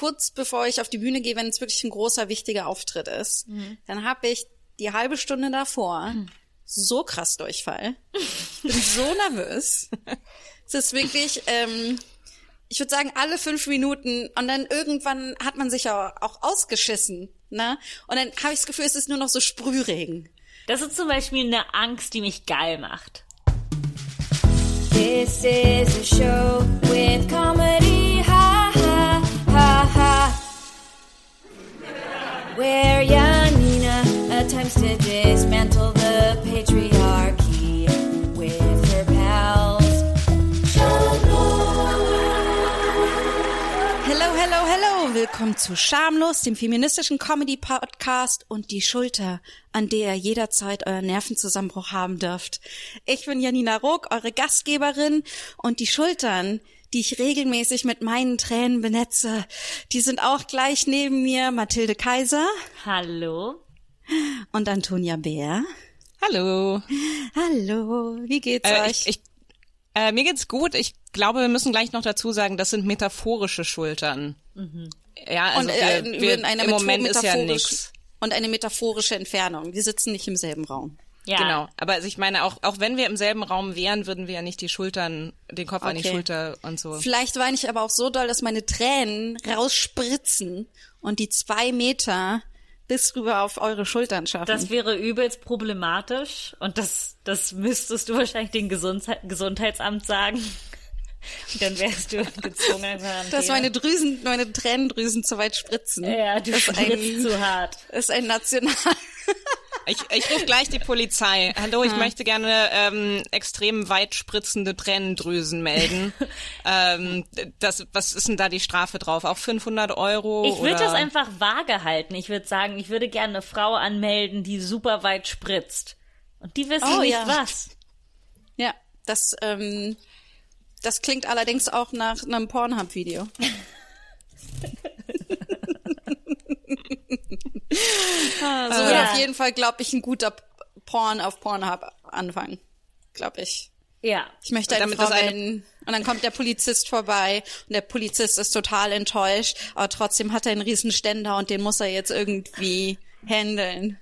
kurz bevor ich auf die Bühne gehe, wenn es wirklich ein großer, wichtiger Auftritt ist, mhm. dann habe ich die halbe Stunde davor mhm. so krass Durchfall. Ich bin so nervös. es ist wirklich, ähm, ich würde sagen, alle fünf Minuten und dann irgendwann hat man sich ja auch ausgeschissen. Ne? Und dann habe ich das Gefühl, es ist nur noch so Sprühregen. Das ist zum Beispiel eine Angst, die mich geil macht. This is a show with comedy, Where Janina attempts to dismantle the patriarchy with her pals. Hello, hello, hello. Willkommen zu Schamlos, dem feministischen Comedy-Podcast und die Schulter, an der ihr jederzeit euren Nervenzusammenbruch haben dürft. Ich bin Janina Ruck, eure Gastgeberin und die Schultern, die ich regelmäßig mit meinen Tränen benetze, die sind auch gleich neben mir Mathilde Kaiser. Hallo. Und Antonia Bär. Hallo. Hallo. Wie geht's äh, euch? Ich, ich, äh, mir geht's gut. Ich glaube, wir müssen gleich noch dazu sagen, das sind metaphorische Schultern. Mhm. Ja, also und, äh, wir, wir, im Moment ist ja nix. Und eine metaphorische Entfernung. Wir sitzen nicht im selben Raum. Ja. Genau. Aber also ich meine, auch, auch wenn wir im selben Raum wären, würden wir ja nicht die Schultern, den Kopf okay. an die Schulter und so. Vielleicht weine ich aber auch so doll, dass meine Tränen rausspritzen und die zwei Meter bis rüber auf eure Schultern schaffen. Das wäre übelst problematisch und das, das müsstest du wahrscheinlich dem Gesundheit, Gesundheitsamt sagen. Und dann wärst du gezwungen. Dass meine Drüsen, meine Tränendrüsen zu weit spritzen. Ja, du spritzt ein, zu hart. Ist ein National. Ich, ich rufe gleich die Polizei. Hallo, ich hm. möchte gerne ähm, extrem weit spritzende Tränendrüsen melden. ähm, das, was ist denn da die Strafe drauf? Auch 500 Euro? Ich würde das einfach vage halten. Ich würde sagen, ich würde gerne eine Frau anmelden, die super weit spritzt. Und die wissen oh, nicht ja. was. Ja, das, ähm, das klingt allerdings auch nach einem Pornhub-Video. ah, so äh, wird auf jeden Fall, glaube ich, ein guter Porn auf Pornhub anfangen. Glaube ich. Ja. Ich möchte eine Frau melden. Und dann kommt der Polizist vorbei und der Polizist ist total enttäuscht, aber trotzdem hat er einen riesen Ständer und den muss er jetzt irgendwie handeln.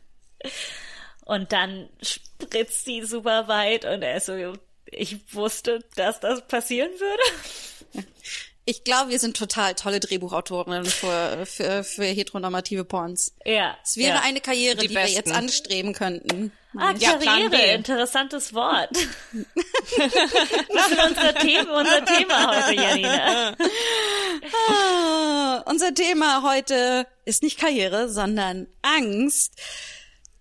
Und dann spritzt die super weit und er ist so, ich wusste, dass das passieren würde. Ich glaube, wir sind total tolle Drehbuchautorinnen für, für, für heteronormative Porns. Ja. Es wäre ja. eine Karriere, die, die wir jetzt anstreben könnten. Ah, ja, Karriere, interessantes Wort. Was ist unser Thema, unser Thema heute, Janina? Ah, unser Thema heute ist nicht Karriere, sondern Angst.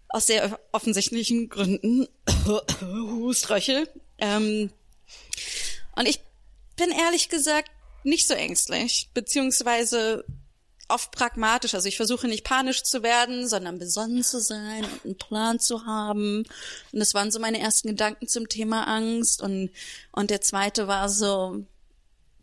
Aus sehr offensichtlichen Gründen. Huströchel. Ähm, und ich bin ehrlich gesagt nicht so ängstlich, beziehungsweise oft pragmatisch. Also ich versuche nicht panisch zu werden, sondern besonnen zu sein und einen Plan zu haben. Und das waren so meine ersten Gedanken zum Thema Angst. Und, und der zweite war so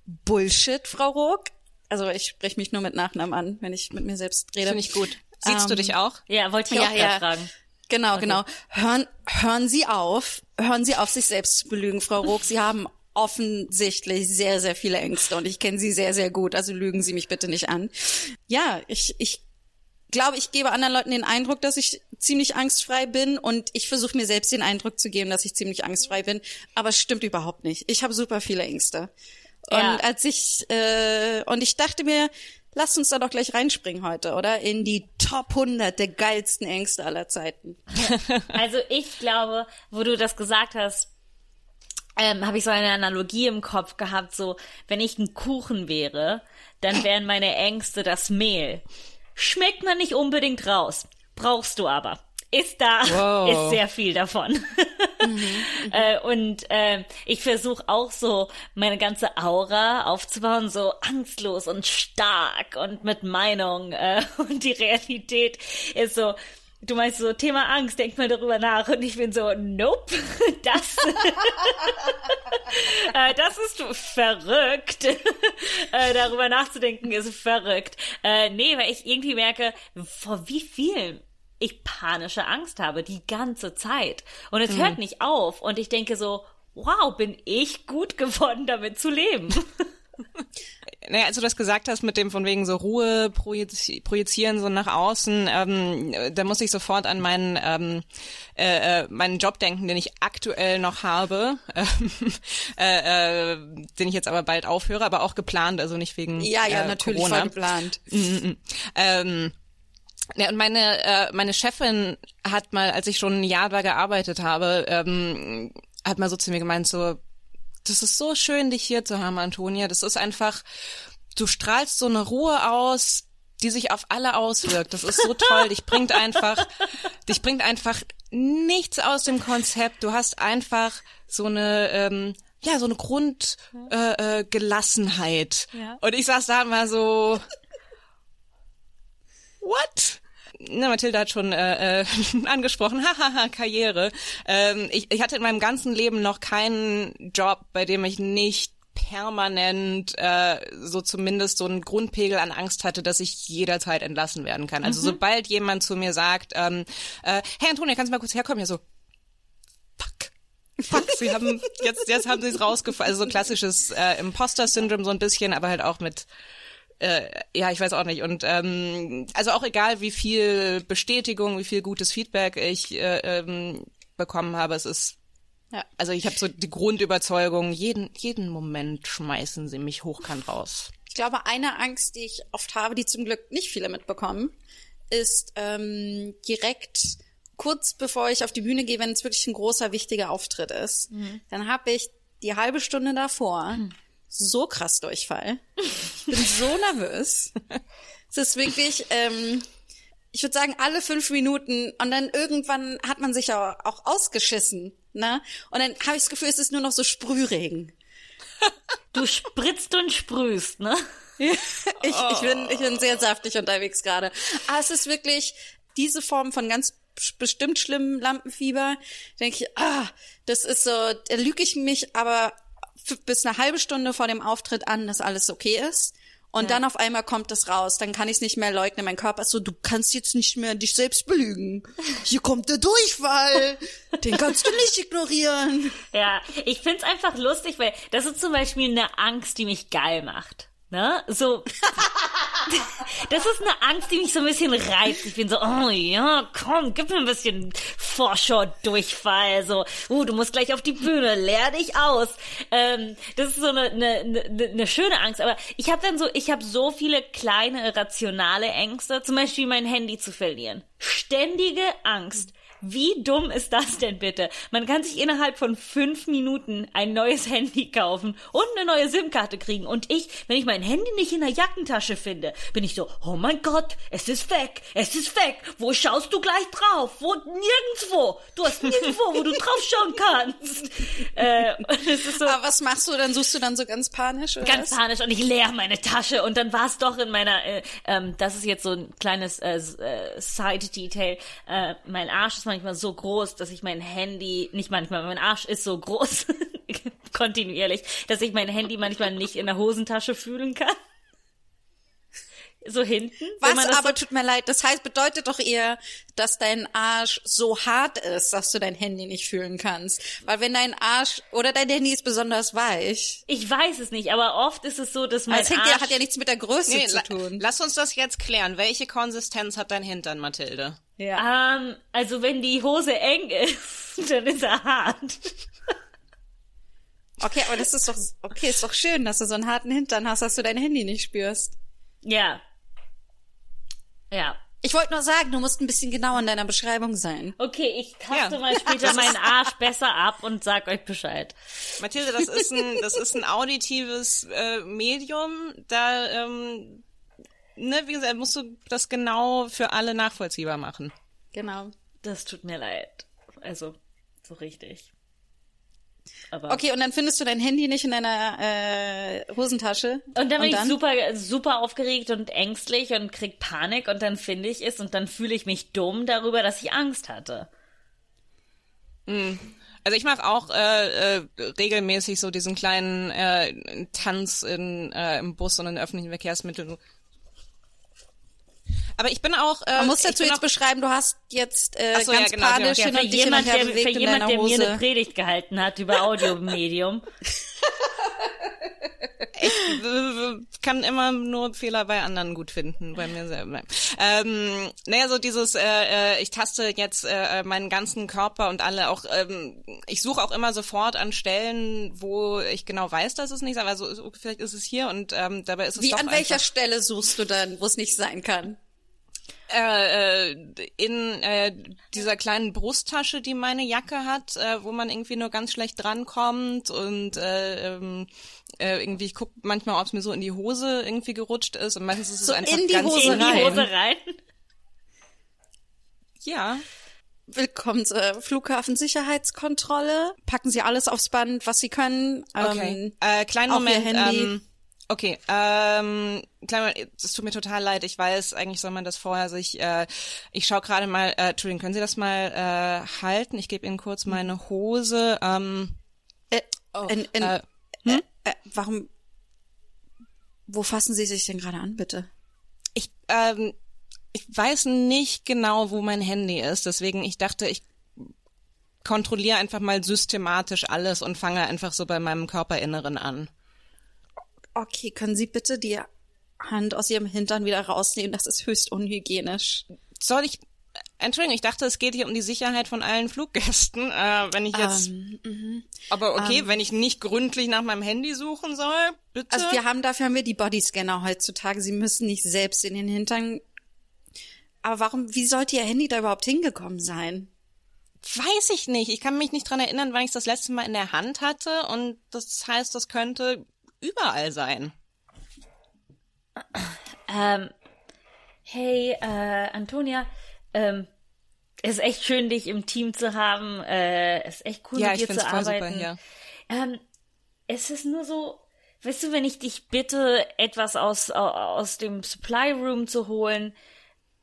Bullshit, Frau Ruck. Also ich spreche mich nur mit Nachnamen an, wenn ich mit mir selbst rede. Finde ich gut. Siehst ähm, du dich auch? Ja, wollte ich ja, auch ja. fragen. Genau, okay. genau. Hören, hören Sie auf, hören Sie auf, sich selbst zu belügen, Frau Ruck. Sie haben offensichtlich sehr, sehr viele Ängste und ich kenne sie sehr, sehr gut. Also lügen Sie mich bitte nicht an. Ja, ich, ich glaube, ich gebe anderen Leuten den Eindruck, dass ich ziemlich angstfrei bin und ich versuche mir selbst den Eindruck zu geben, dass ich ziemlich angstfrei bin. Aber es stimmt überhaupt nicht. Ich habe super viele Ängste. Und ja. als ich äh, und ich dachte mir, Lass uns da doch gleich reinspringen heute, oder? In die Top 100 der geilsten Ängste aller Zeiten. Also ich glaube, wo du das gesagt hast, ähm, habe ich so eine Analogie im Kopf gehabt, so wenn ich ein Kuchen wäre, dann wären meine Ängste das Mehl. Schmeckt man nicht unbedingt raus, brauchst du aber. Ist da, wow. ist sehr viel davon. Mhm. äh, und äh, ich versuche auch so meine ganze Aura aufzubauen, so angstlos und stark und mit Meinung. Äh, und die Realität ist so, Du meinst so, Thema Angst, denk mal darüber nach. Und ich bin so, nope, das, äh, das ist verrückt. äh, darüber nachzudenken ist verrückt. Äh, nee, weil ich irgendwie merke, vor wie viel ich panische Angst habe, die ganze Zeit. Und es mhm. hört nicht auf. Und ich denke so, wow, bin ich gut geworden, damit zu leben. Naja, als du das gesagt hast mit dem von wegen so Ruhe projiz projizieren so nach außen, ähm, da muss ich sofort an meinen ähm, äh, äh meinen Job denken, den ich aktuell noch habe, äh, äh, den ich jetzt aber bald aufhöre, aber auch geplant, also nicht wegen Ja, ja, äh, natürlich Corona. voll geplant. Mm, mm. Ähm, ja, und meine, äh, meine Chefin hat mal, als ich schon ein Jahr da gearbeitet habe, ähm, hat mal so zu mir gemeint, so, das ist so schön, dich hier zu haben, Antonia. Das ist einfach, du strahlst so eine Ruhe aus, die sich auf alle auswirkt. Das ist so toll. Dich bringt einfach, dich bringt einfach nichts aus dem Konzept. Du hast einfach so eine, ähm, ja, so eine Grundgelassenheit. Äh, äh, Gelassenheit. Ja. Und ich saß da mal so, what? Na, Mathilde hat schon äh, äh, angesprochen, hahaha, Karriere. Ähm, ich, ich hatte in meinem ganzen Leben noch keinen Job, bei dem ich nicht permanent äh, so zumindest so einen Grundpegel an Angst hatte, dass ich jederzeit entlassen werden kann. Also sobald jemand zu mir sagt, ähm, äh, hey Antonia, kannst du mal kurz herkommen? Ja so, fuck. Fuck, sie haben jetzt jetzt haben sie es rausgefunden. Also so klassisches äh, Imposter-Syndrom so ein bisschen, aber halt auch mit äh, ja, ich weiß auch nicht. Und ähm, also auch egal, wie viel Bestätigung, wie viel gutes Feedback ich äh, ähm, bekommen habe, es ist Ja. also ich habe so die Grundüberzeugung, jeden jeden Moment schmeißen sie mich hochkant raus. Ich glaube, eine Angst, die ich oft habe, die zum Glück nicht viele mitbekommen, ist ähm, direkt kurz bevor ich auf die Bühne gehe, wenn es wirklich ein großer, wichtiger Auftritt ist, dann habe ich die halbe Stunde davor so krass Durchfall. Ich bin so nervös. Es ist wirklich, ähm, ich würde sagen, alle fünf Minuten und dann irgendwann hat man sich ja auch ausgeschissen. Ne? Und dann habe ich das Gefühl, es ist nur noch so Sprühregen. Du spritzt und sprühst, ne? Ich, ich, bin, ich bin sehr saftig unterwegs gerade. Aber es ist wirklich diese Form von ganz bestimmt schlimmem Lampenfieber. Denke ich, ah, das ist so, da lüge ich mich aber bis eine halbe Stunde vor dem Auftritt an, dass alles okay ist. Und dann auf einmal kommt es raus, dann kann ich es nicht mehr leugnen. Mein Körper ist so, du kannst jetzt nicht mehr dich selbst belügen. Hier kommt der Durchfall. Den kannst du nicht ignorieren. Ja, ich find's einfach lustig, weil das ist zum Beispiel eine Angst, die mich geil macht. Ne? So. Das ist eine Angst, die mich so ein bisschen reizt. Ich bin so, oh ja, komm, gib mir ein bisschen Vorschau-Durchfall. So, uh, du musst gleich auf die Bühne, leer dich aus. Ähm, das ist so eine, eine, eine, eine schöne Angst. Aber ich habe dann so, ich habe so viele kleine irrationale Ängste, zum Beispiel mein Handy zu verlieren. Ständige Angst. Wie dumm ist das denn bitte? Man kann sich innerhalb von fünf Minuten ein neues Handy kaufen und eine neue SIM-Karte kriegen. Und ich, wenn ich mein Handy nicht in der Jackentasche finde, bin ich so, oh mein Gott, es ist weg, es ist weg. Wo schaust du gleich drauf? Wo? Nirgendwo. Du hast nirgendwo, wo du drauf schauen kannst. Äh, und es ist so, Aber was machst du? Dann suchst du dann so ganz panisch? Oder ganz was? panisch und ich leer meine Tasche und dann war es doch in meiner, äh, ähm, das ist jetzt so ein kleines äh, äh, Side-Detail, äh, mein Arsch ist manchmal so groß, dass ich mein Handy, nicht manchmal, mein Arsch ist so groß, kontinuierlich, dass ich mein Handy manchmal nicht in der Hosentasche fühlen kann. So hinten. wenn man Was das aber so, tut mir leid, das heißt, bedeutet doch eher, dass dein Arsch so hart ist, dass du dein Handy nicht fühlen kannst. Weil wenn dein Arsch oder dein Handy ist besonders weich. ich weiß es nicht, aber oft ist es so, dass mein Das hängt Arsch... ja, hat ja nichts mit der Größe Nee, zu la tun. lass uns das jetzt klären. Welche Konsistenz hat dein Hintern, Mathilde? Ja. ähm, also wenn die Hose eng ist, dann ist er hart. Okay, aber das ist doch, okay, ist doch schön, dass du so einen harten Hintern hast, dass du dein Handy nicht spürst. Ja. Ja. Ich wollte nur sagen, du musst ein bisschen genauer in deiner Beschreibung sein. Okay, ich taste Ja. mal später meinen Arsch besser ab und sag euch Bescheid. Mathilde, das ist ein, das ist ein auditives äh, Medium. Da, ähm, ne, wie gesagt, musst du das genau für alle nachvollziehbar machen. Genau. Das tut mir leid. Also, so richtig. Aber Okay, und dann findest du dein Handy nicht in deiner äh, Hosentasche. Und dann bin ich super, super aufgeregt und ängstlich und krieg Panik und dann finde ich es und dann fühle ich mich dumm darüber, dass ich Angst hatte. Also ich mache auch äh, äh, regelmäßig so diesen kleinen äh, Tanz in, äh, im Bus und in öffentlichen Verkehrsmitteln. Aber ich bin auch. Äh, Man muss dazu jetzt auch, beschreiben, du hast jetzt äh, so, ja, ganz genau, panisch genau. hin für jemand, der, für jemand, der mir eine Predigt gehalten hat über Audiomedium. ich kann immer nur Fehler bei anderen gut finden, bei mir selber. Ähm, naja, so dieses, äh, äh, ich taste jetzt äh, meinen ganzen Körper und alle auch, ähm, ich suche auch immer sofort an Stellen, wo ich genau weiß, dass es nicht, aber so, vielleicht ist es hier und ähm, dabei ist es Wie doch an welcher einfach, Stelle suchst du dann, wo es nicht sein kann? Äh, äh, in äh, dieser kleinen Brusttasche, die meine Jacke hat, äh, wo man irgendwie nur ganz schlecht drankommt und äh, ähm, äh, irgendwie ich guck manchmal, ob es mir so in die Hose irgendwie gerutscht ist und meistens ist es So einfach in die ganz Hose In die rein. Hose rein. Ja, Willkommen zur Flughafensicherheitskontrolle. Packen Sie alles aufs Band, was Sie können. okay. Ähm, äh, kleinen auch Ihr Moment. Handy. Ähm, okay, ähm, Moment, es tut mir total leid. Ich weiß, eigentlich soll man das vorher sich. Äh, ich schaue gerade mal. Äh, Entschuldigung, können Sie das mal äh, halten? Ich gebe Ihnen kurz meine Hose. Ähm, äh, in, in, äh, äh, äh, warum? Wo fassen Sie sich denn gerade an, bitte? Ich, ähm, ich weiß nicht genau, wo mein Handy ist, deswegen ich dachte, ich kontrolliere einfach mal systematisch alles und fange einfach so bei meinem Körperinneren an. Okay, können Sie bitte die Hand aus Ihrem Hintern wieder rausnehmen? Das ist höchst unhygienisch. Soll ich Entschuldigung, ich dachte, es geht hier um die Sicherheit von allen Fluggästen. Äh, wenn ich jetzt, Ähm, aber okay, wenn ich nicht gründlich nach meinem Handy suchen soll, bitte. Also wir haben dafür haben wir die Bodyscanner heutzutage. Sie müssen nicht selbst in den Hintern. Aber warum? Wie sollte Ihr Handy da überhaupt hingekommen sein? Weiß ich nicht. Ich kann mich nicht dran erinnern, wann ich das letzte Mal in der Hand hatte und das heißt, das könnte überall sein. Ähm, hey, äh, Antonia, ähm, es ist echt schön, dich im Team zu haben. Äh, es ist echt cool, Ja, mit dir zu voll super arbeiten. hier. Ähm, es ist nur so, weißt du, wenn ich dich bitte, etwas aus, au- aus dem Supply Room zu holen,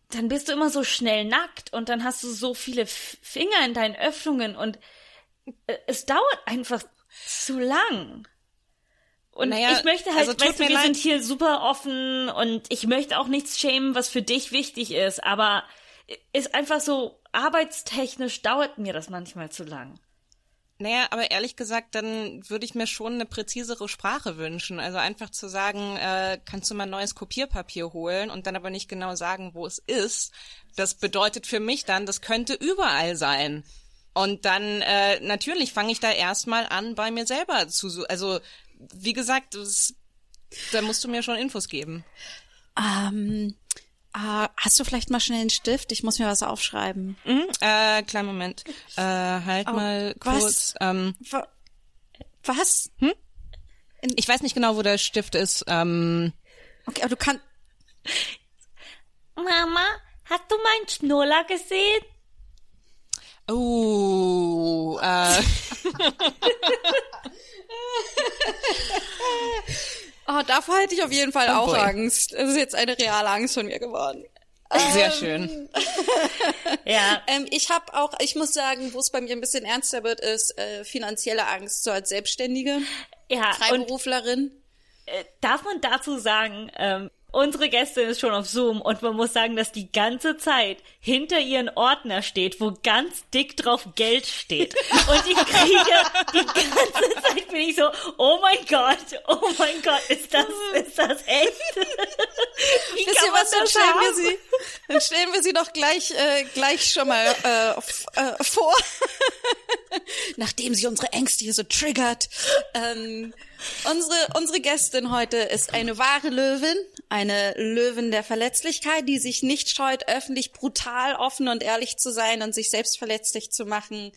dann bist du immer so schnell nackt und dann hast du so viele Finger in deinen Öffnungen und äh, es dauert einfach zu lang. Und Naja, ich möchte halt, also weißt du, wir leid. sind hier super offen und ich möchte auch nichts schämen, was für dich wichtig ist, aber ist einfach so, arbeitstechnisch dauert mir das manchmal zu lang. Naja, aber ehrlich gesagt, dann würde ich mir schon eine präzisere Sprache wünschen. Also einfach zu sagen, äh, kannst du mal neues Kopierpapier holen und dann aber nicht genau sagen, wo es ist. Das bedeutet für mich dann, das könnte überall sein. Und dann, äh, natürlich fange ich da erstmal an, bei mir selber zu, also, wie gesagt, das, da musst du mir schon Infos geben. Ähm, äh, hast du vielleicht mal schnell einen Stift? Ich muss mir was aufschreiben. Mhm, äh, kleinen Moment. Äh, halt mal was? kurz. Ähm, Wa- Was? ich weiß nicht genau, wo der Stift ist. Ähm, Okay, aber du kannst. Mama, hast du meinen Schnuller gesehen? Oh, äh, Oh, davor hätte ich auf jeden Fall Oh auch boy. Angst. Es ist jetzt eine reale Angst von mir geworden. sehr schön. Ja, Ähm, ich habe auch, ich muss sagen, wo es bei mir ein bisschen ernster wird, ist äh, finanzielle Angst, so als Selbstständige, ja, und Freiberuflerin. äh, darf man dazu sagen, ähm, unsere Gästin ist schon auf Zoom und man muss sagen, dass die ganze Zeit hinter ihren Ordner steht, wo ganz dick drauf Geld steht. Und ich kriege die ganze Zeit bin ich so, oh mein Gott, oh mein Gott, ist das, ist das echt? Wie Wisst ihr was, dann stellen wir sie, dann stellen wir sie doch gleich, äh, gleich schon mal äh, äh, vor, nachdem sie unsere Ängste hier so triggert. Ähm, unsere, unsere Gästin heute ist eine wahre Löwin, eine Löwin der Verletzlichkeit, die sich nicht scheut, öffentlich brutal offen und ehrlich zu sein und sich selbst verletzlich zu machen.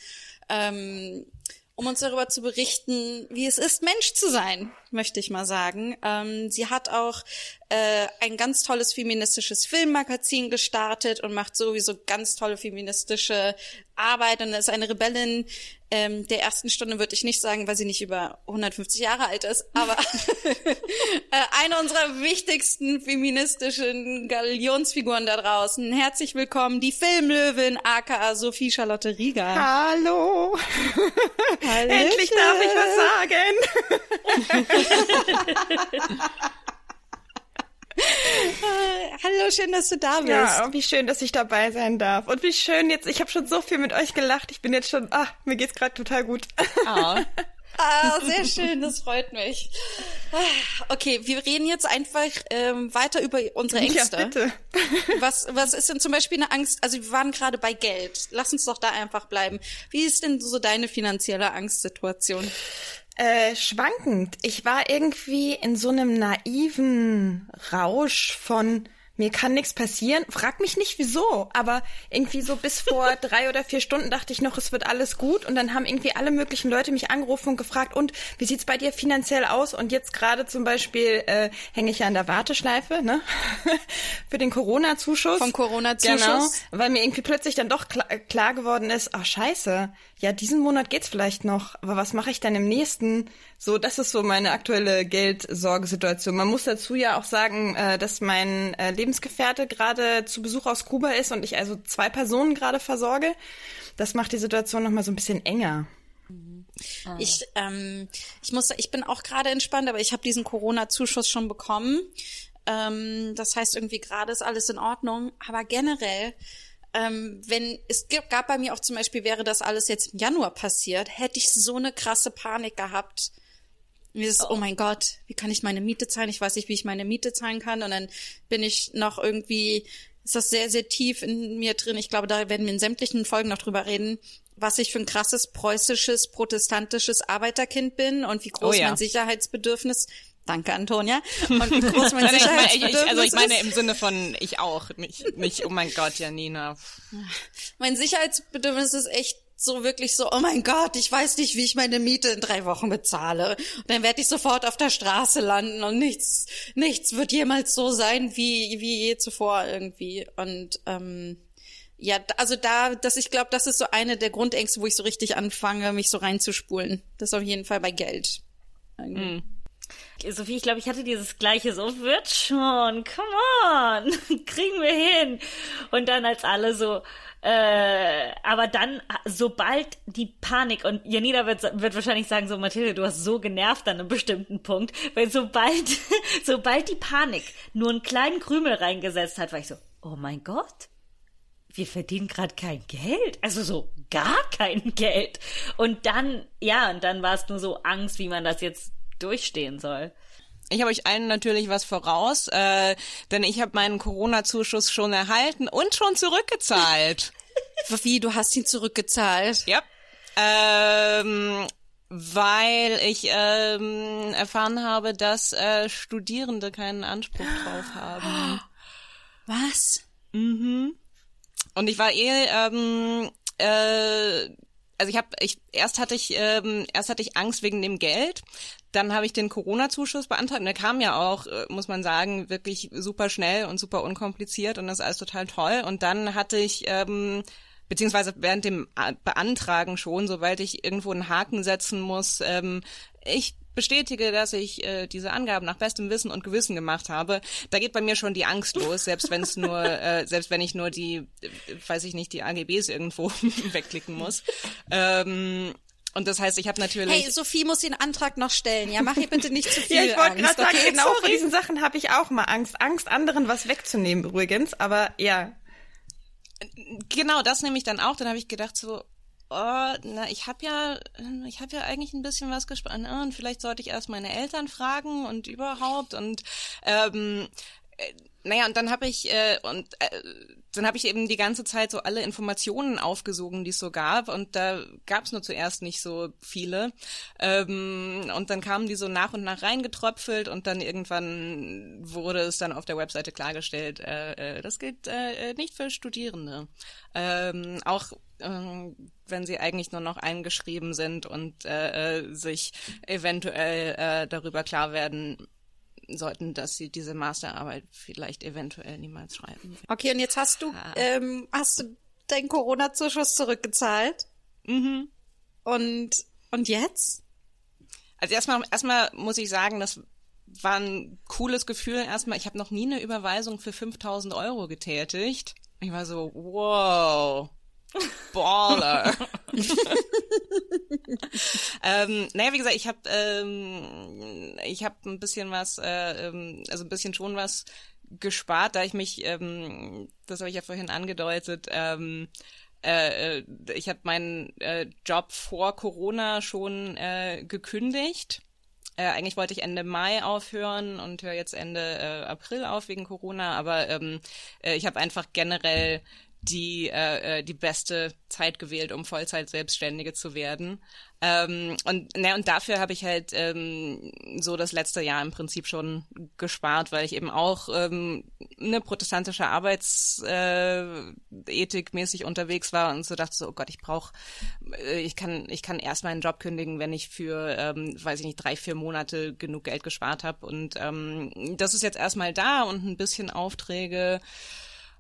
Ähm, um uns darüber zu berichten, wie es ist, Mensch zu sein, möchte ich mal sagen. Ähm, sie hat auch äh, ein ganz tolles feministisches Filmmagazin gestartet und macht sowieso ganz tolle feministische Arbeit und ist eine Rebellin ähm, der ersten Stunde, würde ich nicht sagen, weil sie nicht über 150 Jahre alt ist, aber äh, eine unserer wichtigsten feministischen Galionsfiguren da draußen. Herzlich willkommen, die Filmlöwin, aka Sophie Charlotte Rieger. Hallo. Endlich darf ich was sagen. Hallo, schön, dass du da bist. Ja, wie schön, dass ich dabei sein darf. Und wie schön jetzt, ich habe schon so viel mit euch gelacht. Ich bin jetzt schon, ah, mir geht's gerade total gut. Ah. Ah, sehr schön, das freut mich. Okay, wir reden jetzt einfach ähm, weiter über unsere Ängste. Ja, bitte. Was, was ist denn zum Beispiel eine Angst? Also wir waren gerade bei Geld. Lass uns doch da einfach bleiben. Wie ist denn so deine finanzielle Angstsituation? Äh, schwankend. Ich war irgendwie in so einem naiven Rausch von mir kann nichts passieren. Frag mich nicht wieso, aber irgendwie so bis vor drei oder vier Stunden dachte ich noch, es wird alles gut. Und dann haben irgendwie alle möglichen Leute mich angerufen und gefragt, und wie sieht's bei dir finanziell aus? Und jetzt gerade zum Beispiel äh, hänge ich ja an der Warteschleife, ne? Für den Corona-Zuschuss. Vom Corona-Zuschuss? Genau, weil mir irgendwie plötzlich dann doch klar, klar geworden ist, ach scheiße, ja, diesen Monat geht's vielleicht noch, aber was mache ich dann im nächsten? So, das ist so meine aktuelle Geldsorgesituation. Man muss dazu ja auch sagen, äh, dass mein äh, Lebensgefährte gerade zu Besuch aus Kuba ist und ich also zwei Personen gerade versorge. Das macht die Situation noch mal so ein bisschen enger. Ich, ähm, ich muss, ich bin auch gerade entspannt, aber ich habe diesen Corona-Zuschuss schon bekommen. Ähm, das heißt, irgendwie gerade ist alles in Ordnung. Aber generell, ähm, wenn es gab bei mir auch zum Beispiel, wäre das alles jetzt im Januar passiert, hätte ich so eine krasse Panik gehabt. Ist, oh. oh mein Gott, wie kann ich meine Miete zahlen? Ich weiß nicht, wie ich meine Miete zahlen kann. Und dann bin ich noch irgendwie, ist das sehr, sehr tief in mir drin. Ich glaube, da werden wir in sämtlichen Folgen noch drüber reden, was ich für ein krasses preußisches, protestantisches Arbeiterkind bin und wie groß Oh ja. mein Sicherheitsbedürfnis Danke, Antonia. Und wie groß mein ich, Sicherheitsbedürfnis ich, also ich meine ist. im Sinne von ich auch, nicht, nicht oh mein Gott, Janina. Mein Sicherheitsbedürfnis ist echt so wirklich so, oh mein Gott, ich weiß nicht, wie ich meine Miete in drei Wochen bezahle. Und dann werde ich sofort auf der Straße landen und nichts, nichts wird jemals so sein wie, wie je zuvor irgendwie. Und ähm, ja, also da, das, ich glaube, das ist so eine der Grundängste, wo ich so richtig anfange, mich so reinzuspulen. Das auf jeden Fall bei Geld. Irgendwie. Sophie, ich glaube, ich hatte dieses gleiche, so wird schon, come on, kriegen wir hin. Und dann als alle so, äh, aber dann, sobald die Panik, und Janina wird, wird wahrscheinlich sagen, so, Mathilde, du hast so genervt an einem bestimmten Punkt, weil sobald, sobald die Panik nur einen kleinen Krümel reingesetzt hat, war ich so, oh mein Gott, wir verdienen gerade kein Geld. Also so gar kein Geld. Und dann, ja, und dann war es nur so Angst, wie man das jetzt durchstehen soll. Ich habe euch allen natürlich was voraus, äh, denn ich habe meinen Corona-Zuschuss schon erhalten und schon zurückgezahlt. Wie, du hast ihn zurückgezahlt? ja. Ähm, weil ich ähm, erfahren habe, dass äh, Studierende keinen Anspruch drauf haben. Was? Und ich war eh, ähm, äh, also ich habe, ich erst hatte ich, ähm, erst hatte ich Angst wegen dem Geld. Dann habe ich den Corona-Zuschuss beantragt. Und der kam ja auch, äh, muss man sagen, wirklich super schnell und super unkompliziert und das ist alles total toll. Und dann hatte ich ähm, beziehungsweise während dem A- Beantragen schon, sobald ich irgendwo einen Haken setzen muss, ähm, ich bestätige, dass ich äh, diese Angaben nach bestem Wissen und Gewissen gemacht habe, da geht bei mir schon die Angst los, selbst wenn es nur, äh, selbst wenn ich nur die, äh, weiß ich nicht, die AGBs irgendwo wegklicken muss. Ähm, und das heißt, ich habe natürlich Hey, Sophie muss den Antrag noch stellen. Ja, mach ihr bitte nicht zu viel Ja, ich wollte gerade sagen, okay? genau vor Sorry. diesen Sachen habe ich auch mal Angst. Angst, anderen was wegzunehmen übrigens. Aber ja, genau das nehme ich dann auch. Dann habe ich gedacht so, oh, na, ich habe ja, ich habe ja eigentlich ein bisschen was gespart. Na, Und vielleicht sollte ich erst meine Eltern fragen und überhaupt und ähm, äh, naja, und dann habe ich äh, und äh, dann habe ich eben die ganze Zeit so alle Informationen aufgesogen, die es so gab. Und da gab es nur zuerst nicht so viele. Ähm, und dann kamen die so nach und nach reingetröpfelt und dann irgendwann wurde es dann auf der Webseite klargestellt, äh, äh, das gilt äh, nicht für Studierende. Ähm, auch ähm, wenn sie eigentlich nur noch eingeschrieben sind und äh, äh, sich eventuell äh, darüber klar werden sollten, dass sie diese Masterarbeit vielleicht eventuell niemals schreiben. Okay, und jetzt hast du, ähm, hast du deinen Corona-Zuschuss zurückgezahlt? Mhm. Und, und jetzt? Also erstmal, erstmal muss ich sagen, das war ein cooles Gefühl. Erstmal, ich habe noch nie eine Überweisung für 5000 Euro getätigt. Ich war so, wow, Baller. ähm, naja, wie gesagt, ich habe ähm, ich habe ein bisschen was, äh, ähm, also ein bisschen schon was gespart, da ich mich, ähm, das habe ich ja vorhin angedeutet, ähm, äh, äh ich habe meinen äh, Job vor Corona schon äh, gekündigt. Äh, eigentlich wollte ich Ende Mai aufhören und höre jetzt Ende äh, April auf wegen Corona, aber ähm, äh, ich habe einfach generell die äh, äh, die beste Zeit gewählt, um Vollzeit Selbstständige zu werden. Ähm, und ne, und dafür habe ich halt ähm, so das letzte Jahr im Prinzip schon gespart, weil ich eben auch ähm, eine protestantische Arbeitsethik äh, mäßig unterwegs war und so dachte so, oh Gott, ich brauche, äh, ich kann, ich kann erst meinen Job kündigen, wenn ich für, ähm, weiß ich nicht, drei, vier Monate genug Geld gespart habe. Und ähm, das ist jetzt erstmal da und ein bisschen Aufträge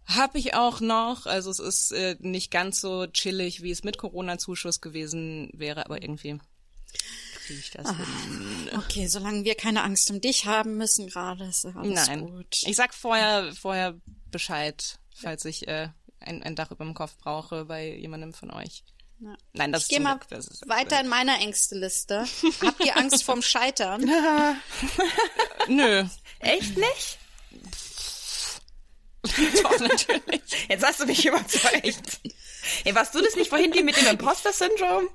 habe ich auch noch. Also es ist äh, nicht ganz so chillig, wie es mit Corona-Zuschuss gewesen wäre, aber irgendwie kriege ich das hin. Okay, solange wir keine Angst um dich haben müssen gerade, ist alles Nein. gut. Ich sag vorher, vorher Bescheid, falls ich äh, ein, ein Dach über dem Kopf brauche bei jemandem von euch. Ja. Nein, das ich gehe mal das ist, weiter in meiner Ängste-Liste. Habt ihr Angst vorm Scheitern? Nö. Echt nicht? Doch, natürlich. Jetzt hast du mich überzeugt. Ey, warst du das nicht vorhin wie mit dem Imposter-Syndrom?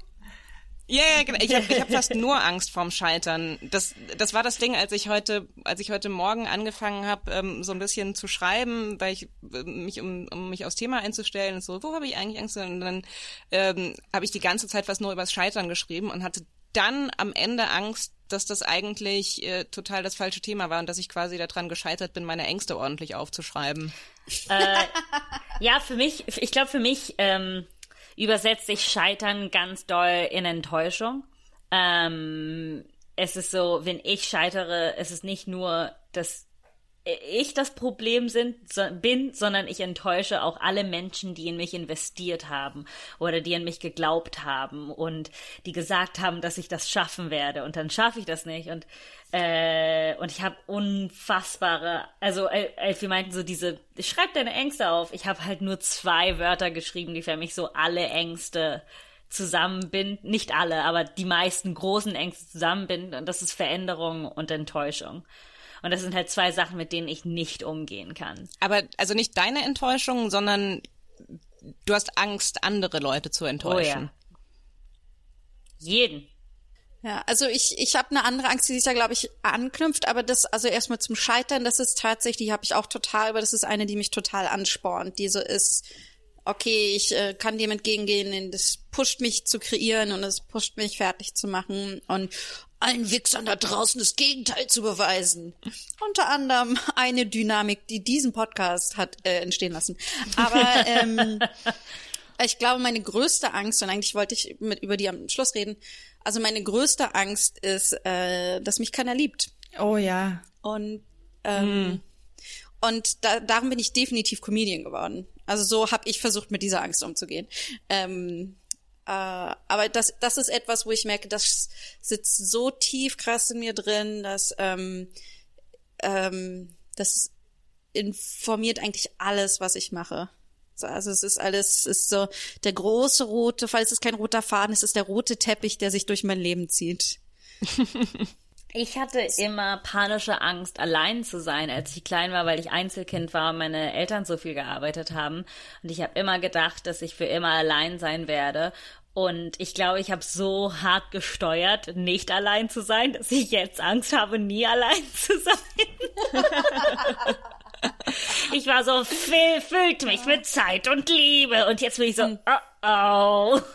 Ja, yeah, genau. Ich habe ich hab fast nur Angst vorm Scheitern. Das, das war das Ding, als ich heute, als ich heute Morgen angefangen habe, ähm, so ein bisschen zu schreiben, weil ich äh, mich um, um mich aufs Thema einzustellen und so, wo habe ich eigentlich Angst? Und dann ähm, habe ich die ganze Zeit fast nur übers Scheitern geschrieben und hatte dann am Ende Angst, dass das eigentlich äh, total das falsche Thema war und dass ich quasi daran gescheitert bin, meine Ängste ordentlich aufzuschreiben. Äh, ja, für mich, ich glaube, für mich ähm, übersetzt sich Scheitern ganz doll in Enttäuschung. Ähm, es ist so, wenn ich scheitere, es ist nicht nur das ich das Problem sind, so, bin, sondern ich enttäusche auch alle Menschen, die in mich investiert haben oder die an mich geglaubt haben und die gesagt haben, dass ich das schaffen werde und dann schaffe ich das nicht und äh, und ich habe unfassbare, also äh, als wir meinten so diese, schreib deine Ängste auf. Ich habe halt nur zwei Wörter geschrieben, die für mich so alle Ängste zusammenbinden, nicht alle, aber die meisten großen Ängste zusammenbinden und das ist Veränderung und Enttäuschung. Und das sind halt zwei Sachen, mit denen ich nicht umgehen kann. Aber also nicht deine Enttäuschung, sondern du hast Angst, andere Leute zu enttäuschen. Oh ja. Jeden. Ja, also ich, ich habe eine andere Angst, die sich da, glaube ich, anknüpft, aber das, also erstmal zum Scheitern, das ist tatsächlich, die habe ich auch total, aber das ist eine, die mich total anspornt, die so ist, okay, ich äh, kann dem entgegengehen, das pusht mich zu kreieren und es pusht mich fertig zu machen und allen Wichsern da draußen das Gegenteil zu beweisen. Unter anderem eine Dynamik, die diesen Podcast hat äh, entstehen lassen. Aber ähm, ich glaube, meine größte Angst, und eigentlich wollte ich mit über die am Schluss reden, also meine größte Angst ist, äh, dass mich keiner liebt. Oh ja. Und ähm, mm. und da, darum bin ich definitiv Comedian geworden. Also so habe ich versucht, mit dieser Angst umzugehen. Ähm, äh, aber das, das ist etwas, wo ich merke, das sitzt so tief krass in mir drin, dass ähm, ähm, das informiert eigentlich alles, was ich mache. Also es ist alles, es ist so der große rote, falls es kein roter Faden ist, ist der rote Teppich, der sich durch mein Leben zieht. Ich hatte immer panische Angst, allein zu sein, als ich klein war, weil ich Einzelkind war und meine Eltern so viel gearbeitet haben. Und ich habe immer gedacht, dass ich für immer allein sein werde. Und ich glaube, ich habe so hart gesteuert, nicht allein zu sein, dass ich jetzt Angst habe, nie allein zu sein. ich war so, füll, füllt mich mit Zeit und Liebe. Und jetzt bin ich so, oh oh.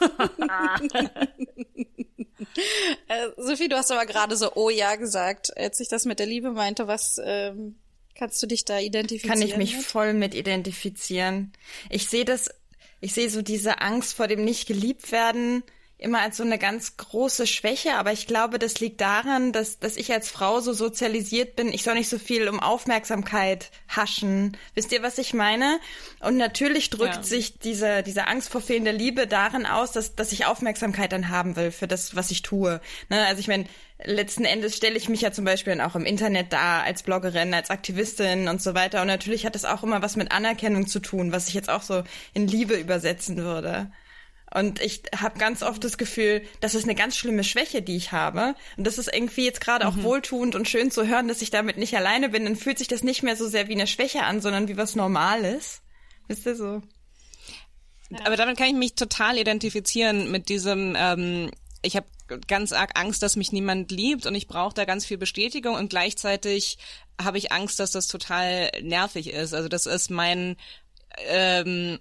äh, Sophie, du hast aber gerade so, oh ja gesagt, als ich das mit der Liebe meinte, was ähm, kannst du dich da identifizieren? Kann ich mich mit? voll mit identifizieren. Ich sehe das ich sehe so diese Angst vor dem nicht geliebt werden immer als so eine ganz große Schwäche, aber ich glaube, das liegt daran, dass, dass ich als Frau so sozialisiert bin, ich soll nicht so viel um Aufmerksamkeit haschen. Wisst ihr, was ich meine? Und natürlich drückt ja. sich diese, diese Angst vor fehlender Liebe darin aus, dass, dass ich Aufmerksamkeit dann haben will für das, was ich tue. Ne? Also ich meine, letzten Endes stelle ich mich ja zum Beispiel dann auch im Internet da als Bloggerin, als Aktivistin und so weiter. Und natürlich hat das auch immer was mit Anerkennung zu tun, was ich jetzt auch so in Liebe übersetzen würde. Und ich habe ganz oft das Gefühl, das ist eine ganz schlimme Schwäche, die ich habe. Und das ist irgendwie jetzt gerade auch mhm. wohltuend und schön zu hören, dass ich damit nicht alleine bin. Dann fühlt sich das nicht mehr so sehr wie eine Schwäche an, sondern wie was Normales. Wisst ihr so? Aber damit kann ich mich total identifizieren mit diesem, ähm, ich habe ganz arg Angst, dass mich niemand liebt und ich brauche da ganz viel Bestätigung und gleichzeitig habe ich Angst, dass das total nervig ist. Also das ist mein ähm,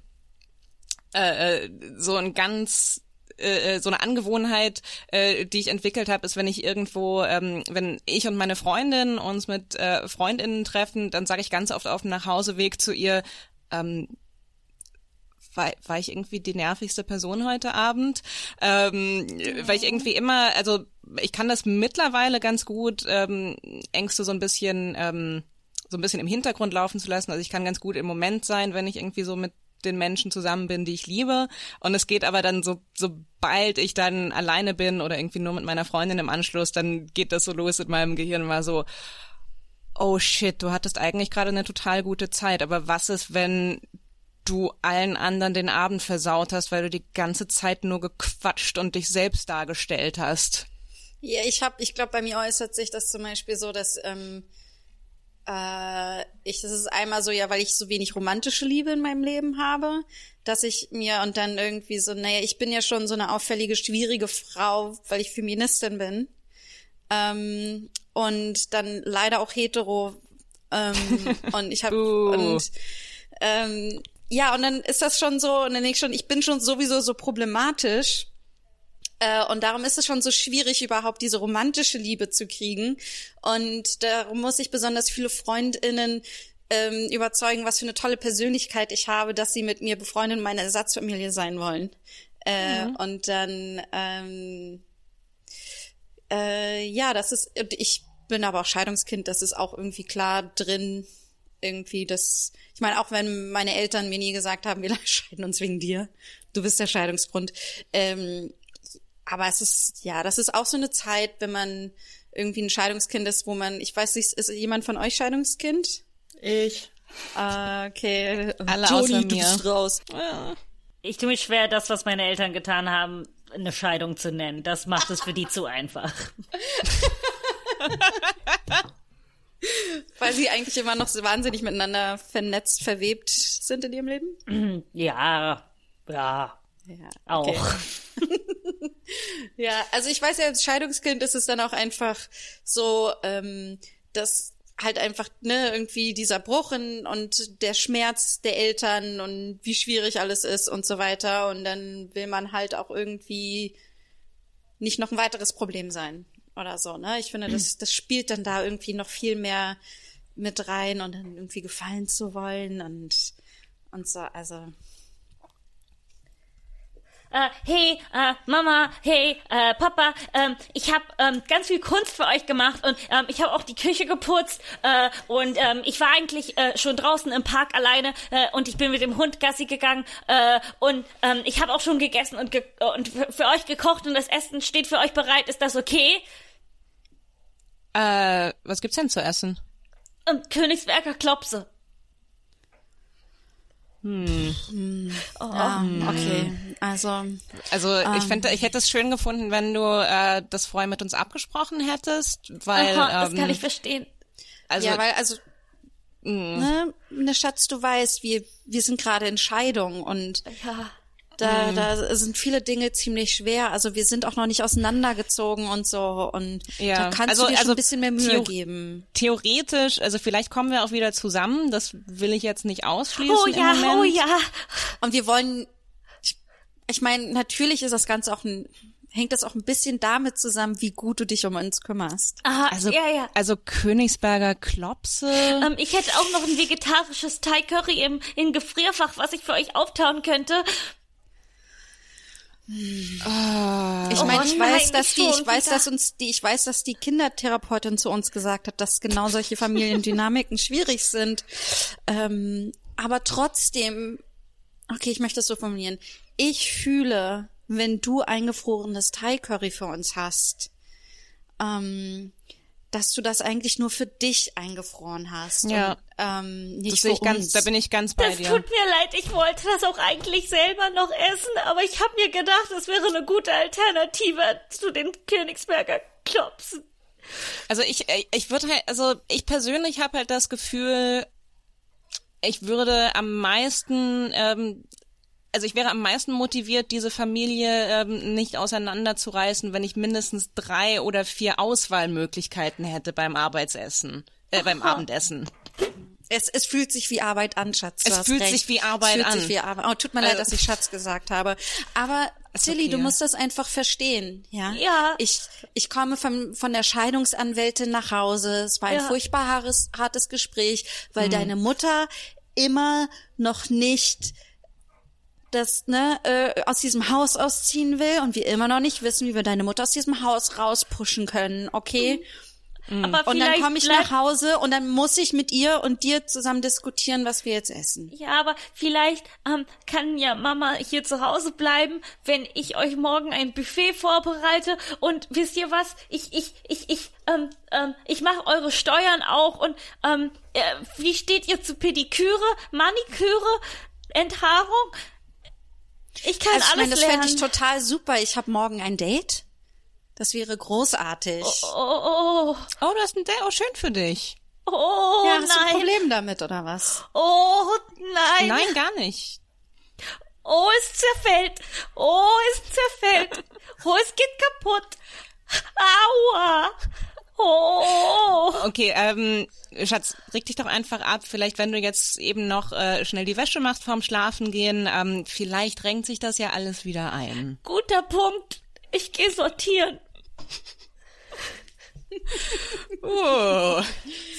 äh, äh so ein ganz äh, äh, so eine Angewohnheit, äh, die ich entwickelt habe, ist, wenn ich irgendwo, ähm, wenn ich und meine Freundin uns mit äh, Freundinnen treffen, dann sage ich ganz oft auf dem Nachhauseweg zu ihr, ähm, war, war ich irgendwie die nervigste Person heute Abend, ähm, ja. weil ich irgendwie immer, also ich kann das mittlerweile ganz gut, ähm, Ängste so ein bisschen, ähm, so ein bisschen im Hintergrund laufen zu lassen. Also ich kann ganz gut im Moment sein, wenn ich irgendwie so mit den Menschen zusammen bin, die ich liebe. Und es geht aber dann so, sobald ich dann alleine bin oder irgendwie nur mit meiner Freundin im Anschluss, dann geht das so los in meinem Gehirn mal so, oh shit, du hattest eigentlich gerade eine total gute Zeit, aber was ist, wenn du allen anderen den Abend versaut hast, weil du die ganze Zeit nur gequatscht und dich selbst dargestellt hast. Ja, ich hab, ich glaube, bei mir äußert sich das zum Beispiel so, dass ähm, äh, ich, das ist einmal so, ja, weil ich so wenig romantische Liebe in meinem Leben habe, dass ich mir und dann irgendwie so, naja, ich bin ja schon so eine auffällige, schwierige Frau, weil ich Feministin bin. Ähm, und dann leider auch hetero. Ähm, und ich habe uh. und ähm, ja, und dann ist das schon so, und dann denke ich schon, ich bin schon sowieso so problematisch. Äh, und darum ist es schon so schwierig, überhaupt diese romantische Liebe zu kriegen. Und darum muss ich besonders viele Freundinnen ähm, überzeugen, was für eine tolle Persönlichkeit ich habe, dass sie mit mir befreundet und meine Ersatzfamilie sein wollen. Äh, mhm. Und dann, ähm, äh, ja, das ist, ich bin aber auch Scheidungskind, das ist auch irgendwie klar drin, irgendwie das, ich meine, auch wenn meine Eltern mir nie gesagt haben, wir scheiden uns wegen dir, du bist der Scheidungsgrund. Ähm, aber es ist, ja, das ist auch so eine Zeit, wenn man irgendwie ein Scheidungskind ist, wo man, ich weiß nicht, ist jemand von euch Scheidungskind? Ich. Ah, okay. Alle Joni, außer mir. du bist raus. Ich tue mich schwer, das, was meine Eltern getan haben, eine Scheidung zu nennen. Das macht es für die zu einfach. Weil sie eigentlich immer noch so wahnsinnig miteinander vernetzt, verwebt sind in ihrem Leben? Ja, ja, ja auch. Ja, also ich weiß ja, als Scheidungskind ist es dann auch einfach so, ähm, dass halt einfach, ne, irgendwie dieser Bruch in, und der Schmerz der Eltern und wie schwierig alles ist und so weiter. Und dann will man halt auch irgendwie nicht noch ein weiteres Problem sein oder so, ne? Ich finde, das, das spielt dann da irgendwie noch viel mehr mit rein und dann irgendwie gefallen zu wollen und, und so, also. Uh, hey, uh, Mama, hey, uh, Papa, ähm, ich habe ähm, ganz viel Kunst für euch gemacht und ähm, ich habe auch die Küche geputzt äh, und ähm, ich war eigentlich äh, schon draußen im Park alleine äh, und ich bin mit dem Hund Gassi gegangen äh, und ähm, ich habe auch schon gegessen und, ge und für euch gekocht und das Essen steht für euch bereit. Ist das okay? Äh, was gibt's denn zu essen? Ähm, Königsberger Klopse. Hm. hm. Oh, ja, okay. Also, also ich ähm, fände, ich hätte es schön gefunden, wenn du äh, das vorher mit uns abgesprochen hättest, weil Aha, ähm, das kann ich verstehen. Also, ja, weil also hm. ne, ne Schatz, du weißt, wir wir sind gerade in Scheidung und ja. Da, mhm. da sind viele Dinge ziemlich schwer. Also wir sind auch noch nicht auseinandergezogen und so. Und ja. da kannst also, du dir also schon ein bisschen mehr Mühe Theo geben. Theoretisch, also vielleicht kommen wir auch wieder zusammen. Das will ich jetzt nicht ausschließen. Oh ja, oh ja. Und wir wollen, ich, meine, natürlich ist das Ganze auch ein hängt das auch ein bisschen damit zusammen, wie gut du dich um uns kümmerst. Aha, also, ja, ja. Also Königsberger Klopse. Ähm, ich hätte auch noch ein vegetarisches Thai Curry im, im Gefrierfach, was ich für euch auftauen könnte. Oh. Ich meine, ich weiß, dass die, ich weiß, dass uns die, ich weiß, dass die Kindertherapeutin zu uns gesagt hat, dass genau solche Familiendynamiken schwierig sind. Ähm, aber trotzdem, okay, ich möchte es so formulieren. Ich fühle, wenn du eingefrorenes Thai Curry für uns hast, ähm, dass du das eigentlich nur für dich eingefroren hast. Ja. Und, ähm, nicht das für ich ganz, da bin ich ganz bei das dir. Das tut mir leid, ich wollte das auch eigentlich selber noch essen, aber ich habe mir gedacht, das wäre eine gute Alternative zu den Königsberger Klopsen. Also ich, ich würde halt, also ich persönlich habe halt das Gefühl, ich würde am meisten ähm, also ich wäre am meisten motiviert, diese Familie ähm, nicht auseinanderzureißen, wenn ich mindestens drei oder vier Auswahlmöglichkeiten hätte beim Arbeitsessen, äh, beim Abendessen. Es, es fühlt sich wie Arbeit an, Schatz. Du Es fühlt recht. sich wie Arbeit es fühlt an. Sich wie Arbeit. Oh, tut mir leid, Also- dass ich Schatz gesagt habe. Aber Tilly, okay. du musst das einfach verstehen, ja? Ja. Ich, ich komme von, von der Scheidungsanwältin nach Hause. Es war ein Ja. furchtbar hartes, hartes Gespräch, weil Mhm. deine Mutter immer noch nicht das ne äh, aus diesem Haus ausziehen will und wir immer noch nicht wissen, wie wir deine Mutter aus diesem Haus rauspushen können, okay? Aber Und dann komme ich nach Hause und dann muss ich mit ihr und dir zusammen diskutieren, was wir jetzt essen. Ja, aber vielleicht ähm, kann ja Mama hier zu Hause bleiben, wenn ich euch morgen ein Buffet vorbereite. Und wisst ihr was? Ich, ich, ich, ich, ähm, ähm, ich mache eure Steuern auch. Und ähm, äh, wie steht ihr zu Pediküre, Maniküre, Enthaarung? Ich kann Also ich alles meine, das fände lernen. ich total super. Ich habe morgen ein Date. Das wäre großartig. oh, oh, Oh, du hast ein Date, oh, schön für dich. oh, ja, hast du ein nein. Problem damit oder was? Oh, nein. Nein, gar nicht. Oh, es zerfällt. Oh, es zerfällt. Oh, es geht kaputt. Aua. Oh. Okay, ähm, Schatz, reg dich doch einfach ab. Vielleicht, wenn du jetzt eben noch äh, schnell die Wäsche machst vorm Schlafen gehen, ähm, vielleicht renkt sich das ja alles wieder ein. Guter Punkt. Ich gehe sortieren. Oh.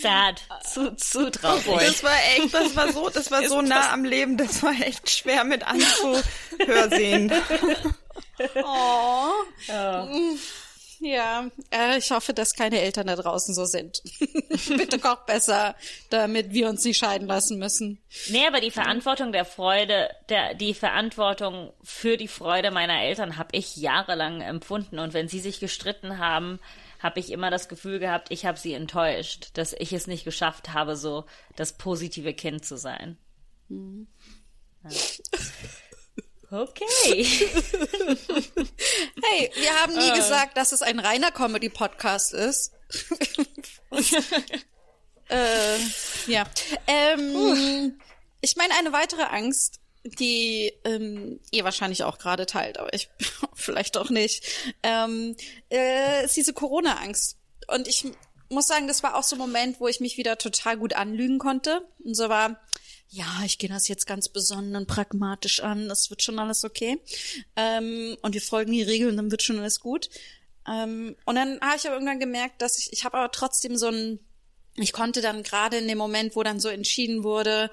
Sad. Zu, zu traurig. Das war echt, das war so, das war so nah am Leben, das war echt schwer mit anzuhörsehen. Oh. Ja, äh, ich hoffe, dass keine Eltern da draußen so sind. Bitte koch besser, damit wir uns nicht scheiden lassen müssen. Nee, aber die Verantwortung der Freude, der, die Verantwortung für die Freude meiner Eltern habe ich jahrelang empfunden. Und wenn sie sich gestritten haben, habe ich immer das Gefühl gehabt, ich habe sie enttäuscht, dass ich es nicht geschafft habe, so das positive Kind zu sein. Ja. Okay. Hey, wir haben nie gesagt, dass es ein reiner Comedy-Podcast ist. äh, ja. Ähm, ich meine, eine weitere Angst, die ähm, ihr wahrscheinlich auch gerade teilt, aber ich vielleicht auch nicht, ähm, äh, ist diese Corona-Angst. Und ich muss sagen, das war auch so ein Moment, wo ich mich wieder total gut anlügen konnte. Und so war, ja, ich gehe das jetzt ganz besonnen und pragmatisch an, das wird schon alles okay. Ähm, und wir folgen die Regeln, dann wird schon alles gut. Ähm, und dann habe ich aber irgendwann gemerkt, dass ich, ich habe aber trotzdem so ein, ich konnte dann gerade in dem Moment, wo dann so entschieden wurde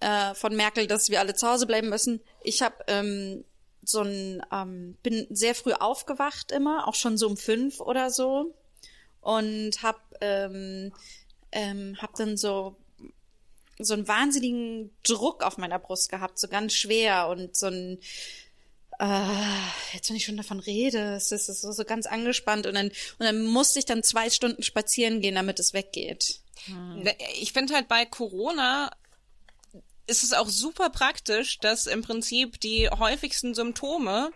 äh, von Merkel, dass wir alle zu Hause bleiben müssen, ich habe ähm, so ein, ähm, bin sehr früh aufgewacht immer, auch schon so um fünf oder so und hab ähm, ähm, hab dann so so einen wahnsinnigen Druck auf meiner Brust gehabt, so ganz schwer und so ein äh, jetzt wenn ich schon davon rede, es ist so, so ganz angespannt und dann und dann musste ich dann zwei Stunden spazieren gehen, damit es weggeht. Ich finde halt bei Corona ist es auch super praktisch, dass im Prinzip die häufigsten Symptome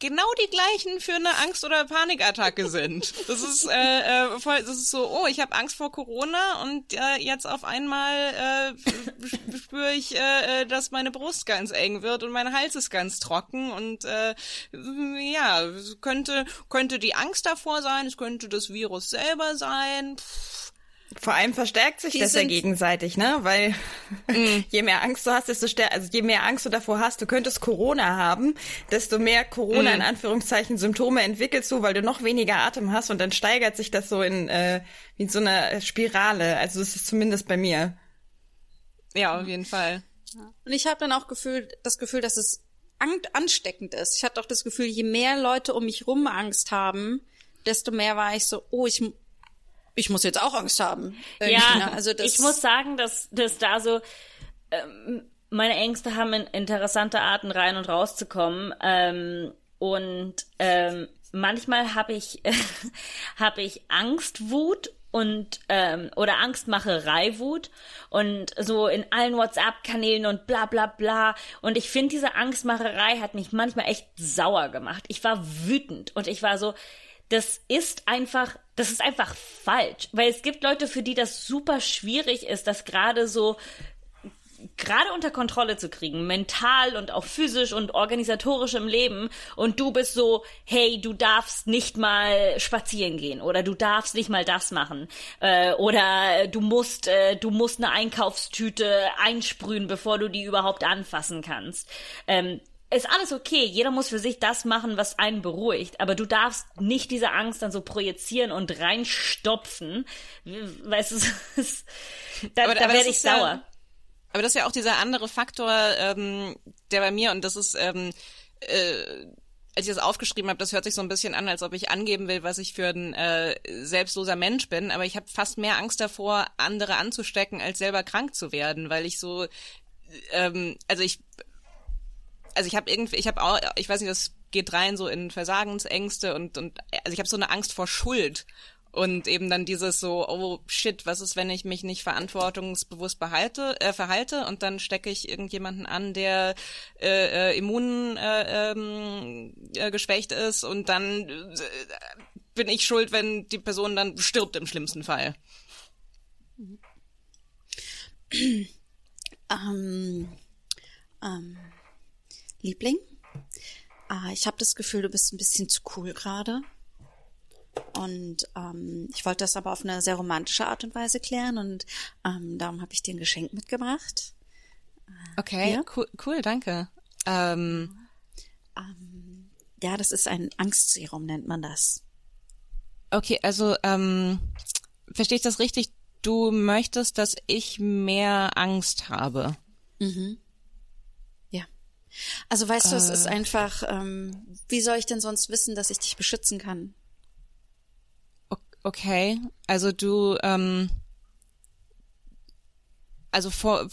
genau die gleichen für eine Angst- oder Panikattacke sind. Das ist, äh, äh, voll, das ist so, oh, ich habe Angst vor Corona und äh, jetzt auf einmal äh, spüre ich, äh, äh, dass meine Brust ganz eng wird und mein Hals ist ganz trocken und äh, ja, könnte könnte die Angst davor sein, es könnte das Virus selber sein. Pff, Vor allem verstärkt sich Die das ja gegenseitig, ne? Weil je mehr Angst du hast, desto stärker, also je mehr Angst du davor hast, du könntest Corona haben, desto mehr Corona in Anführungszeichen Symptome entwickelst du, weil du noch weniger Atem hast und dann steigert sich das so in äh, wie in so einer Spirale. Also das ist zumindest bei mir. ja, auf jeden Fall. Und ich habe dann auch Gefühl, das Gefühl, dass es an ansteckend ist. Ich hatte auch das Gefühl, je mehr Leute um mich rum Angst haben, desto mehr war ich so, oh, ich, ich muss jetzt auch Angst haben. Irgendwie, Ja, ne? also das, ich muss sagen, dass, dass da so ähm, meine Ängste haben in interessante Arten rein und rauszukommen. Ähm, und ähm, manchmal habe ich habe ich Angstwut und ähm, oder Angstmacherei-Wut und so in allen WhatsApp-Kanälen und bla bla bla. Und ich finde, diese Angstmacherei hat mich manchmal echt sauer gemacht. Ich war wütend und ich war so, das ist einfach, das ist einfach falsch. Weil es gibt Leute, für die das super schwierig ist, dass gerade so gerade unter Kontrolle zu kriegen, mental und auch physisch und organisatorisch im Leben und du bist so, hey, du darfst nicht mal spazieren gehen oder du darfst nicht mal das machen äh, oder du musst äh, du musst eine Einkaufstüte einsprühen, bevor du die überhaupt anfassen kannst. Ähm, ist alles okay. Jeder muss für sich das machen, was einen beruhigt. Aber du darfst nicht diese Angst dann so projizieren und reinstopfen. Weißt du, da, aber, da aber werde ich sauer. Ja, aber das ist ja auch dieser andere Faktor, ähm, der bei mir, und das ist, ähm, äh, als ich das aufgeschrieben habe, das hört sich so ein bisschen an, als ob ich angeben will, was ich für ein äh, selbstloser Mensch bin, aber ich habe fast mehr Angst davor, andere anzustecken, als selber krank zu werden, weil ich so, ähm, also ich also ich habe irgendwie, ich habe auch, ich weiß nicht, das geht rein so in Versagensängste und und also ich habe so eine Angst vor Schuld und eben dann dieses so, oh shit, was ist, wenn ich mich nicht verantwortungsbewusst behalte, äh, verhalte und dann stecke ich irgendjemanden an, der äh, äh, immun äh, ähm, äh, geschwächt ist und dann äh, bin ich schuld, wenn die Person dann stirbt im schlimmsten Fall. Ähm, ähm, Liebling, äh, ich habe das Gefühl, du bist ein bisschen zu cool gerade. Und ähm, ich wollte das aber auf eine sehr romantische Art und Weise klären und ähm, darum habe ich dir ein Geschenk mitgebracht. Okay, Ja? cool, cool, danke. Ähm, Ähm, ja, das ist ein Angstserum, nennt man das. okay, also ähm, verstehe ich das richtig? Du möchtest, dass ich mehr Angst habe. Ja. Also weißt du, es Äh. ist einfach, ähm, wie soll ich denn sonst wissen, dass ich dich beschützen kann? Okay, also du, ähm, also vor,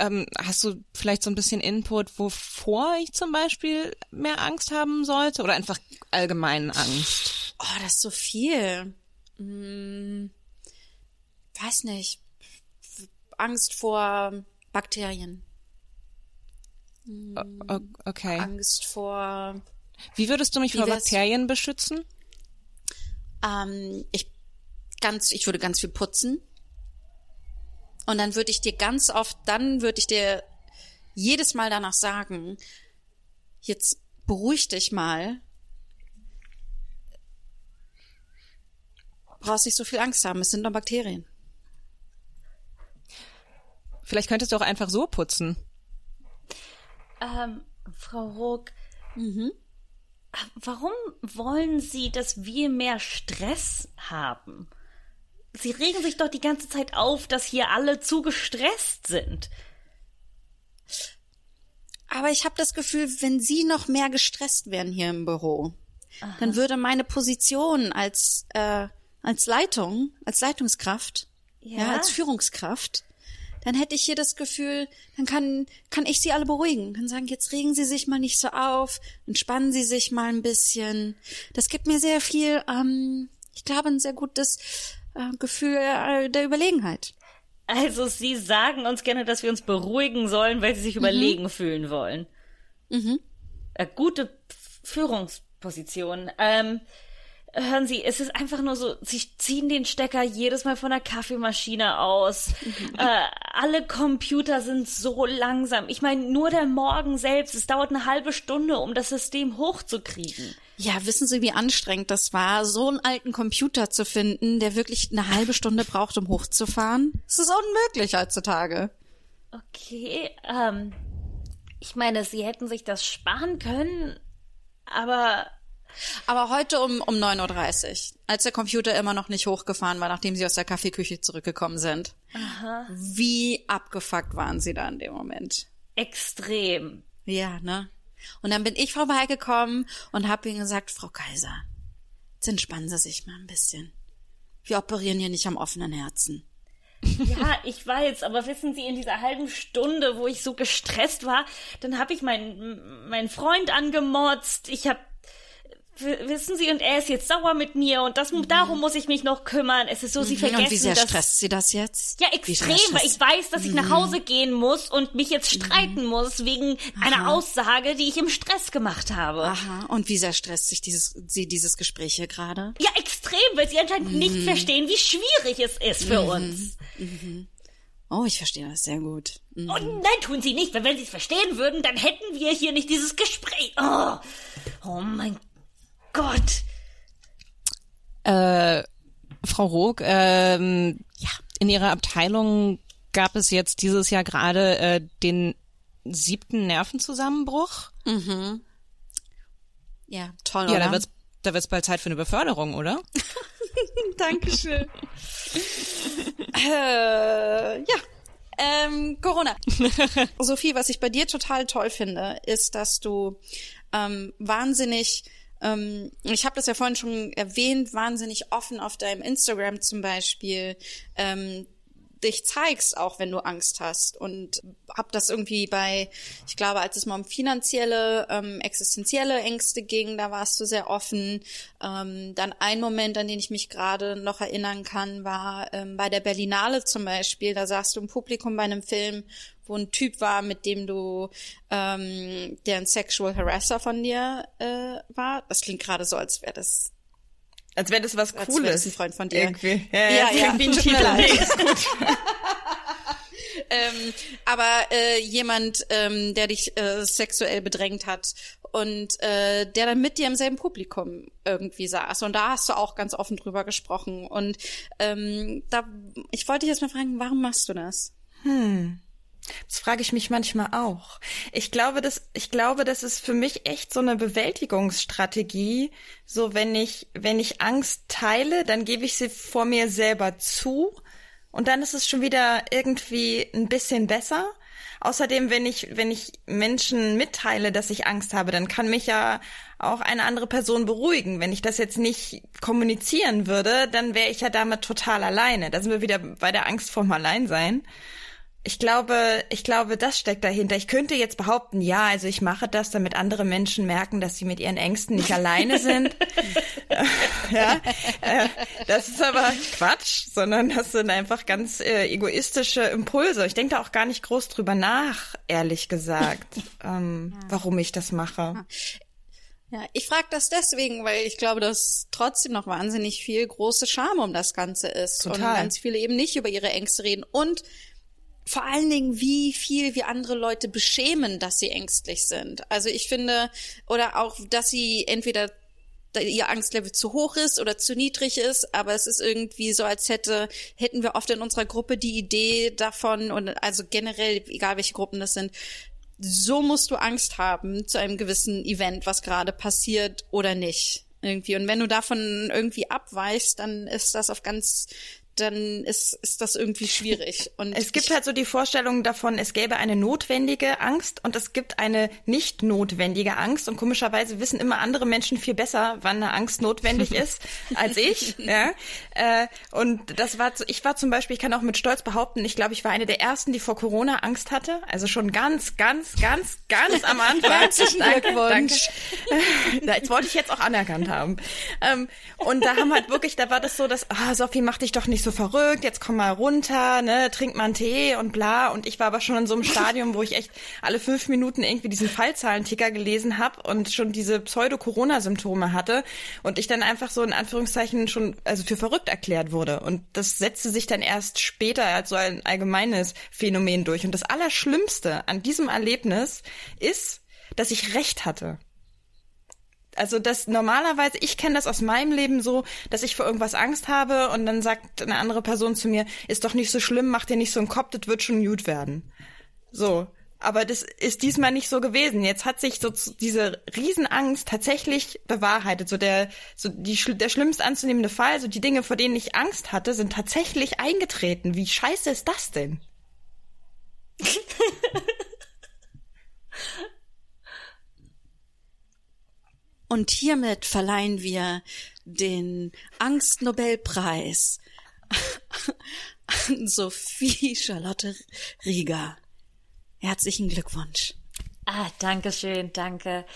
ähm, hast du vielleicht so ein bisschen Input, wovor ich zum Beispiel mehr Angst haben sollte oder einfach allgemein Angst? Oh, das ist so viel. Hm, weiß nicht. Angst vor Bakterien. O okay. Angst vor Wie würdest du mich vor Bakterien beschützen? Ähm, ich ganz, ich würde ganz viel putzen. Und dann würde ich dir ganz oft, dann würde ich dir jedes Mal danach sagen, jetzt beruhig dich mal. Brauchst nicht so viel Angst haben, es sind nur Bakterien. Vielleicht könntest du auch einfach so putzen. Ähm, Frau Ruck, warum wollen Sie, dass wir mehr Stress haben? Sie regen sich doch die ganze Zeit auf, dass hier alle zu gestresst sind. Aber ich habe das Gefühl, wenn Sie noch mehr gestresst wären hier im Büro, dann würde meine Position als äh, als Leitung, als Leitungskraft, ja. Ja? als Führungskraft, dann hätte ich hier das Gefühl, dann kann kann ich Sie alle beruhigen, kann sagen, jetzt regen Sie sich mal nicht so auf, entspannen Sie sich mal ein bisschen. Das gibt mir sehr viel, ähm, ich glaube, ein sehr gutes äh, Gefühl äh, der Überlegenheit. Also Sie sagen uns gerne, dass wir uns beruhigen sollen, weil Sie sich überlegen fühlen wollen. Mhm. Äh, gute Führungsposition. Ähm, hören Sie, es ist einfach nur so, Sie ziehen den Stecker jedes Mal von der Kaffeemaschine aus. Äh, alle Computer sind so langsam. Ich meine, nur der Morgen selbst, es dauert eine halbe Stunde, um das System hochzukriegen. Ja, wissen Sie, wie anstrengend das war, so einen alten Computer zu finden, der wirklich eine halbe Stunde braucht, um hochzufahren? Es ist unmöglich heutzutage. Okay, ähm, ich meine, Sie hätten sich das sparen können, aber Aber heute um, um 9.30 Uhr, als der Computer immer noch nicht hochgefahren war, nachdem Sie aus der Kaffeeküche zurückgekommen sind. Wie abgefuckt waren Sie da in dem Moment? extrem. Ja, ne? Und dann bin ich vorbeigekommen und habe ihnen gesagt, Frau Kaiser, jetzt entspannen Sie sich mal ein bisschen. Wir operieren hier nicht am offenen Herzen. Ja, ich weiß, aber wissen Sie, in dieser halben Stunde, wo ich so gestresst war, dann habe ich meinen meinen Freund angemotzt. Ich habe wissen Sie, und er ist jetzt sauer mit mir und das darum muss ich mich noch kümmern. Es ist so, Sie vergessen Mhm. und wie sehr dass stresst Sie das jetzt? ja, extrem, weil ich weiß, dass ich nach Mhm. Hause gehen muss und mich jetzt streiten muss wegen einer Aussage, die ich im Stress gemacht habe. Aha, und wie sehr stresst sich dieses, Sie dieses Gespräch hier gerade? Ja, extrem, weil sie anscheinend Mhm. nicht verstehen, wie schwierig es ist für uns. Oh, ich verstehe das sehr gut. Mhm. Oh nein, tun sie nicht, weil wenn sie es verstehen würden, dann hätten wir hier nicht dieses Gespräch. Oh, oh mein Gott. Äh, Frau Rook, ähm, ja, in Ihrer Abteilung gab es jetzt dieses Jahr gerade äh, den siebten Nervenzusammenbruch. Mhm. Ja, toll, Ja, oder? da wird's, da wird's bald Zeit für eine Beförderung, oder? Dankeschön. äh, ja. Ähm, Corona. Sophie, was ich bei dir total toll finde, ist, dass du ähm, wahnsinnig, ähm, ich habe das ja vorhin schon erwähnt, wahnsinnig offen auf deinem Instagram zum Beispiel. Ähm, dich zeigst, auch wenn du Angst hast. Und hab das irgendwie bei, ich glaube, als es mal um finanzielle, ähm, existenzielle Ängste ging, da warst du sehr offen. Ähm, dann ein Moment, an den ich mich gerade noch erinnern kann, war ähm, bei der Berlinale zum Beispiel. Da saßt du im Publikum bei einem Film, wo ein Typ war, mit dem du, ähm, der ein Sexual Harasser von dir äh, war. Das klingt gerade so, als wäre das Als wäre das was Als Cooles. das ein Freund von dir. Irgendwie. Ja, Ja, ja, ja, wie ein Titel. leid. Nee, ist gut. ähm, aber äh, jemand, ähm, der dich äh, sexuell bedrängt hat und äh, der dann mit dir im selben Publikum irgendwie saß. Und da hast du auch ganz offen drüber gesprochen. Und ähm, da, ich wollte dich jetzt mal fragen, warum machst du das? Das frage ich mich manchmal auch. Ich glaube, das, ich glaube, das ist für mich echt so eine Bewältigungsstrategie. So, wenn ich, wenn ich Angst teile, dann gebe ich sie vor mir selber zu. Und dann ist es schon wieder irgendwie ein bisschen besser. Außerdem, wenn ich, wenn ich Menschen mitteile, dass ich Angst habe, dann kann mich ja auch eine andere Person beruhigen. Wenn ich das jetzt nicht kommunizieren würde, dann wäre ich ja damit total alleine. Da sind wir wieder bei der Angst vorm Alleinsein. Ich glaube, ich glaube, das steckt dahinter. Ich könnte jetzt behaupten, ja, also ich mache das, damit andere Menschen merken, dass sie mit ihren Ängsten nicht alleine sind. ja, äh, das ist aber Quatsch, sondern das sind einfach ganz äh, egoistische Impulse. Ich denke da auch gar nicht groß drüber nach, ehrlich gesagt, ähm, warum ich das mache. Ja, ich frage das deswegen, weil ich glaube, dass trotzdem noch wahnsinnig viel große Scham um das Ganze ist. Und Total. ganz viele eben nicht über ihre Ängste reden. Und vor allen Dingen, wie viel wir andere Leute beschämen, dass sie ängstlich sind. Also ich finde, oder auch, dass sie entweder ihr Angstlevel zu hoch ist oder zu niedrig ist, aber es ist irgendwie so, als hätte, hätten wir oft in unserer Gruppe die Idee davon und also generell, egal welche Gruppen das sind, so musst du Angst haben zu einem gewissen Event, was gerade passiert oder nicht. Irgendwie. Und wenn du davon irgendwie abweichst, dann ist das auf ganz, dann ist, ist das irgendwie schwierig. Und Es gibt halt so die Vorstellung davon, es gäbe eine notwendige Angst und es gibt eine nicht notwendige Angst. Und komischerweise wissen immer andere Menschen viel besser, wann eine Angst notwendig ist, als ich. Ja? Äh, und das war, ich war zum Beispiel, ich kann auch mit Stolz behaupten, ich glaube, ich war eine der ersten, die vor Corona Angst hatte. Also schon ganz, ganz, ganz, ganz am Anfang. Herzlichen Danke, Glückwunsch. Danke. Das wollte ich jetzt auch anerkannt haben. Ähm, und da haben halt wirklich, da war das so, dass, ah, Sophie, mach dich doch nicht so verrückt, jetzt komm mal runter, ne, trink mal einen Tee und bla. Und ich war aber schon in so einem Stadium, wo ich echt alle fünf Minuten irgendwie diesen Fallzahlenticker gelesen habe und schon diese Pseudo-Corona-Symptome hatte und ich dann einfach so in Anführungszeichen schon, also für verrückt erklärt wurde. Und das setzte sich dann erst später als so ein allgemeines Phänomen durch. Und das Allerschlimmste an diesem Erlebnis ist, dass ich recht hatte. Also das normalerweise, ich kenne das aus meinem Leben so, dass ich vor irgendwas Angst habe und dann sagt eine andere Person zu mir, ist doch nicht so schlimm, mach dir nicht so einen Kopf, das wird schon gut werden. So. Aber das ist diesmal nicht so gewesen. Jetzt hat sich so diese Riesenangst tatsächlich bewahrheitet. So der, so die, der schlimmst anzunehmende Fall, so die Dinge, vor denen ich Angst hatte, sind tatsächlich eingetreten. Wie scheiße ist das denn? und hiermit verleihen wir den Angstnobelpreis an Sophie Charlotte Rieger. Herzlichen Glückwunsch. Ah, danke schön, danke.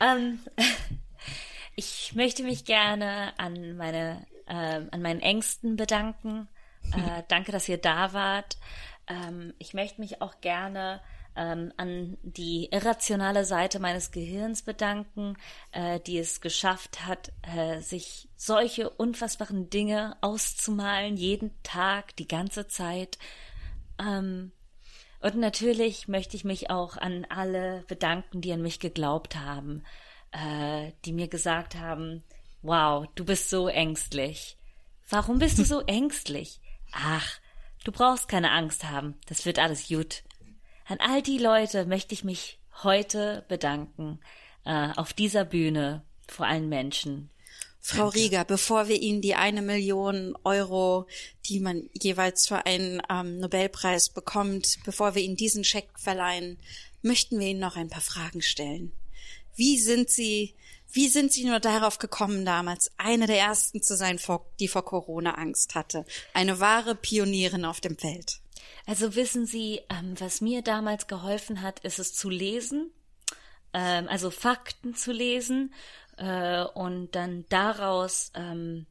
Ähm, ich möchte mich gerne an meine, ähm, an meinen Ängsten bedanken. Äh, danke, dass ihr da wart. Ähm, ich möchte mich auch gerne ähm, an die irrationale Seite meines Gehirns bedanken, äh, die es geschafft hat, äh, sich solche unfassbaren Dinge auszumalen, jeden Tag, die ganze Zeit. Ähm, und natürlich möchte ich mich auch an alle bedanken, die an mich geglaubt haben, äh, die mir gesagt haben, wow, du bist so ängstlich. Warum bist du so ängstlich? Ach, du brauchst keine Angst haben, das wird alles gut. An all die Leute möchte ich mich heute bedanken, äh, auf dieser Bühne vor allen Menschen. Frau Rieger, bevor wir Ihnen die eine Million Euro, die man jeweils für einen ähm, Nobelpreis bekommt, bevor wir Ihnen diesen Scheck verleihen, möchten wir Ihnen noch ein paar Fragen stellen. Wie sind Sie, wie sind Sie nur darauf gekommen, damals eine der ersten zu sein, die vor Corona Angst hatte? Eine wahre Pionierin auf dem Feld. Also wissen Sie, ähm, was mir damals geholfen hat, ist es zu lesen, ähm, also Fakten zu lesen äh, und dann daraus ähm,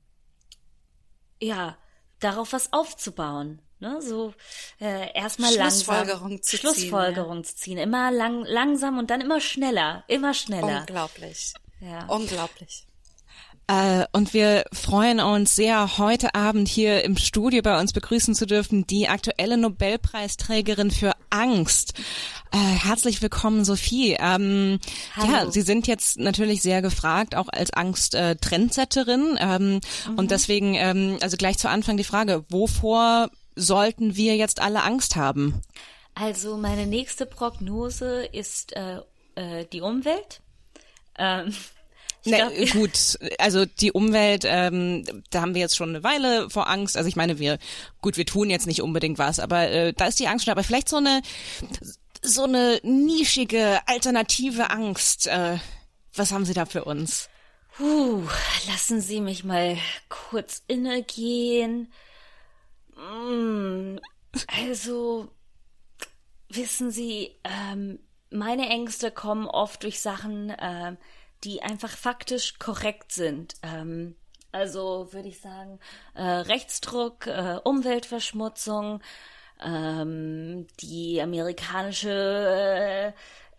ja darauf was aufzubauen. Ne, so äh, erstmal Schlussfolgerung langsam zu Schlussfolgerung ziehen, zu ziehen, immer lang, langsam und dann immer schneller, immer schneller. Unglaublich. Ja. Unglaublich. Äh, und wir freuen uns sehr, heute Abend hier im Studio bei uns begrüßen zu dürfen, die aktuelle Nobelpreisträgerin für Angst. Äh, herzlich willkommen, Sophie. Ähm, ja, Sie sind jetzt natürlich sehr gefragt, auch als Angst-Trendsetterin. Ähm, mhm. Und deswegen, ähm, also gleich zu Anfang die Frage, wovor sollten wir jetzt alle Angst haben? Also meine nächste Prognose ist äh, äh, die Umwelt. Ähm, Ne, glaub, gut, also die Umwelt, ähm, da haben wir jetzt schon eine Weile vor Angst. Also ich meine, wir, gut, wir tun jetzt nicht unbedingt was, aber äh, da ist die Angst schon. Aber vielleicht so eine, so eine nischige, alternative Angst. Äh, was haben Sie da für uns? Puh, lassen Sie mich mal kurz innegehen. Mm, also, wissen Sie, ähm, meine Ängste kommen oft durch Sachen, äh, die einfach faktisch korrekt sind. Ähm, also würde ich sagen, äh, Rechtsdruck, äh, Umweltverschmutzung, ähm, die amerikanische äh,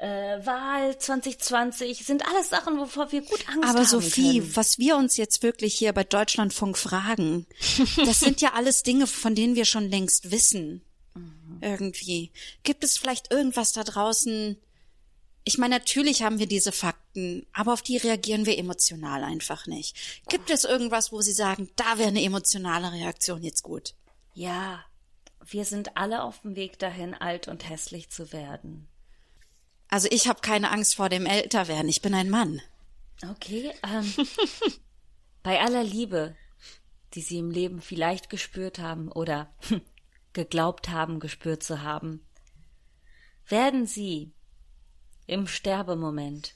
äh, Wahl 2020 sind alles Sachen, wovor wir gut Angst Aber haben Sophie, können. was wir uns jetzt wirklich hier bei Deutschlandfunk fragen, das sind ja alles Dinge, von denen wir schon längst wissen. Mhm. Irgendwie. Gibt es vielleicht irgendwas da draußen, ich meine, natürlich haben wir diese Fakten, aber auf die reagieren wir emotional einfach nicht. Gibt es irgendwas, wo Sie sagen, da wäre eine emotionale Reaktion jetzt gut? Ja, wir sind alle auf dem Weg dahin, alt und hässlich zu werden. Also ich habe keine Angst vor dem Älterwerden. Ich bin ein Mann. Okay. Ähm, bei aller Liebe, die Sie im Leben vielleicht gespürt haben oder geglaubt haben, gespürt zu haben, werden Sie im Sterbemoment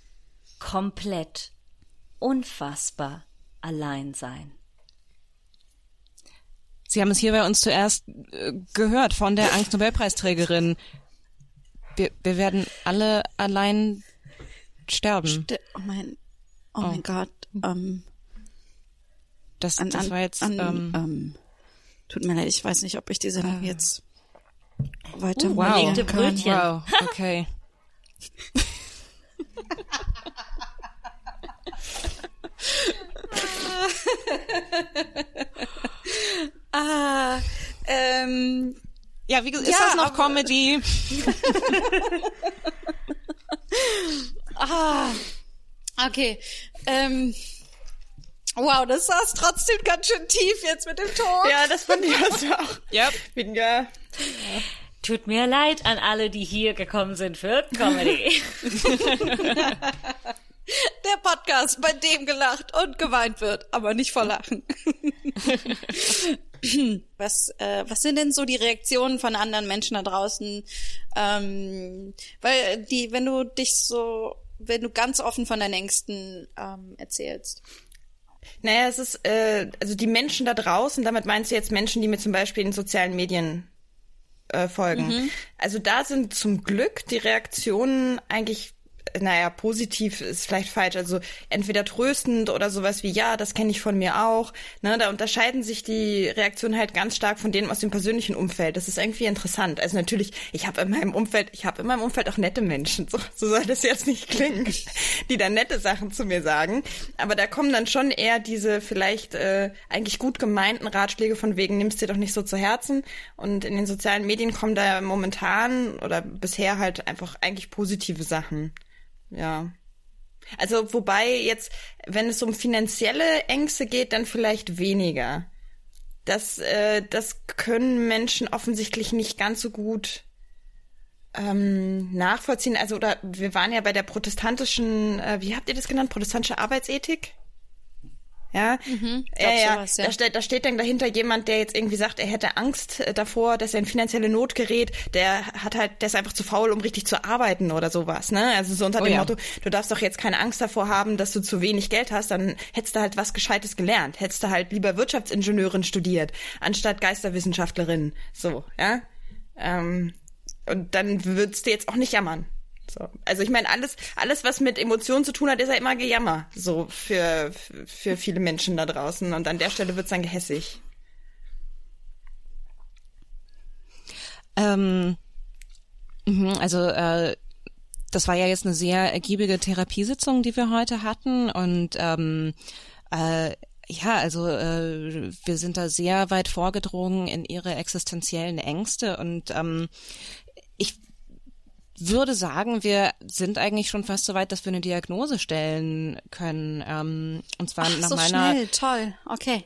komplett, unfassbar allein sein. Sie haben es hier bei uns zuerst äh, gehört von der Angst-Nobelpreisträgerin. Wir, wir werden alle allein sterben. St oh mein, oh, oh. mein Gott. Ähm, das, an, das war jetzt. An, ähm, ähm, tut mir leid, ich weiß nicht, ob ich diese Sendung äh, jetzt weiter uh, wow. Brötchen. Wow, okay. Ah, ähm, ja, wie gesagt, ist ja, das noch Comedy? ah, okay. Ähm, wow, das saß trotzdem ganz schön tief jetzt mit dem Ton. Ja, das fand ich also auch. Yep. Bin ja. Tut mir leid an alle, die hier gekommen sind für Comedy. Der Podcast, bei dem gelacht und geweint wird, aber nicht vor Lachen. was, äh, was sind denn so die Reaktionen von anderen Menschen da draußen? Ähm, weil die, wenn du dich so, wenn du ganz offen von deinen Ängsten ähm, erzählst. Naja, es ist, äh, also die Menschen da draußen, damit meinst du jetzt Menschen, die mir zum Beispiel in sozialen Medien äh, folgen. Mhm. Also da sind zum Glück die Reaktionen eigentlich naja, positiv ist vielleicht falsch, also entweder tröstend oder sowas wie, ja, das kenne ich von mir auch. Ne, da unterscheiden sich die Reaktionen halt ganz stark von denen aus dem persönlichen Umfeld. Das ist irgendwie interessant. Also natürlich, ich habe in meinem Umfeld, ich habe in meinem Umfeld auch nette Menschen, so, so soll das jetzt nicht klingen, die dann nette Sachen zu mir sagen. Aber da kommen dann schon eher diese vielleicht äh, eigentlich gut gemeinten Ratschläge von wegen, nimmst dir doch nicht so zu Herzen. Und in den sozialen Medien kommen da momentan oder bisher halt einfach eigentlich positive Sachen. Ja. Also wobei jetzt, wenn es um finanzielle Ängste geht, dann vielleicht weniger. Das, äh, das können Menschen offensichtlich nicht ganz so gut ähm, nachvollziehen. Also oder wir waren ja bei der protestantischen, äh, wie habt ihr das genannt, protestantische Arbeitsethik? Ja, mhm, ja, ja. Sowas, ja. Da, steht, da steht dann dahinter jemand, der jetzt irgendwie sagt, er hätte Angst äh, davor, dass er in finanzielle Not gerät. Der hat halt, der ist einfach zu faul, um richtig zu arbeiten oder sowas. Ne? Also so unter oh, dem ja. Motto, du darfst doch jetzt keine Angst davor haben, dass du zu wenig Geld hast. Dann hättest du halt was Gescheites gelernt. Hättest du halt lieber Wirtschaftsingenieurin studiert, anstatt Geisterwissenschaftlerin. So, ja. Ähm, und dann würdest du jetzt auch nicht jammern. So. Also ich meine, alles, alles, was mit Emotionen zu tun hat, ist ja immer Gejammer. So für, für viele Menschen da draußen. Und an der Stelle wird's dann gehässig. Ähm, mhm, also äh, das war ja jetzt eine sehr ergiebige Therapiesitzung, die wir heute hatten. Und ähm, äh, ja, also äh, wir sind da sehr weit vorgedrungen in ihre existenziellen Ängste und ähm, ich würde sagen, wir sind eigentlich schon fast so weit, dass wir eine Diagnose stellen können. Ähm, und zwar Ach, nach so meiner. Schnell, toll, okay.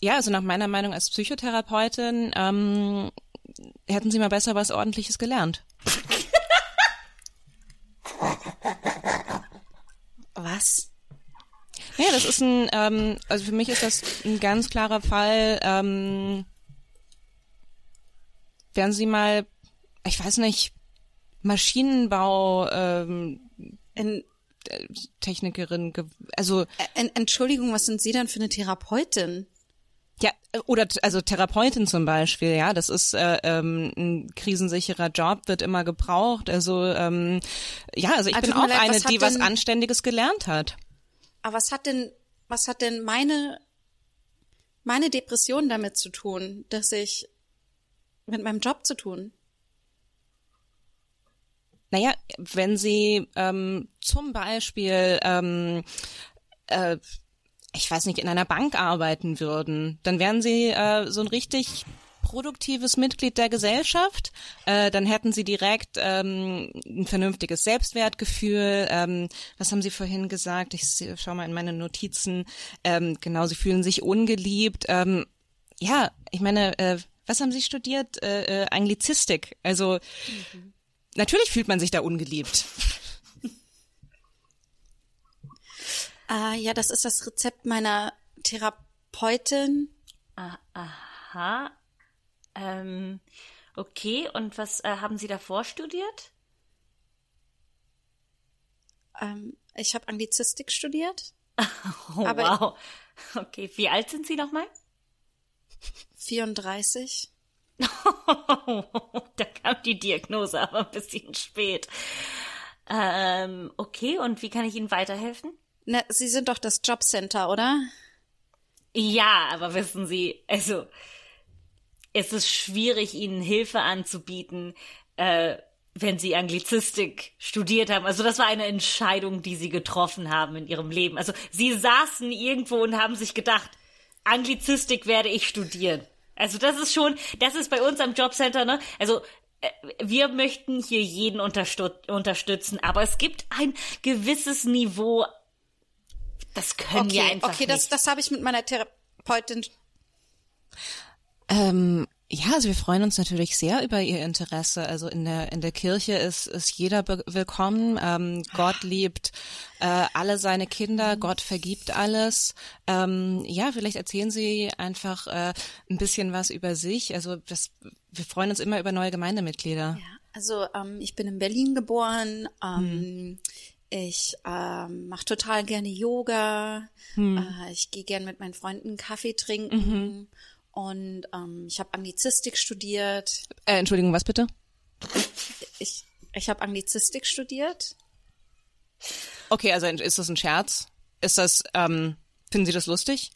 Ja, also nach meiner Meinung als Psychotherapeutin ähm, hätten Sie mal besser was Ordentliches gelernt. Was? Ja, das ist ein, ähm, also für mich ist das ein ganz klarer Fall. Ähm, werden Sie mal, ich weiß nicht, Maschinenbau ähm, in, äh, Technikerin, also Entschuldigung, was sind Sie dann für eine Therapeutin? Ja, oder also Therapeutin zum Beispiel, ja, das ist äh, ähm, ein krisensicherer Job, wird immer gebraucht. Also ähm, ja, also ich ah, bin auch leid, eine, was die denn, was Anständiges gelernt hat. Aber was hat denn, was hat denn meine meine Depression damit zu tun, dass ich mit meinem Job zu tun? Naja, wenn Sie ähm, zum Beispiel, ähm, äh, ich weiß nicht, in einer Bank arbeiten würden, dann wären Sie äh, so ein richtig produktives Mitglied der Gesellschaft, äh, dann hätten sie direkt ähm, ein vernünftiges Selbstwertgefühl. Ähm, was haben Sie vorhin gesagt? Ich schaue mal in meine Notizen. Ähm, genau, Sie fühlen sich ungeliebt. Ähm, ja, ich meine, äh, was haben Sie studiert? Äh, äh, Anglizistik. Also mhm. Natürlich fühlt man sich da ungeliebt. Äh, ja, das ist das Rezept meiner Therapeutin. Ah, aha. Ähm, okay, und was äh, haben Sie davor studiert? Ähm, ich habe Anglizistik studiert. Oh, wow. Okay, wie alt sind Sie nochmal? 34. da kam die Diagnose aber ein bisschen spät. Ähm, okay, und wie kann ich Ihnen weiterhelfen? Na, Sie sind doch das Jobcenter, oder? Ja, aber wissen Sie, also es ist schwierig, Ihnen Hilfe anzubieten, äh, wenn Sie Anglizistik studiert haben. Also das war eine Entscheidung, die Sie getroffen haben in Ihrem Leben. Also Sie saßen irgendwo und haben sich gedacht, Anglizistik werde ich studieren. Also das ist schon, das ist bei uns am Jobcenter, ne? Also äh, wir möchten hier jeden unterstützen, aber es gibt ein gewisses Niveau, das können okay, wir einfach okay, nicht. Okay, das, das habe ich mit meiner Therapeutin. Ähm, ja, also wir freuen uns natürlich sehr über Ihr Interesse. Also in der in der Kirche ist ist jeder willkommen. Ähm, Gott liebt äh, alle seine Kinder. Gott vergibt alles. Ähm, ja, vielleicht erzählen Sie einfach äh, ein bisschen was über sich. Also das, wir freuen uns immer über neue Gemeindemitglieder. Ja, also ähm, ich bin in Berlin geboren. Ähm, hm. Ich ähm, mache total gerne Yoga. Hm. Äh, ich gehe gern mit meinen Freunden Kaffee trinken. Mhm. Und ähm, ich habe Anglizistik studiert. Äh, Entschuldigung, was bitte? Ich, ich habe Anglizistik studiert. Okay, also ist das ein Scherz? Ist das, ähm, finden Sie das lustig?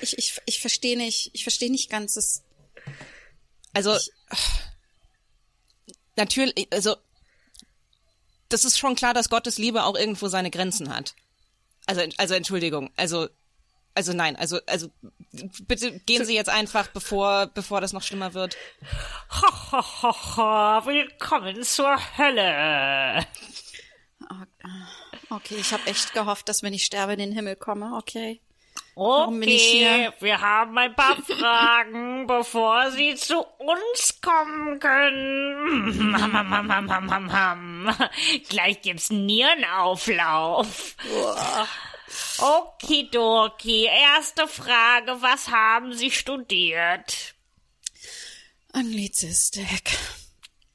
Ich, ich, ich verstehe nicht, ich verstehe nicht ganz das. Also, natürlich, also, das ist schon klar, dass Gottes Liebe auch irgendwo seine Grenzen hat. Also, also Entschuldigung, also, also nein, also, also bitte gehen Sie jetzt einfach, bevor, bevor das noch schlimmer wird. Ho, ho, ho, ho, willkommen zur Hölle. Okay, ich habe echt gehofft, dass wenn ich sterbe, in den Himmel komme. Okay. Warum bin ich hier? wir haben ein paar Fragen, bevor Sie zu uns kommen können. Gleich gibt's Nierenauflauf. Okidoki, erste Frage, was haben Sie studiert? Anglizistik.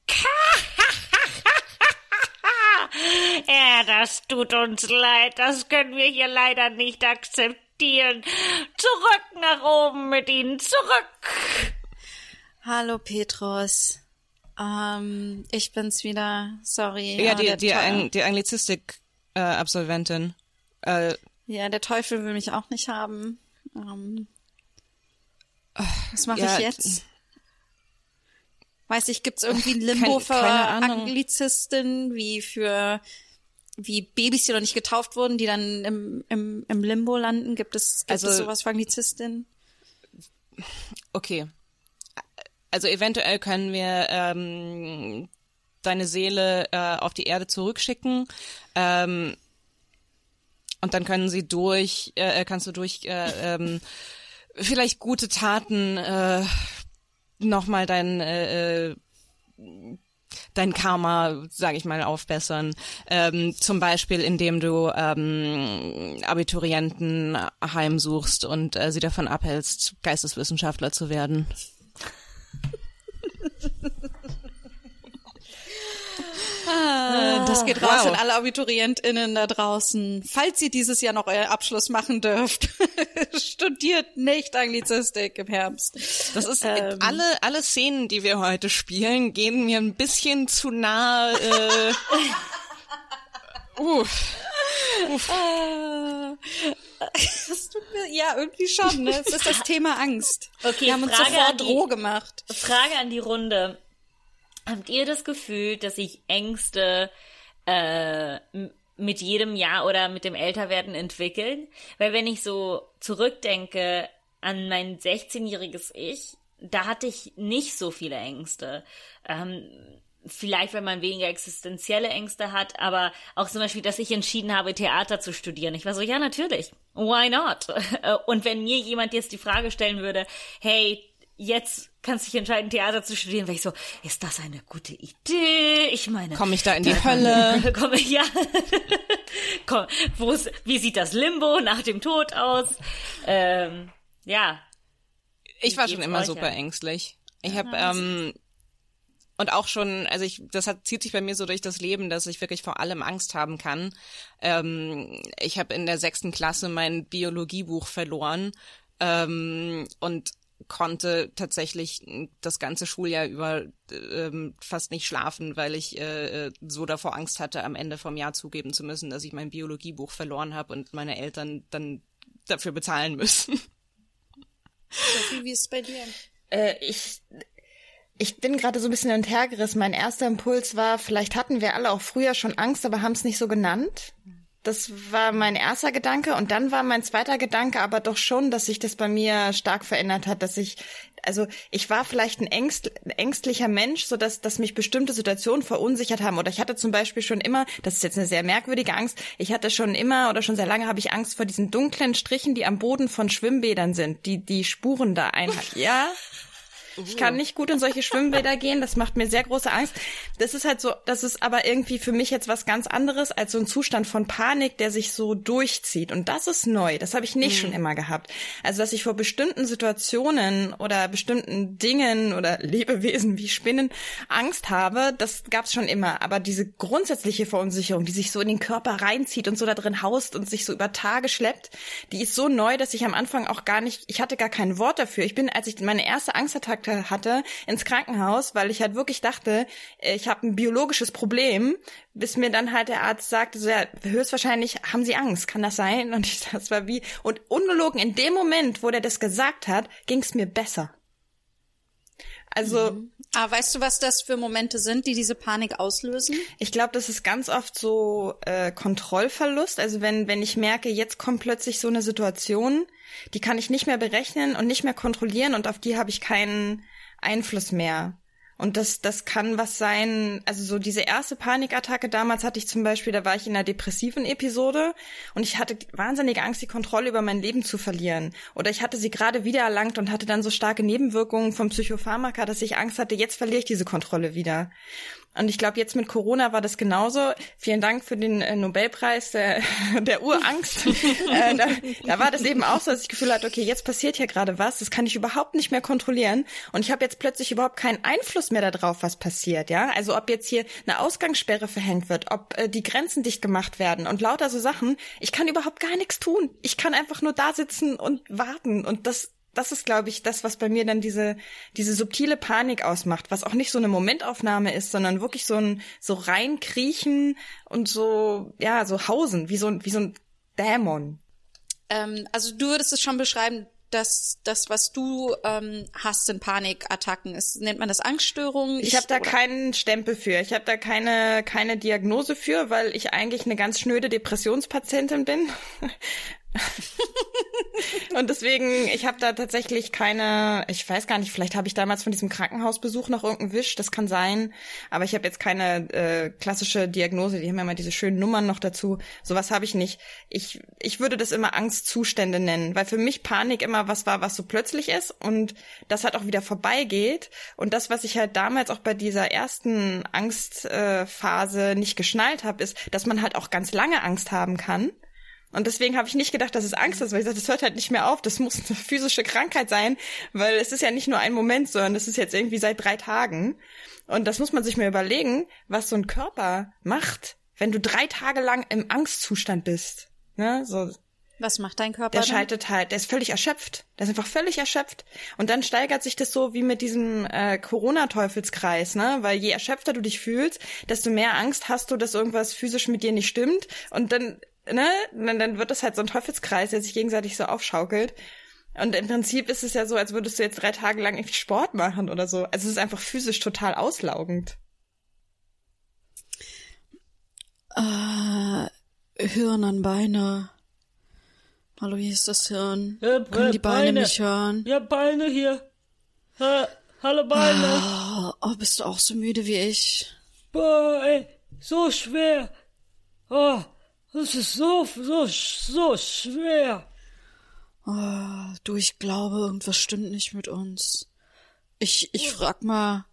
ja, das tut uns leid, das können wir hier leider nicht akzeptieren. Zurück nach oben mit ihnen, zurück. Hallo Petrus. Ähm, ich bin's wieder. Sorry. Ja, die, die, Ang die Anglizistik-Absolventin. Äh, ja, der Teufel will mich auch nicht haben. Ähm, was mache ja, ich jetzt? Weiß ich, gibt's irgendwie ein Limbo kein, für Anglizisten wie für wie Babys, die noch nicht getauft wurden, die dann im, im, im Limbo landen? Gibt es, gibt also, es sowas für Anglizistin? Okay. Also eventuell können wir ähm, deine Seele äh, auf die Erde zurückschicken. Ähm, und dann können sie durch, äh, kannst du durch äh, ähm, vielleicht gute Taten äh, nochmal dein äh, äh dein Karma, sage ich mal, aufbessern. Ähm, zum Beispiel, indem du ähm, Abiturienten heimsuchst und äh, sie davon abhältst, Geisteswissenschaftler zu werden. Ah, das geht raus wow. an alle AbiturientInnen da draußen. Falls ihr dieses Jahr noch euren Abschluss machen dürft, studiert nicht Anglizistik im Herbst. Das ist ähm, alle alle Szenen, die wir heute spielen, gehen mir ein bisschen zu nah. Äh, uh. Uff. Das tut mir, ja, irgendwie schon. Ne? Es ist das Thema Angst. Okay, wir haben Frage uns sofort die, roh gemacht. Frage an die Runde. Habt ihr das Gefühl, dass sich Ängste äh, mit jedem Jahr oder mit dem Älterwerden entwickeln? Weil wenn ich so zurückdenke an mein 16-jähriges Ich, da hatte ich nicht so viele Ängste. Ähm, vielleicht, wenn man weniger existenzielle Ängste hat, aber auch zum Beispiel, dass ich entschieden habe, Theater zu studieren. Ich war so, ja, natürlich. Why not? Und wenn mir jemand jetzt die Frage stellen würde, hey, jetzt kannst du dich entscheiden, Theater zu studieren, weil ich so, ist das eine gute Idee? Ich meine, komme ich da in die Hölle? Komme ich ja. Komm, wo ist, wie sieht das Limbo nach dem Tod aus? Ähm, ja. Ich war schon immer super an? ängstlich. Ich habe ähm, und auch schon, also ich, das hat, zieht sich bei mir so durch das Leben, dass ich wirklich vor allem Angst haben kann. Ähm, ich habe in der sechsten Klasse mein Biologiebuch verloren ähm, und konnte tatsächlich das ganze Schuljahr über ähm, fast nicht schlafen, weil ich äh, so davor Angst hatte, am Ende vom Jahr zugeben zu müssen, dass ich mein Biologiebuch verloren habe und meine Eltern dann dafür bezahlen müssen. Sophie, wie ist es bei dir? Äh, ich ich bin gerade so ein bisschen hinterhergerissen. Mein erster Impuls war, vielleicht hatten wir alle auch früher schon Angst, aber haben es nicht so genannt. Das war mein erster Gedanke und dann war mein zweiter Gedanke aber doch schon, dass sich das bei mir stark verändert hat, dass ich also ich war vielleicht ein, ängst, ängstlicher Mensch, so dass, dass mich bestimmte Situationen verunsichert haben. Oder ich hatte zum Beispiel schon immer, das ist jetzt eine sehr merkwürdige Angst, ich hatte schon immer oder schon sehr lange habe ich Angst vor diesen dunklen Strichen, die am Boden von Schwimmbädern sind, die die Spuren da einhalten. Ja, ich kann nicht gut in solche Schwimmbäder gehen, das macht mir sehr große Angst. Das ist halt so, das ist aber irgendwie für mich jetzt was ganz anderes als so ein Zustand von Panik, der sich so durchzieht. Und das ist neu, das habe ich nicht mhm. schon immer gehabt. Also, dass ich vor bestimmten Situationen oder bestimmten Dingen oder Lebewesen wie Spinnen Angst habe, das gab's schon immer. Aber diese grundsätzliche Verunsicherung, die sich so in den Körper reinzieht und so da drin haust und sich so über Tage schleppt, die ist so neu, dass ich am Anfang auch gar nicht, ich hatte gar kein Wort dafür. Ich bin, als ich meine erste Angstattacke Herzinfarkt hatte, ins Krankenhaus, weil ich halt wirklich dachte, ich habe ein biologisches Problem, bis mir dann halt der Arzt sagte, so, ja, höchstwahrscheinlich haben Sie Angst, kann das sein? Und ich, das war wie, und ungelogen, in dem Moment, wo der das gesagt hat, ging es mir besser. Also. Mhm. Ah, weißt du, was das für Momente sind, die diese Panik auslösen? Ich glaube, das ist ganz oft so äh, Kontrollverlust. Also wenn, wenn ich merke, jetzt kommt plötzlich so eine Situation, die kann ich nicht mehr berechnen und nicht mehr kontrollieren und auf die habe ich keinen Einfluss mehr. Und das, das kann was sein, also so diese erste Panikattacke damals hatte ich zum Beispiel, da war ich in einer depressiven Episode und ich hatte wahnsinnige Angst, die Kontrolle über mein Leben zu verlieren. Oder ich hatte sie gerade wieder erlangt und hatte dann so starke Nebenwirkungen vom Psychopharmaka, dass ich Angst hatte, jetzt verliere ich diese Kontrolle wieder. Und ich glaube, jetzt mit Corona war das genauso. Vielen Dank für den äh, Nobelpreis der, der Urangst. äh, da, da war das eben auch so, dass ich das Gefühl hatte, okay, jetzt passiert hier gerade was, das kann ich überhaupt nicht mehr kontrollieren. Und ich habe jetzt plötzlich überhaupt keinen Einfluss mehr darauf, was passiert. Ja, Also ob jetzt hier eine Ausgangssperre verhängt wird, ob äh, die Grenzen dicht gemacht werden und lauter so Sachen. Ich kann überhaupt gar nichts tun. Ich kann einfach nur da sitzen und warten. Und das das ist, glaube ich, das, was bei mir dann diese, diese subtile Panik ausmacht, was auch nicht so eine Momentaufnahme ist, sondern wirklich so ein, so reinkriechen und so, ja, so hausen, wie so ein, wie so ein Dämon. Ähm, also du würdest es schon beschreiben, dass das, was du ähm, hast, in Panikattacken ist, nennt man das Angststörungen? Ich, ich habe da oder? keinen Stempel für. Ich habe da keine keine Diagnose für, weil ich eigentlich eine ganz schnöde Depressionspatientin bin. und deswegen, ich habe da tatsächlich keine, ich weiß gar nicht, vielleicht habe ich damals von diesem Krankenhausbesuch noch irgendeinen Wisch, das kann sein, aber ich habe jetzt keine äh, klassische Diagnose, die haben ja immer diese schönen Nummern noch dazu, sowas habe ich nicht. Ich, ich würde das immer Angstzustände nennen, weil für mich Panik immer was war, was so plötzlich ist und das halt auch wieder vorbeigeht und das, was ich halt damals auch bei dieser ersten Angstphase äh, nicht geschnallt habe, ist, dass man halt auch ganz lange Angst haben kann und deswegen habe ich nicht gedacht, dass es Angst ist, weil ich dachte, das hört halt nicht mehr auf. Das muss eine physische Krankheit sein, weil es ist ja nicht nur ein Moment, sondern es ist jetzt irgendwie seit drei Tagen. Und das muss man sich mal überlegen, was so ein Körper macht, wenn du drei Tage lang im Angstzustand bist. Ne? So, was macht dein Körper? Der dann? schaltet halt, der ist völlig erschöpft. Der ist einfach völlig erschöpft. Und dann steigert sich das so wie mit diesem äh, Corona-Teufelskreis, ne? Weil je erschöpfter du dich fühlst, desto mehr Angst hast du, dass irgendwas physisch mit dir nicht stimmt. Und dann ne, dann, dann wird das halt so ein Teufelskreis, der sich gegenseitig so aufschaukelt. Und im Prinzip ist es ja so, als würdest du jetzt drei Tage lang irgendwie Sport machen oder so. Also es ist einfach physisch total auslaugend. Äh, Hirn an Beine. Hallo, wie ist das Hirn? Ja, Können die Beine, Beine mich hören? Ja, Beine hier. Ha, hallo Beine. Oh, oh, bist du auch so müde wie ich? Boah, ey, so schwer. Oh, das ist so, so, so schwer. Oh, du, ich glaube, irgendwas stimmt nicht mit uns. Ich, ich frag mal.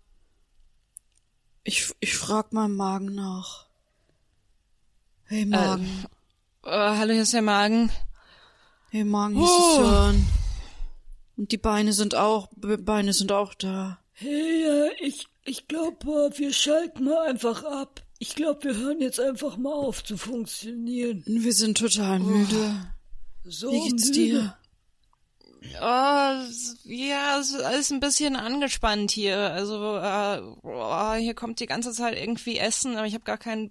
Ich, ich frag mal Magen nach. Hey Magen. Äh, äh, hallo, hier ist der Magen. Hey Magen, hier oh. ist das Hirn. Und die Beine sind auch, Beine sind auch da. Hey, äh, ich, ich glaube, wir schalten mal einfach ab. Ich glaube, wir hören jetzt einfach mal auf zu funktionieren. Wir sind total müde. Oh, so Wie geht's müde? dir? Oh, ja, es ist alles ein bisschen angespannt hier. Also äh, oh, hier kommt die ganze Zeit irgendwie Essen, aber ich habe gar kein,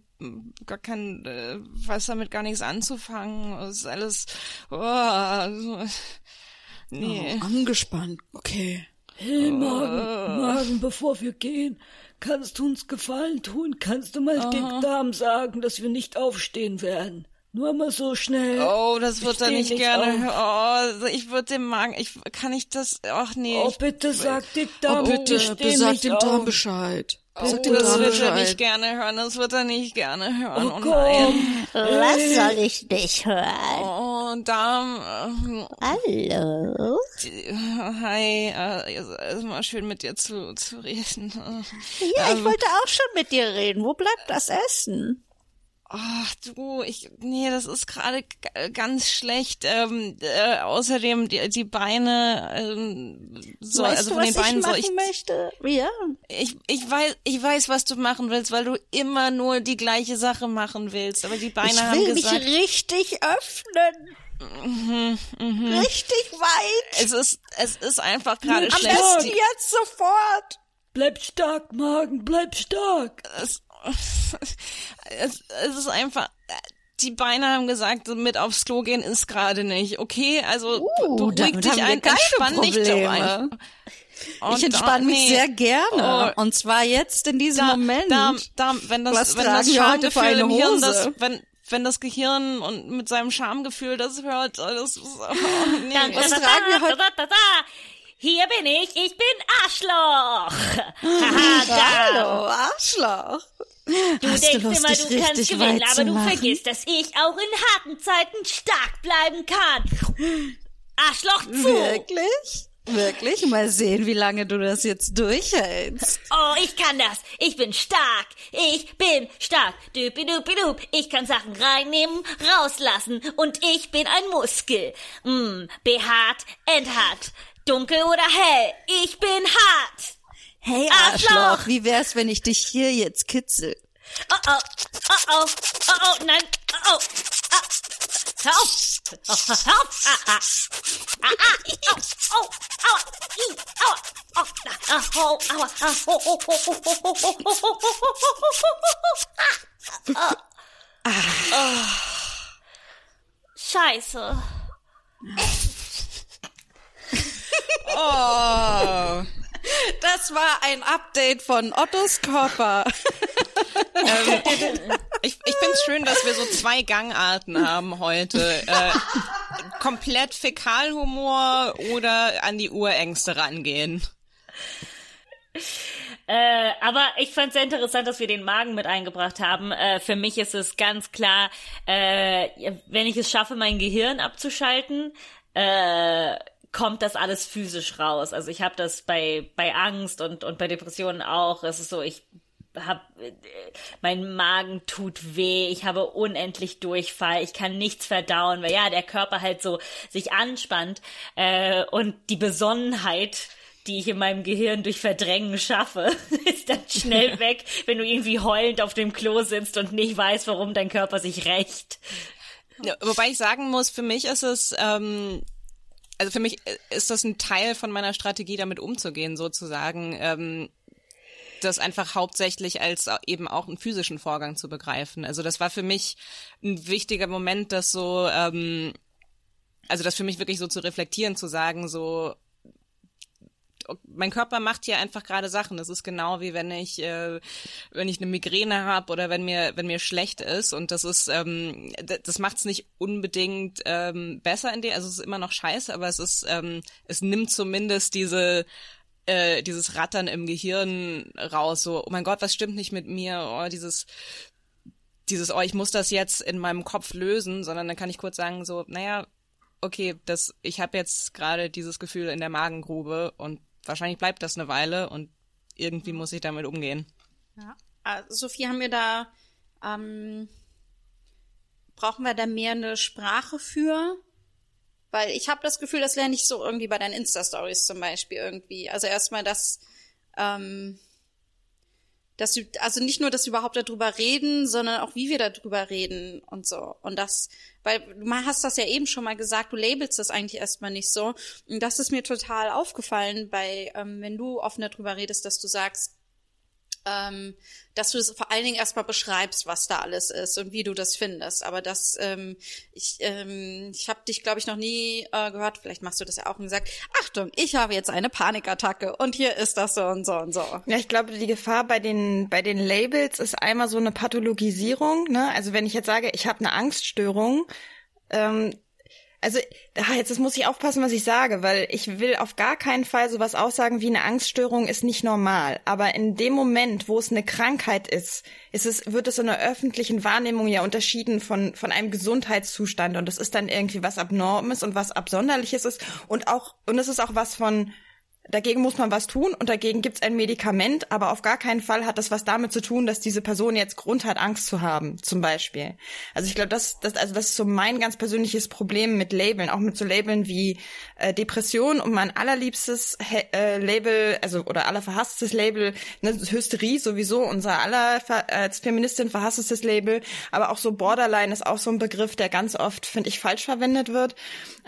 gar kein, äh, weiß damit gar nichts anzufangen. Es ist alles, oh, also, nee. Oh, angespannt, okay. Hey, Magen, Magen, bevor wir gehen, Kannst du uns Gefallen tun? Kannst du mal Aha. den Damen sagen, dass wir nicht aufstehen werden? Nur mal so schnell. Oh, das wird er nicht, nicht gerne. Auf. Oh, ich würde dem Magen, ich kann ich das. Ach nee. Oh, bitte sag die Damen, oh, bitte, bitte sag dem Damen Bescheid. Oh, das wird er nicht gerne hören, das wird er nicht gerne hören. Oh, oh nein. Was soll ich nicht hören? Oh, Damen. Äh, Hallo. Hi, äh, ist mal schön mit dir zu, zu reden. Ja, ich ähm, wollte auch schon mit dir reden. Wo bleibt das Essen? Ach du, ich nee, das ist gerade ganz schlecht. Ähm, äh, außerdem die, die Beine, ähm, so, weißt also du, von den Beinen soll ich. Möchte? Ja. Ich ich weiß ich weiß, was du machen willst, weil du immer nur die gleiche Sache machen willst. Aber die Beine ich haben will gesagt. mich richtig öffnen. Richtig weit. Es ist, es ist einfach gerade Am schlecht. besten jetzt sofort. Bleib stark, Magen, bleib stark. Es, es, es ist einfach, die Beine haben gesagt, mit aufs Klo gehen ist gerade nicht. Okay, also Uh, beruhig damit dich ein, entspann dich doch Probleme. einfach. Und ich entspanne mich nee. sehr gerne. Oh. Und zwar jetzt in diesem da, Moment. Da, da, wenn das, Was wenn das wir heute für Schamgefühl eine im Hirn, das, Hose? wenn, wenn das Gehirn und mit seinem Schamgefühl das hört, das ist, oh, nee. Was tragen wir heute-. Hier bin ich, ich bin Arschloch. Hallo, Arschloch. Du Hast denkst Lust, immer, du kannst gewinnen, aber du vergisst, dass ich auch in harten Zeiten stark bleiben kann. Arschloch zu. Wirklich? Wirklich? Mal sehen, wie lange du das jetzt durchhältst. Oh, ich kann das. Ich bin stark. Ich bin stark. Düpidupidup. Ich kann Sachen reinnehmen, rauslassen. Und ich bin ein Muskel. Mm, behaart, enthart. Dunkel oder hell. Ich bin hart. Hey, Arschloch. Arschloch, wie wär's, wenn ich dich hier jetzt kitzel? Oh oh. Oh oh. Oh oh. Nein. Oh oh. Ah. Hör auf. Oh, hör auf. Ah, ah. Ah, ah. Au. Au. Aua. Ih. Aua. Oh. Ah, au. Aua. Ah. Oh, oh, oh, oh, oh, oh, oh, oh, oh, oh, oh. Ah. Scheiße. Oh. Das war ein Update von Ottos Körper. Ich, ich finde es schön, dass wir so zwei Gangarten haben heute. Äh, komplett Fäkalhumor oder an die Urängste rangehen. Äh, aber ich fand sehr interessant, dass wir den Magen mit eingebracht haben. Äh, für mich ist es ganz klar, äh, wenn ich es schaffe, mein Gehirn abzuschalten, äh, kommt das alles physisch raus. Also ich habe das bei bei Angst und und bei Depressionen auch. Es ist so, ich hab mein Magen tut weh, ich habe unendlich Durchfall, ich kann nichts verdauen, weil ja der Körper halt so sich anspannt äh, und die Besonnenheit die ich in meinem Gehirn durch Verdrängen schaffe, ist dann schnell weg, wenn du irgendwie heulend auf dem Klo sitzt und nicht weißt, warum dein Körper sich rächt. Ja, wobei ich sagen muss, für mich ist es, ähm, also für mich ist das ein Teil von meiner Strategie, damit umzugehen, sozusagen. Ähm, das einfach hauptsächlich als eben auch einen physischen Vorgang zu begreifen. Also das war für mich ein wichtiger Moment, das so, ähm, also das für mich wirklich so zu reflektieren, zu sagen, so, mein Körper macht hier einfach gerade Sachen. Das ist genau wie wenn ich äh, wenn ich eine Migräne habe oder wenn mir wenn mir schlecht ist und das ist ähm, das macht es nicht unbedingt ähm, besser in dem. Also es ist immer noch scheiße, aber es ist ähm, es nimmt zumindest diese äh, dieses Rattern im Gehirn raus. So oh mein Gott, was stimmt nicht mit mir? Oh dieses dieses oh ich muss das jetzt in meinem Kopf lösen, sondern dann kann ich kurz sagen so naja okay, das, ich habe jetzt gerade dieses Gefühl in der Magengrube und wahrscheinlich bleibt das eine Weile und irgendwie muss ich damit umgehen. Ja. Also, Sophie, haben wir da, ähm, brauchen wir da mehr eine Sprache für? Weil ich habe das Gefühl, das lerne ich so irgendwie bei deinen Insta-Stories zum Beispiel irgendwie. Also erstmal das, ähm, dass also nicht nur, dass wir überhaupt darüber reden, sondern auch, wie wir darüber reden und so. Und das, weil du hast das ja eben schon mal gesagt, du labelst das eigentlich erstmal nicht so. Und das ist mir total aufgefallen bei, ähm, wenn du offen darüber redest, dass du sagst, ähm, dass du es vor allen Dingen erstmal beschreibst, was da alles ist und wie du das findest. Aber das, ähm, ich, ähm, ich habe dich, glaube ich, noch nie äh, gehört. Vielleicht machst du das ja auch und gesagt, Achtung, ich habe jetzt eine Panikattacke und hier ist das so und so und so. Ja, ich glaube, die Gefahr bei den bei den Labels ist einmal so eine Pathologisierung. Ne? Also wenn ich jetzt sage, ich habe eine Angststörung, ähm, also ah, jetzt muss ich aufpassen, was ich sage, weil ich will auf gar keinen Fall sowas aussagen wie eine Angststörung ist nicht normal. Aber in dem Moment, wo es eine Krankheit ist, ist es wird es in der öffentlichen Wahrnehmung ja unterschieden von von einem Gesundheitszustand und das ist dann irgendwie was Abnormes und was Absonderliches ist und auch und es ist auch was von dagegen muss man was tun und dagegen gibt's ein Medikament, aber auf gar keinen Fall hat das was damit zu tun, dass diese Person jetzt Grund hat, Angst zu haben, zum Beispiel. Also ich glaube, das, das, also das ist so mein ganz persönliches Problem mit Labeln, auch mit so Labeln wie äh, Depression und mein allerliebstes äh, Label, also oder allerverhasstes Label, ne, Hysterie sowieso, unser aller als Feministin verhasstes Label, aber auch so Borderline ist auch so ein Begriff, der ganz oft, finde ich, falsch verwendet wird.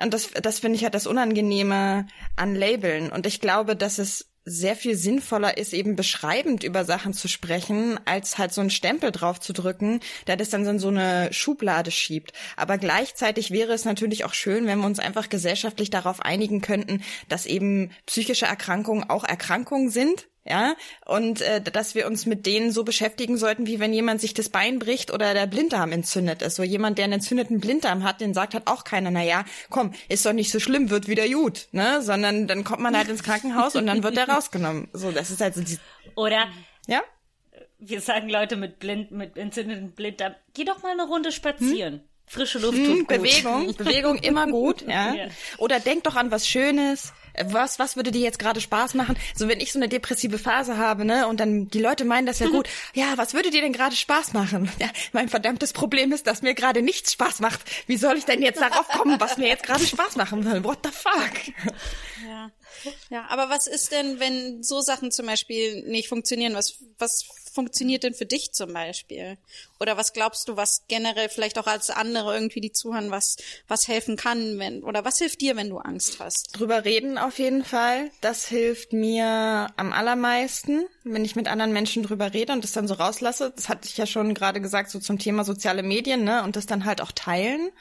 Und das, das finde ich halt das Unangenehme an Labeln. Und ich glaube, dass es sehr viel sinnvoller ist, eben beschreibend über Sachen zu sprechen, als halt so einen Stempel drauf zu drücken, der das dann in so eine Schublade schiebt. Aber gleichzeitig wäre es natürlich auch schön, wenn wir uns einfach gesellschaftlich darauf einigen könnten, dass eben psychische Erkrankungen auch Erkrankungen sind ja, und äh, dass wir uns mit denen so beschäftigen sollten, wie wenn jemand sich das Bein bricht oder der Blinddarm entzündet ist. So jemand, der einen entzündeten Blinddarm hat, den sagt halt auch keiner, na ja, komm, ist doch nicht so schlimm, wird wieder gut, ne? Sondern dann kommt man halt ins Krankenhaus und dann wird der rausgenommen. So, das ist halt so die Oder Ja? wir sagen Leute mit blind, mit entzündeten Blinddarm, geh doch mal eine Runde spazieren. Hm? Frische Luft Hm, tut gut. Bewegung, Bewegung immer gut, ja. Ja. Oder denk doch an was Schönes. Was, was würde dir jetzt gerade Spaß machen? So, wenn ich so eine depressive Phase habe, ne, und dann die Leute meinen das ja gut. Ja, was würde dir denn gerade Spaß machen? Ja, mein verdammtes Problem ist, dass mir gerade nichts Spaß macht. Wie soll ich denn jetzt darauf kommen, was mir jetzt gerade Spaß machen will? What the fuck? Ja. ja, aber was ist denn, wenn so Sachen zum Beispiel nicht funktionieren? Was, was funktioniert denn für dich zum Beispiel? Oder was glaubst du, was generell vielleicht auch als andere irgendwie die zuhören, was, was helfen kann, wenn, oder was hilft dir, wenn du Angst hast? Drüber reden auf jeden Fall. Das hilft mir am allermeisten, wenn ich mit anderen Menschen drüber rede und das dann so rauslasse. Das hatte ich ja schon gerade gesagt, so zum Thema soziale Medien, ne, und das dann halt auch teilen.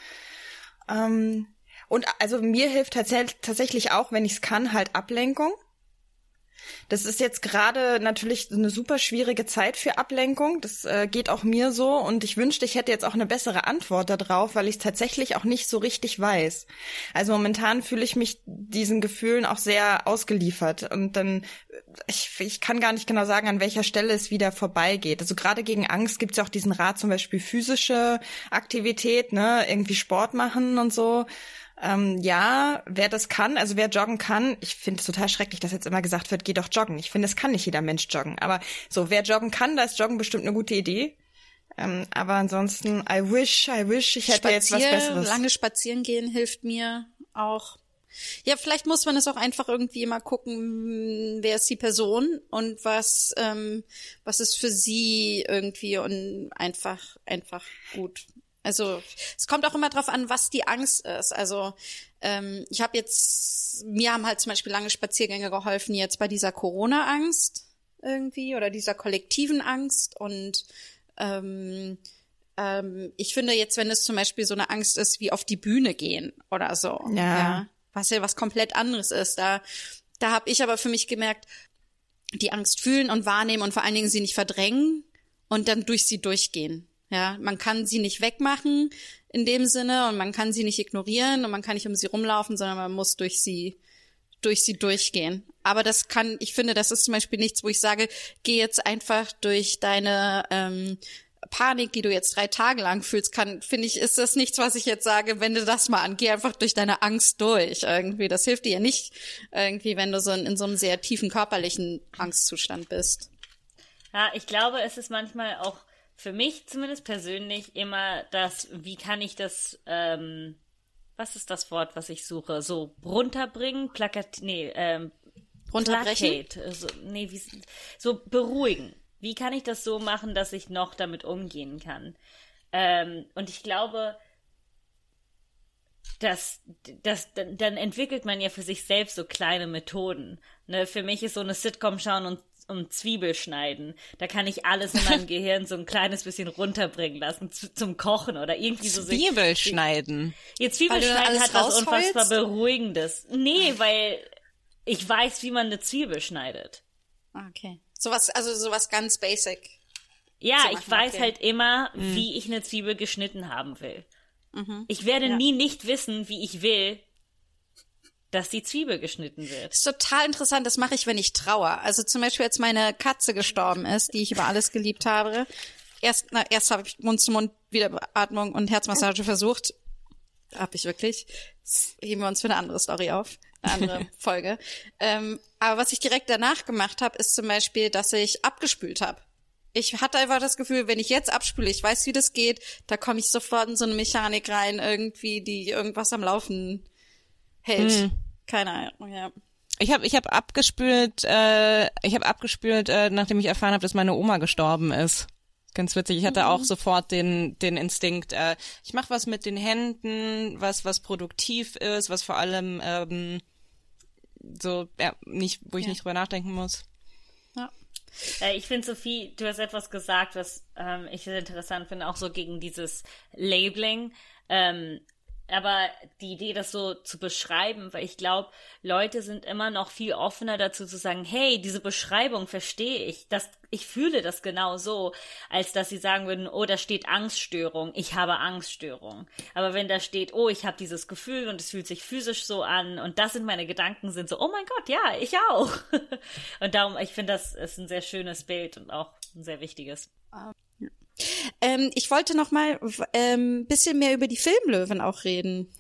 Ähm, und also mir hilft tatsächlich, auch, wenn ich es kann, halt Ablenkung. Das ist jetzt gerade natürlich eine super schwierige Zeit für Ablenkung. Das äh, geht auch mir so und ich wünschte, ich hätte jetzt auch eine bessere Antwort darauf, weil ich es tatsächlich auch nicht so richtig weiß. Also momentan fühle ich mich diesen Gefühlen auch sehr ausgeliefert und dann ich, ich kann gar nicht genau sagen, an welcher Stelle es wieder vorbeigeht. Also gerade gegen Angst gibt es ja auch diesen Rat, zum Beispiel physische Aktivität, ne, irgendwie Sport machen und so. Ähm, ja, wer das kann, also wer joggen kann, ich finde es total schrecklich, dass jetzt immer gesagt wird, geh doch joggen. Ich finde, es kann nicht jeder Mensch joggen. Aber so, wer joggen kann, da ist Joggen bestimmt eine gute Idee. Ähm, aber ansonsten, I wish, I wish, ich hätte jetzt was Spazier- Besseres. Lange spazieren gehen hilft mir auch. Ja, vielleicht muss man es auch einfach irgendwie mal gucken, wer ist die Person und was, ähm, was ist für sie irgendwie und einfach, einfach gut. Also es kommt auch immer drauf an, was die Angst ist. Also ähm, ich habe jetzt, mir haben halt zum Beispiel lange Spaziergänge geholfen jetzt bei dieser Corona-Angst irgendwie oder dieser kollektiven Angst und ähm, ähm, ich finde jetzt, wenn es zum Beispiel so eine Angst ist, wie auf die Bühne gehen oder so, Ja. was ja was komplett anderes ist, da da habe ich aber für mich gemerkt, die Angst fühlen und wahrnehmen und vor allen Dingen sie nicht verdrängen und dann durch sie durchgehen. Ja, man kann sie nicht wegmachen in dem Sinne und man kann sie nicht ignorieren und man kann nicht um sie rumlaufen, sondern man muss durch sie durch sie durchgehen. Aber das kann, ich finde, das ist zum Beispiel nichts, wo ich sage, geh jetzt einfach durch deine ähm, Panik, die du jetzt drei Tage lang fühlst, kann, finde ich, ist das nichts, was ich jetzt sage, wende das mal an, geh einfach durch deine Angst durch. Irgendwie, das hilft dir ja nicht, irgendwie, wenn du so in, in so einem sehr tiefen körperlichen Angstzustand bist. Ja, ich glaube, es ist manchmal auch für mich zumindest persönlich immer das, wie kann ich das, ähm, was ist das Wort, was ich suche? So runterbringen, plakat, nee, ähm, Runterbrechen? placate, so, nee, wie, so beruhigen. Wie kann ich das so machen, dass ich noch damit umgehen kann? Ähm, und ich glaube, dass, dass dann dann entwickelt man ja für sich selbst so kleine Methoden. Ne, für mich ist so eine Sitcom schauen und um Zwiebel schneiden. Da kann ich alles in meinem Gehirn so ein kleines bisschen runterbringen lassen zu, zum Kochen oder irgendwie so. sich- Zwiebel schneiden. Ihr Zwiebel schneiden hat was unfassbar Beruhigendes. Nee, weil ich weiß, wie man eine Zwiebel schneidet. Ah, Okay. Sowas, also sowas ganz basic. Ja, So ich weiß okay. halt immer, wie ich eine Zwiebel geschnitten haben will. Ich werde Ja. nie nicht wissen, wie ich will, dass die Zwiebel geschnitten wird. Das ist total interessant, das mache ich, wenn ich trauer. Also zum Beispiel, als meine Katze gestorben ist, die ich über alles geliebt habe. Erst, na, erst habe ich Mund-zu-Mund Wiederbeatmung und Herzmassage versucht. hab ich wirklich. Das heben wir uns für eine andere Story auf, eine andere Folge. Ähm, aber was ich direkt danach gemacht habe, ist zum Beispiel, dass ich abgespült habe. Ich hatte einfach das Gefühl, wenn ich jetzt abspüle, ich weiß, wie das geht, da komme ich sofort in so eine Mechanik rein, irgendwie, die irgendwas am Laufen hält. Hm. Keine Ahnung, ja. Ich habe ich hab abgespült, äh, ich habe abgespült, äh, nachdem ich erfahren habe, dass meine Oma gestorben ist. Ganz witzig. Ich hatte auch sofort den den Instinkt. Äh, ich mache was mit den Händen, was was produktiv ist, was vor allem ähm, so ja nicht, wo ich nicht drüber nachdenken muss. ja. Äh, Ich finde, Sophie, du hast etwas gesagt, was ähm, ich sehr interessant finde, auch so gegen dieses Labeling. Ähm, aber die Idee, das so zu beschreiben, weil ich glaube, Leute sind immer noch viel offener dazu zu sagen, hey, diese Beschreibung verstehe ich, das, ich fühle das genau so, als dass sie sagen würden, oh, da steht Angststörung, ich habe Angststörung. Aber wenn da steht, oh, ich habe dieses Gefühl und es fühlt sich physisch so an und das sind meine Gedanken, sind so, oh mein Gott, ja, ich auch. und darum, ich finde, das ist ein sehr schönes Bild und auch ein sehr wichtiges. Ähm, ich wollte noch mal ähm, bisschen mehr über die Filmlöwen auch reden.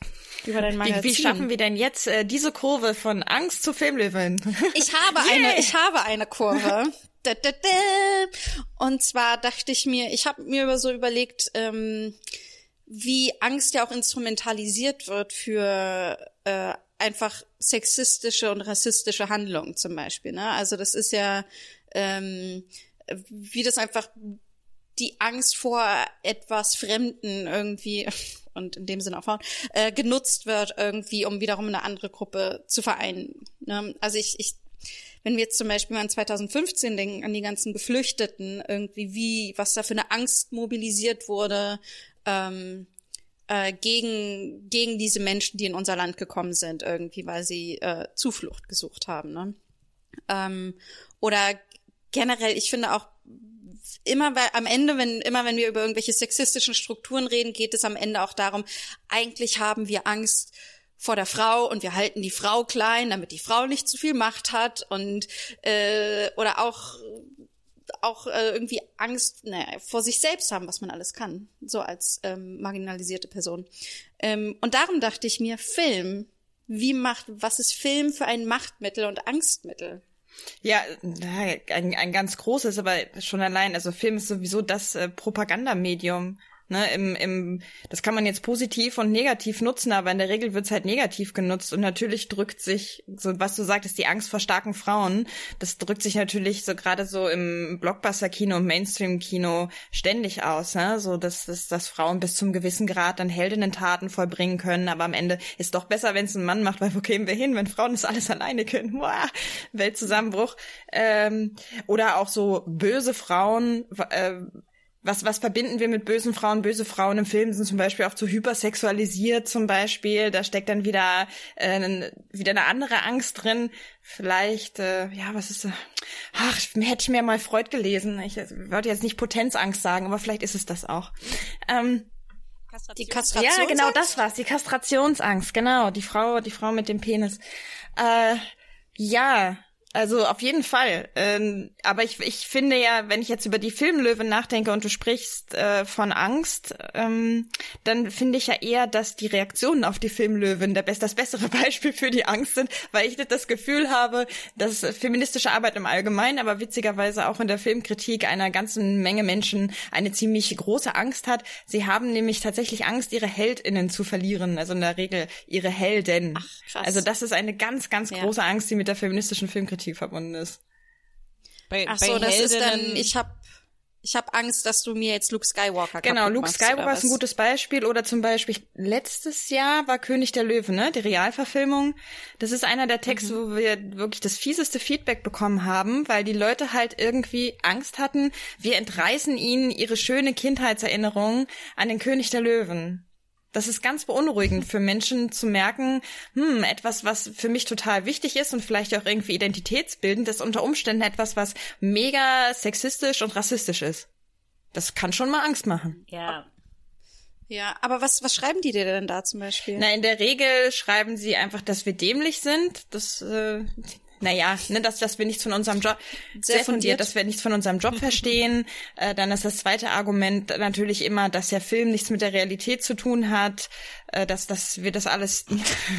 Über dein Wie, Magazin. wie schaffen wir denn jetzt äh, diese Kurve von Angst zu Filmlöwen? Ich habe eine, ich habe eine Kurve. Da, da, da. Und zwar dachte ich mir, ich habe mir so überlegt, ähm, wie Angst ja auch instrumentalisiert wird für äh, einfach sexistische und rassistische Handlungen zum Beispiel. Ne? Also das ist ja, ähm, wie das einfach die Angst vor etwas Fremden irgendwie und in dem Sinne auch Frauen äh, genutzt wird irgendwie, um wiederum eine andere Gruppe zu vereinen. Ne? Also ich, ich, wenn wir jetzt zum Beispiel mal an 2015 denken, an die ganzen Geflüchteten, irgendwie wie, was da für eine Angst mobilisiert wurde, ähm, äh, gegen, gegen diese Menschen, die in unser Land gekommen sind, irgendwie, weil sie äh, Zuflucht gesucht haben. Ne? Ähm, oder generell, ich finde auch immer weil am Ende, wenn immer wenn wir über irgendwelche sexistischen Strukturen reden, geht es am Ende auch darum, eigentlich haben wir Angst vor der Frau und wir halten die Frau klein, damit die Frau nicht zu viel Macht hat und äh, oder auch auch äh, irgendwie Angst naja, vor sich selbst haben, was man alles kann, so als ähm, marginalisierte Person. Ähm, und darum dachte ich mir, Film, wie macht, was ist Film für ein Machtmittel und Angstmittel? Ja, ein, ein ganz großes, aber schon allein, also Film ist sowieso das äh, Propagandamedium. Ne, im, im, das kann man jetzt positiv und negativ nutzen, aber in der Regel wird's halt negativ genutzt. Und natürlich drückt sich, so was du sagtest, die Angst vor starken Frauen, das drückt sich natürlich so gerade so im Blockbuster-Kino und Mainstream-Kino ständig aus, ne? So dass, dass, dass Frauen bis zum gewissen Grad dann Heldinnen-Taten vollbringen können, aber am Ende ist doch besser, wenn es ein Mann macht, weil wo kämen wir hin, wenn Frauen das alles alleine können? Boah, Weltzusammenbruch. Ähm, oder auch so böse Frauen, äh, was, was verbinden wir mit bösen Frauen? Böse Frauen im Film sind zum Beispiel oft so hypersexualisiert zum Beispiel. Da steckt dann wieder, äh, wieder eine andere Angst drin. Vielleicht, äh, ja, was ist da? Ach, hätte ich mir mal Freud gelesen. Ich wollte jetzt nicht Potenzangst sagen, aber vielleicht ist es das auch. Ähm, Die Kastration. ja, genau, das war's. Die Kastrationsangst, genau. Die Frau, die Frau mit dem Penis. Äh, ja, also auf jeden Fall. Ähm, aber ich, ich finde ja, wenn ich jetzt über die Filmlöwen nachdenke und du sprichst äh, von Angst, ähm, dann finde ich ja eher, dass die Reaktionen auf die Filmlöwen der das bessere Beispiel für die Angst sind, weil ich das Gefühl habe, dass feministische Arbeit im Allgemeinen, aber witzigerweise auch in der Filmkritik einer ganzen Menge Menschen eine ziemlich große Angst hat. Sie haben nämlich tatsächlich Angst, ihre HeldInnen zu verlieren, also in der Regel ihre Helden. Ach, krass. Also das ist eine ganz, ganz Ja. große Angst, die mit der feministischen Filmkritik verbunden ist. Bei, Ach bei so, das ist dann, ich hab, ich hab Angst, dass du mir jetzt Luke Skywalker Genau, Luke machst, Skywalker ist ein gutes Beispiel. Oder zum Beispiel, letztes Jahr war König der Löwen, ne? Die Realverfilmung. Das ist einer der Texte, wo wir wirklich das fieseste Feedback bekommen haben, weil die Leute halt irgendwie Angst hatten, wir entreißen ihnen ihre schöne Kindheitserinnerung an den König der Löwen. Das ist ganz beunruhigend für Menschen zu merken, hm, etwas, was für mich total wichtig ist und vielleicht auch irgendwie identitätsbildend, ist unter Umständen etwas, was mega sexistisch und rassistisch ist. Das kann schon mal Angst machen. Ja. Ja, aber was, was schreiben die dir denn da zum Beispiel? Na, in der Regel schreiben sie einfach, dass wir dämlich sind. Das, äh, naja, ne, dass, dass wir nichts von unserem Job, Sehr sehr, fundiert, fundiert. dass wir nichts von unserem Job verstehen. äh, dann ist das zweite Argument natürlich immer, dass der Film nichts mit der Realität zu tun hat, äh, dass, dass wir das alles,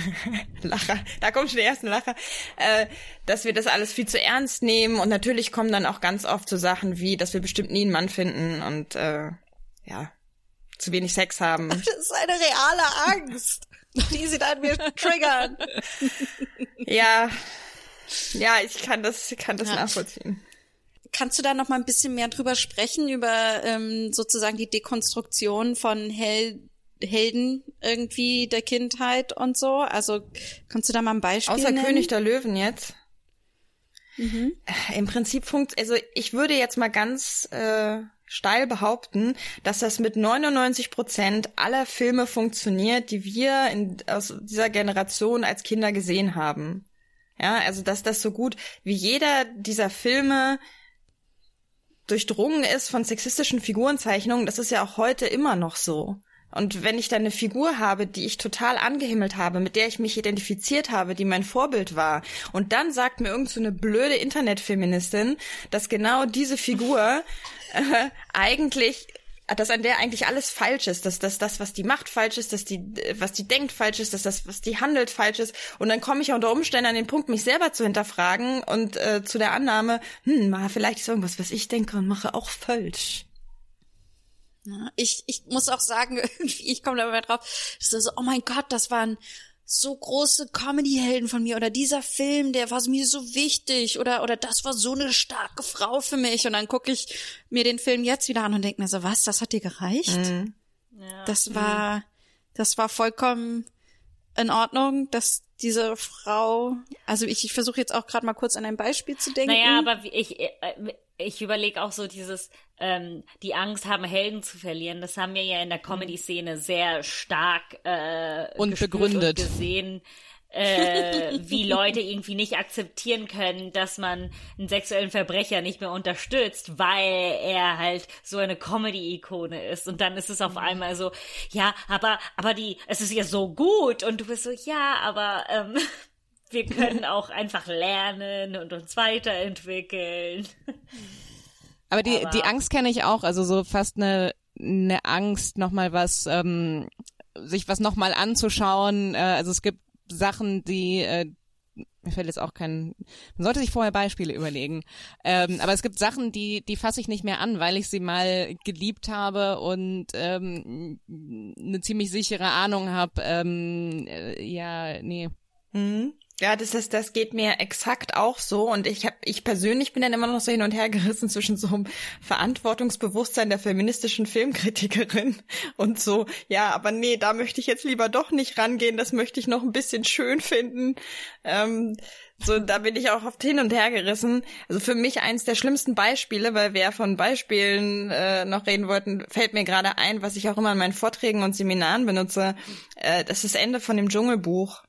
Lacher, da kommt schon der erste Lacher, äh, dass wir das alles viel zu ernst nehmen und natürlich kommen dann auch ganz oft so Sachen wie, dass wir bestimmt nie einen Mann finden und, äh, ja, zu wenig Sex haben. Das ist eine reale Angst, die sie dann mir triggern. Ja, ja, ich kann das, kann das Ja. nachvollziehen. Kannst du da noch mal ein bisschen mehr drüber sprechen, über ähm, sozusagen die Dekonstruktion von Hel Helden irgendwie der Kindheit und so? Also kannst du da mal ein Beispiel Außer nennen? König der Löwen jetzt. Äh, Im Prinzip funkt, also ich würde jetzt mal ganz äh, steil behaupten, dass das mit 99 Prozent aller Filme funktioniert, die wir in, aus dieser Generation als Kinder gesehen haben. Ja, also dass das so gut wie jeder dieser Filme durchdrungen ist von sexistischen Figurenzeichnungen, das ist ja auch heute immer noch so. Und wenn ich dann eine Figur habe, die ich total angehimmelt habe, mit der ich mich identifiziert habe, die mein Vorbild war, und dann sagt mir irgend so eine blöde Internetfeministin, dass genau diese Figur äh, eigentlich dass an der eigentlich alles falsch ist, dass, dass das, was die macht, falsch ist, dass die, äh, was die denkt, falsch ist, dass das, was die handelt, falsch ist. Und dann komme ich unter Umständen an den Punkt, mich selber zu hinterfragen und äh, zu der Annahme, hm, vielleicht ist irgendwas, was ich denke und mache, auch falsch. Ja, Ich, ich muss auch sagen, ich komme da immer drauf, so, oh mein Gott, das waren so große Comedy-Helden von mir oder dieser Film, der war mir so wichtig oder oder das war so eine starke Frau für mich und dann gucke ich mir den Film jetzt wieder an und denke mir so, was, das hat dir gereicht? Ja. Das war, das war vollkommen in Ordnung, dass diese Frau, also ich, ich versuche jetzt auch gerade mal kurz an ein Beispiel zu denken. Naja, aber ich, äh, ich überlege auch so dieses, ähm, die Angst haben, Helden zu verlieren. Das haben wir ja in der Comedy-Szene sehr stark äh, Und begründet. Und gesehen, äh, wie Leute irgendwie nicht akzeptieren können, dass man einen sexuellen Verbrecher nicht mehr unterstützt, weil er halt so eine Comedy-Ikone ist. Und dann ist es auf einmal so, ja, aber, aber die, es ist ja so gut. Und du bist so, ja, aber ähm, wir können auch einfach lernen und uns weiterentwickeln. Aber die, Aber- die Angst kenne ich auch, also so fast eine, eine Angst, nochmal was, ähm, sich was nochmal anzuschauen. Äh, also es gibt Sachen, die, äh, mir fällt jetzt auch kein, man sollte sich vorher Beispiele überlegen. Ähm, aber es gibt Sachen, die, die fasse ich nicht mehr an, weil ich sie mal geliebt habe und ähm, eine ziemlich sichere Ahnung habe. Ähm, äh, ja, nee. Mhm. Ja, das, das, das geht mir exakt auch so. Und ich hab, ich persönlich bin dann immer noch so hin und her gerissen zwischen so einem Verantwortungsbewusstsein der feministischen Filmkritikerin und so, ja, aber nee, da möchte ich jetzt lieber doch nicht rangehen, das möchte ich noch ein bisschen schön finden. Ähm, so, da bin ich auch oft hin und her gerissen. Also für mich eins der schlimmsten Beispiele, weil wir ja von Beispielen äh, noch reden wollten, fällt mir gerade ein, was ich auch immer in meinen Vorträgen und Seminaren benutze. Äh, das ist das Ende von dem Dschungelbuch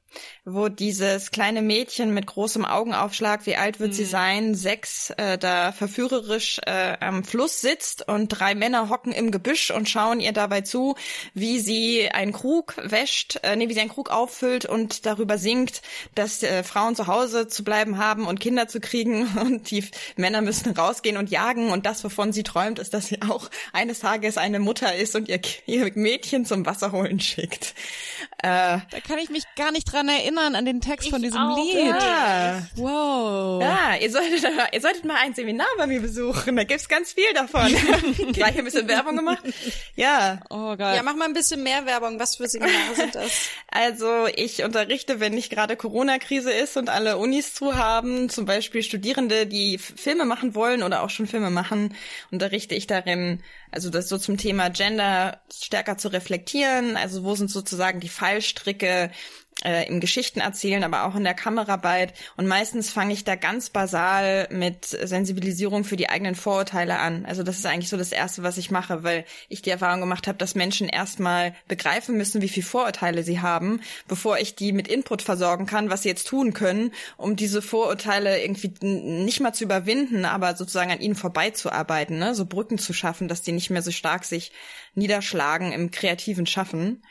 wo dieses kleine Mädchen mit großem Augenaufschlag, wie alt wird sie sein, sechs, äh, da verführerisch äh, am Fluss sitzt und drei Männer hocken im Gebüsch und schauen ihr dabei zu, wie sie einen Krug wäscht, äh, nee, wie sie einen Krug auffüllt und darüber singt, dass äh, Frauen zu Hause zu bleiben haben und Kinder zu kriegen. Und die Männer müssen rausgehen und jagen. Und das, wovon sie träumt, ist, dass sie auch eines Tages eine Mutter ist und ihr, ihr Mädchen zum Wasser holen schickt. Äh, Da kann ich mich gar nicht dran erinnern, an den Text von Ich diesem auch Lied. ja. Wow. Ja, ihr solltet, ihr solltet mal ein Seminar bei mir besuchen. Da gibt's ganz viel davon. Gleich ein bisschen Werbung gemacht. Ja, Oh Gott. ja, mach mal ein bisschen mehr Werbung. Was für Seminare sind das? also ich unterrichte, wenn nicht gerade Corona-Krise ist und alle Unis zu haben, zum Beispiel Studierende, die Filme machen wollen oder auch schon Filme machen, unterrichte ich darin, also das so zum Thema Gender stärker zu reflektieren. Also wo sind sozusagen die Fallstricke äh, im Geschichtenerzählen, aber auch in der Kameraarbeit. Und meistens fange ich da ganz basal mit Sensibilisierung für die eigenen Vorurteile an. Also das ist eigentlich so das Erste, was ich mache, weil ich die Erfahrung gemacht habe, dass Menschen erstmal begreifen müssen, wie viel Vorurteile sie haben, bevor ich die mit Input versorgen kann, was sie jetzt tun können, um diese Vorurteile irgendwie nicht mal zu überwinden, aber sozusagen an ihnen vorbeizuarbeiten, ne? so Brücken zu schaffen, dass die nicht mehr so stark sich niederschlagen im kreativen Schaffen.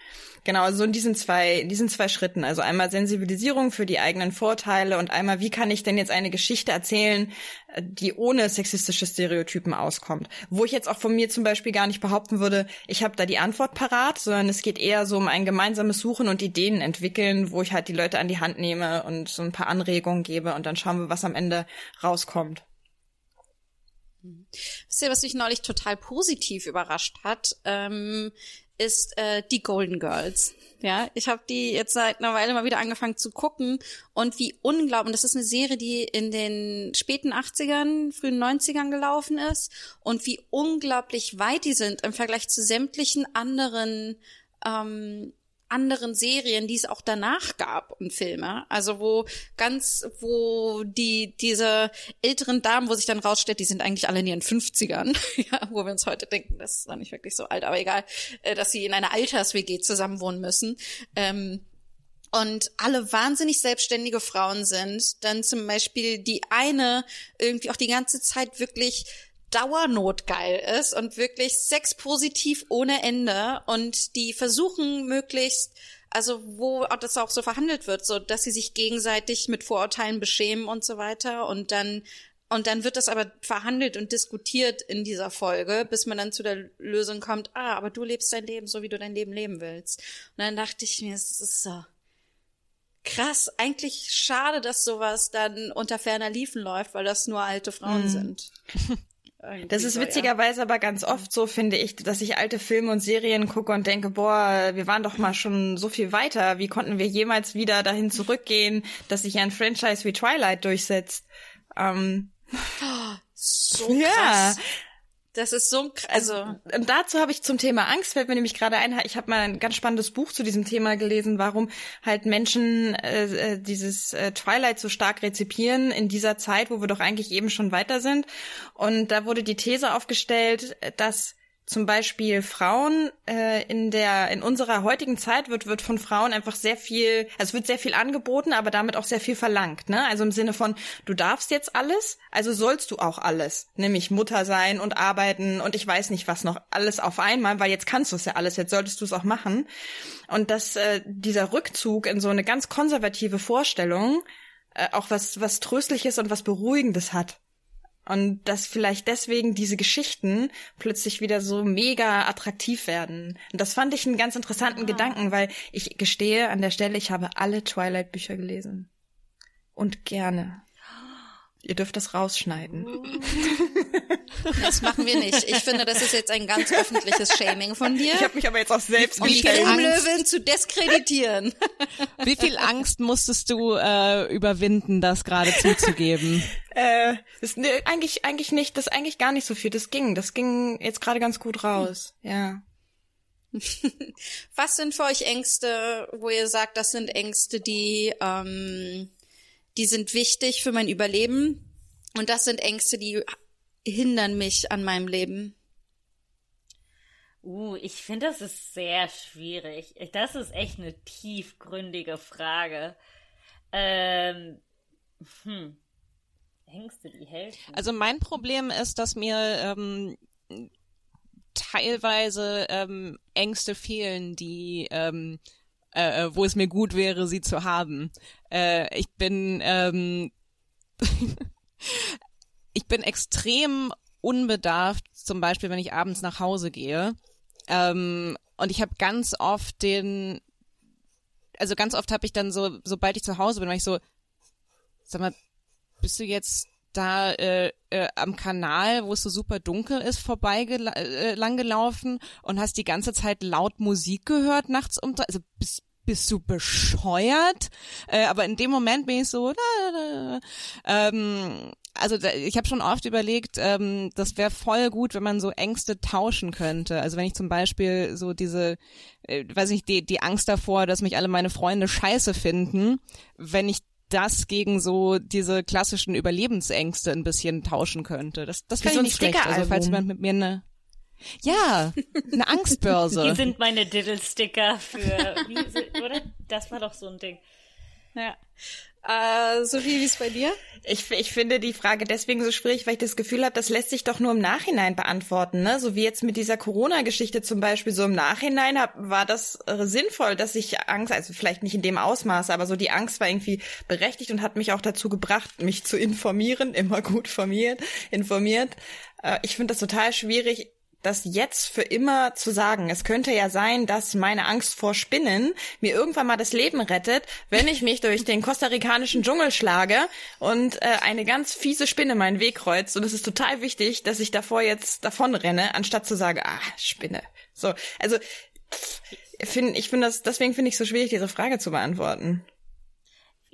Genau, also in diesen zwei, in diesen zwei Schritten. Also einmal Sensibilisierung für die eigenen Vorteile und einmal, wie kann ich denn jetzt eine Geschichte erzählen, äh, die ohne sexistische Stereotypen auskommt. Wo ich jetzt auch von mir zum Beispiel gar nicht behaupten würde, ich habe da die Antwort parat, sondern es geht eher so um ein gemeinsames Suchen und Ideen entwickeln, wo ich halt die Leute an die Hand nehme und so ein paar Anregungen gebe und dann schauen wir, was am Ende rauskommt. Wisst ihr, was mich neulich total positiv überrascht hat, ähm, ist äh, die Golden Girls. Ja, ich habe die jetzt seit einer Weile mal wieder angefangen zu gucken und wie unglaublich, das ist eine Serie, die in den späten 80ern, frühen 90ern gelaufen ist und wie unglaublich weit die sind im Vergleich zu sämtlichen anderen ähm, anderen Serien, die es auch danach gab und Filme. Also wo ganz, wo die, diese älteren Damen, wo sich dann rausstellt, die sind eigentlich alle in ihren 50ern, ja, wo wir uns heute denken, das ist noch nicht wirklich so alt, aber egal, äh, dass sie in einer Alters-WG zusammenwohnen müssen. Ähm, und alle wahnsinnig selbstständige Frauen sind, dann zum Beispiel die eine irgendwie auch die ganze Zeit wirklich dauernotgeil ist und wirklich sexpositiv ohne Ende und die versuchen möglichst also wo das auch so verhandelt wird, so dass sie sich gegenseitig mit Vorurteilen beschämen und so weiter und dann und dann wird das aber verhandelt und diskutiert in dieser Folge, bis man dann zu der Lösung kommt, ah, aber du lebst dein Leben so, wie du dein Leben leben willst. Und dann dachte ich mir, es ist so krass, eigentlich schade, dass sowas dann unter ferner Liefen läuft, weil das nur alte Frauen mm. sind. Das ist witzigerweise aber ganz oft so, finde ich, dass ich alte Filme und Serien gucke und denke, boah, wir waren doch mal schon so viel weiter. Wie konnten wir jemals wieder dahin zurückgehen, dass sich ein Franchise wie Twilight durchsetzt? Ähm, so krass. Ja. Das ist so, also. Und dazu habe ich zum Thema Angst, fällt mir nämlich gerade ein, ich habe mal ein ganz spannendes Buch zu diesem Thema gelesen, warum halt Menschen äh, äh, dieses äh, Twilight so stark rezipieren in dieser Zeit, wo wir doch eigentlich eben schon weiter sind. Und da wurde die These aufgestellt, dass zum Beispiel Frauen äh, in der in unserer heutigen Zeit wird wird von Frauen einfach sehr viel, also es wird sehr viel angeboten, aber damit auch sehr viel verlangt, ne? Also im Sinne von du darfst jetzt alles, also sollst du auch alles, nämlich Mutter sein und arbeiten und ich weiß nicht was noch alles auf einmal, weil jetzt kannst du es ja alles, jetzt solltest du es auch machen und dass äh, dieser Rückzug in so eine ganz konservative Vorstellung äh, auch was was tröstliches und was beruhigendes hat. Und dass vielleicht deswegen diese Geschichten plötzlich wieder so mega attraktiv werden. Und das fand ich einen ganz interessanten ah. Gedanken, weil ich gestehe an der Stelle, ich habe alle Twilight-Bücher gelesen. Und gerne. Ihr dürft das rausschneiden. Das machen wir nicht. Ich finde, das ist jetzt ein ganz öffentliches Shaming von dir. Ich habe mich aber jetzt auch selbst um die Löwen zu diskreditieren. Wie viel Angst musstest du äh, überwinden, das gerade zuzugeben? äh, das, ne, eigentlich eigentlich nicht. Das eigentlich gar nicht so viel. Das ging. Das ging jetzt gerade ganz gut raus. Ja. Was sind für euch Ängste, wo ihr sagt, das sind Ängste, die ähm, die sind wichtig für mein Überleben und das sind Ängste, die hindern mich an meinem Leben? Uh, ich finde, das ist sehr schwierig. Das ist echt eine tiefgründige Frage. Ähm, hm. Ängste, die helfen. Also mein Problem ist, dass mir ähm, teilweise ähm, Ängste fehlen, die ähm, äh, wo es mir gut wäre, sie zu haben. Äh, ich bin ähm, ich bin extrem unbedarft, zum Beispiel, wenn ich abends nach Hause gehe. Ähm, und ich habe ganz oft den, also ganz oft habe ich dann so, sobald ich zu Hause bin, war ich so, sag mal, bist du jetzt da äh, äh, am Kanal, wo es so super dunkel ist, vorbei äh, langgelaufen und hast die ganze Zeit laut Musik gehört nachts um drei. Also bist, bist du bescheuert? Äh, aber in dem Moment bin ich so, da, da, da. Ähm, also ich habe schon oft überlegt, ähm, das wäre voll gut, wenn man so Ängste tauschen könnte. Also wenn ich zum Beispiel so diese, äh, weiß nicht, die, die Angst davor, dass mich alle meine Freunde scheiße finden, wenn ich das gegen so diese klassischen Überlebensängste ein bisschen tauschen könnte. Das, das wäre so nicht schlecht. Also falls jemand mit mir eine ja, eine Angstbörse. Hier sind meine Diddle-Sticker für, wie, oder? Das war doch so ein Ding. Ja. Äh, Sophie, wie ist bei dir? Ich, ich finde die Frage deswegen so schwierig, weil ich das Gefühl habe, das lässt sich doch nur im Nachhinein beantworten. Ne? So wie jetzt mit dieser Corona-Geschichte zum Beispiel. So im Nachhinein hab, war das äh, sinnvoll, dass ich Angst, also vielleicht nicht in dem Ausmaß, aber so die Angst war irgendwie berechtigt und hat mich auch dazu gebracht, mich zu informieren. Immer gut formiert, informiert. Äh, ich finde das total schwierig das jetzt für immer zu sagen. Es könnte ja sein, dass meine Angst vor Spinnen mir irgendwann mal das Leben rettet, wenn ich mich durch den kostarikanischen Dschungel schlage und äh, eine ganz fiese Spinne meinen Weg kreuzt. Und es ist total wichtig, dass ich davor jetzt davon renne, anstatt zu sagen, ah, Spinne. So, also find, ich finde das, deswegen finde ich es so schwierig, diese Frage zu beantworten.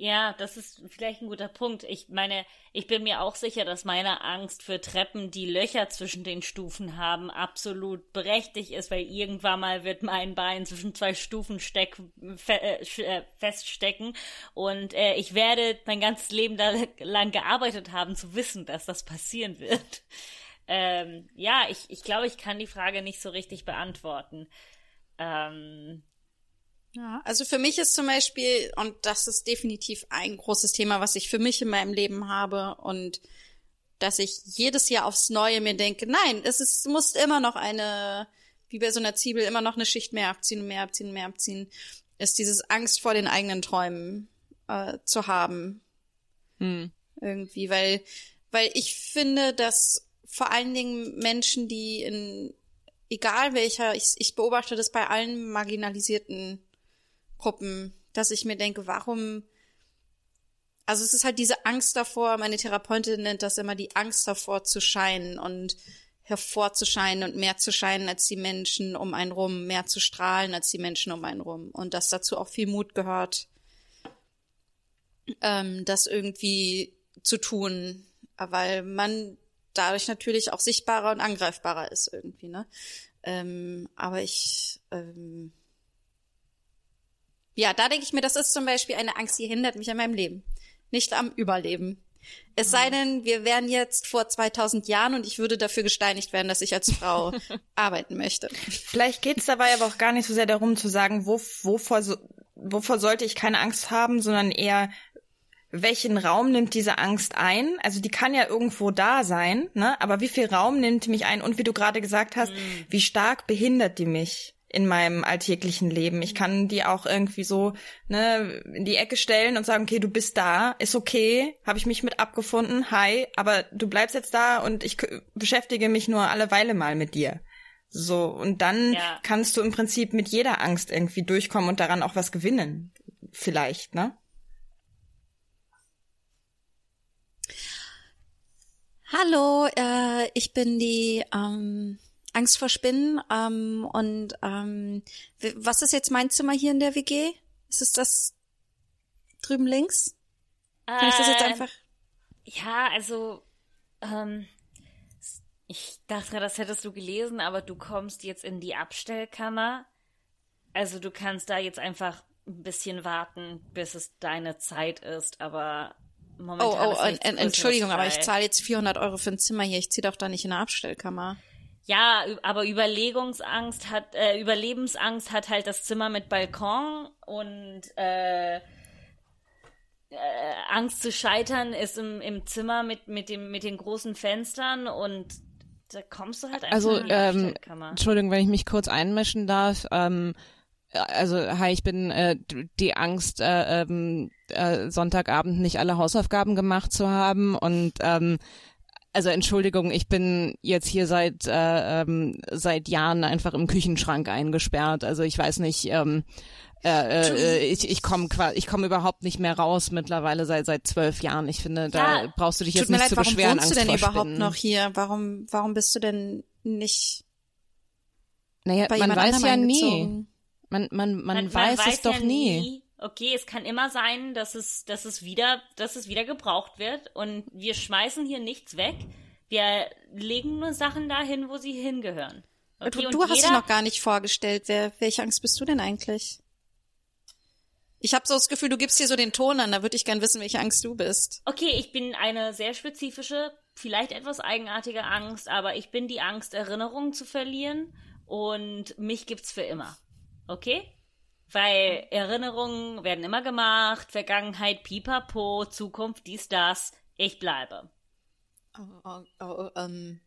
Ja, das ist vielleicht ein guter Punkt. Ich meine, ich bin mir auch sicher, dass meine Angst für Treppen, die Löcher zwischen den Stufen haben, absolut berechtigt ist, weil irgendwann mal wird mein Bein zwischen zwei Stufen steck, fe, äh, äh feststecken und äh, ich werde mein ganzes Leben da lang gearbeitet haben, zu wissen, dass das passieren wird. Ähm, ja, ich, ich glaube, ich kann die Frage nicht so richtig beantworten. Ähm, ja, also für mich ist zum Beispiel, und das ist definitiv ein großes Thema, was ich für mich in meinem Leben habe und dass ich jedes Jahr aufs Neue mir denke, nein, es ist, muss immer noch eine, wie bei so einer Zwiebel, immer noch eine Schicht mehr abziehen, mehr abziehen, mehr abziehen, ist dieses Angst vor den eigenen Träumen äh, zu haben. Hm. Irgendwie, weil, weil ich finde, dass vor allen Dingen Menschen, die in, egal welcher, ich, ich beobachte das bei allen marginalisierten Gruppen, dass ich mir denke, warum, also es ist halt diese Angst davor, meine Therapeutin nennt das immer die Angst davor zu scheinen und hervorzuscheinen und mehr zu scheinen als die Menschen um einen rum, mehr zu strahlen als die Menschen um einen rum und dass dazu auch viel Mut gehört, ähm, das irgendwie zu tun, weil man dadurch natürlich auch sichtbarer und angreifbarer ist irgendwie, ne? Ähm, aber ich ähm, ja, da denke ich mir, das ist zum Beispiel eine Angst, die hindert mich an meinem Leben, nicht am Überleben. Es sei denn, wir wären jetzt vor 2000 Jahren und ich würde dafür gesteinigt werden, dass ich als Frau arbeiten möchte. Vielleicht geht es dabei aber auch gar nicht so sehr darum zu sagen, wo, wovor, wovor sollte ich keine Angst haben, sondern eher, welchen Raum nimmt diese Angst ein? Also die kann ja irgendwo da sein, ne? Aber wie viel Raum nimmt die mich ein? Und wie du gerade gesagt hast, mhm. wie stark behindert die mich? In meinem alltäglichen Leben. Ich kann die auch irgendwie so ne, in die Ecke stellen und sagen, okay, du bist da, ist okay, habe ich mich mit abgefunden, hi, aber du bleibst jetzt da und ich beschäftige mich nur alle Weile mal mit dir. So, und dann ja. kannst du im Prinzip mit jeder Angst irgendwie durchkommen und daran auch was gewinnen. Vielleicht, ne? Hallo, äh, ich bin die ähm, Angst vor Spinnen. Ähm, und ähm, was ist jetzt mein Zimmer hier in der WG? Ist es das drüben links? Kann äh, ich das jetzt äh, einfach? Ja, also ähm, ich dachte, das hättest du gelesen, aber du kommst jetzt in die Abstellkammer. Also du kannst da jetzt einfach ein bisschen warten, bis es deine Zeit ist, aber momentan oh, oh, ist Entschuldigung, aber ich zahle jetzt 400 Euro für ein Zimmer hier. Ich ziehe doch da nicht in eine Abstellkammer. Ja, aber Überlegungsangst hat, äh, Überlebensangst hat halt das Zimmer mit Balkon und äh, äh, Angst zu scheitern ist im, im Zimmer mit, mit, dem, mit den großen Fenstern und da kommst du halt einfach also, in die ähm, Entschuldigung, wenn ich mich kurz einmischen darf. Ähm, also, hi, ich bin äh, die Angst, äh, ähm, äh, Sonntagabend nicht alle Hausaufgaben gemacht zu haben und ähm, also Entschuldigung, ich bin jetzt hier seit äh, ähm, seit Jahren einfach im Küchenschrank eingesperrt. Also ich weiß nicht, ähm, äh, äh, ich, ich komme ich komm überhaupt nicht mehr raus mittlerweile seit seit zwölf Jahren. Ich finde, da ja, brauchst du dich jetzt nicht leid, zu beschweren. Warum wohnst du denn überhaupt noch hier? Warum warum bist du denn nicht? Naja, man weiß ja nie. Man man man, man weiß, weiß, es doch ja nie. nie okay, es kann immer sein, dass es, dass es wieder, dass es wieder gebraucht wird und wir schmeißen hier nichts weg. Wir legen nur Sachen dahin, wo sie hingehören. Okay, du, du hast dich noch gar nicht vorgestellt. Wer, welche Angst bist du denn eigentlich? Ich habe so das Gefühl, du gibst hier so den Ton an, da würde ich gern wissen, welche Angst du bist. Okay, ich bin eine sehr spezifische, vielleicht etwas eigenartige Angst, aber ich bin die Angst, Erinnerungen zu verlieren und mich gibt's für immer. Okay? Weil Erinnerungen werden immer gemacht, Vergangenheit, pipapo, Zukunft, dies, das. Ich bleibe. Oh, oh, oh, ähm,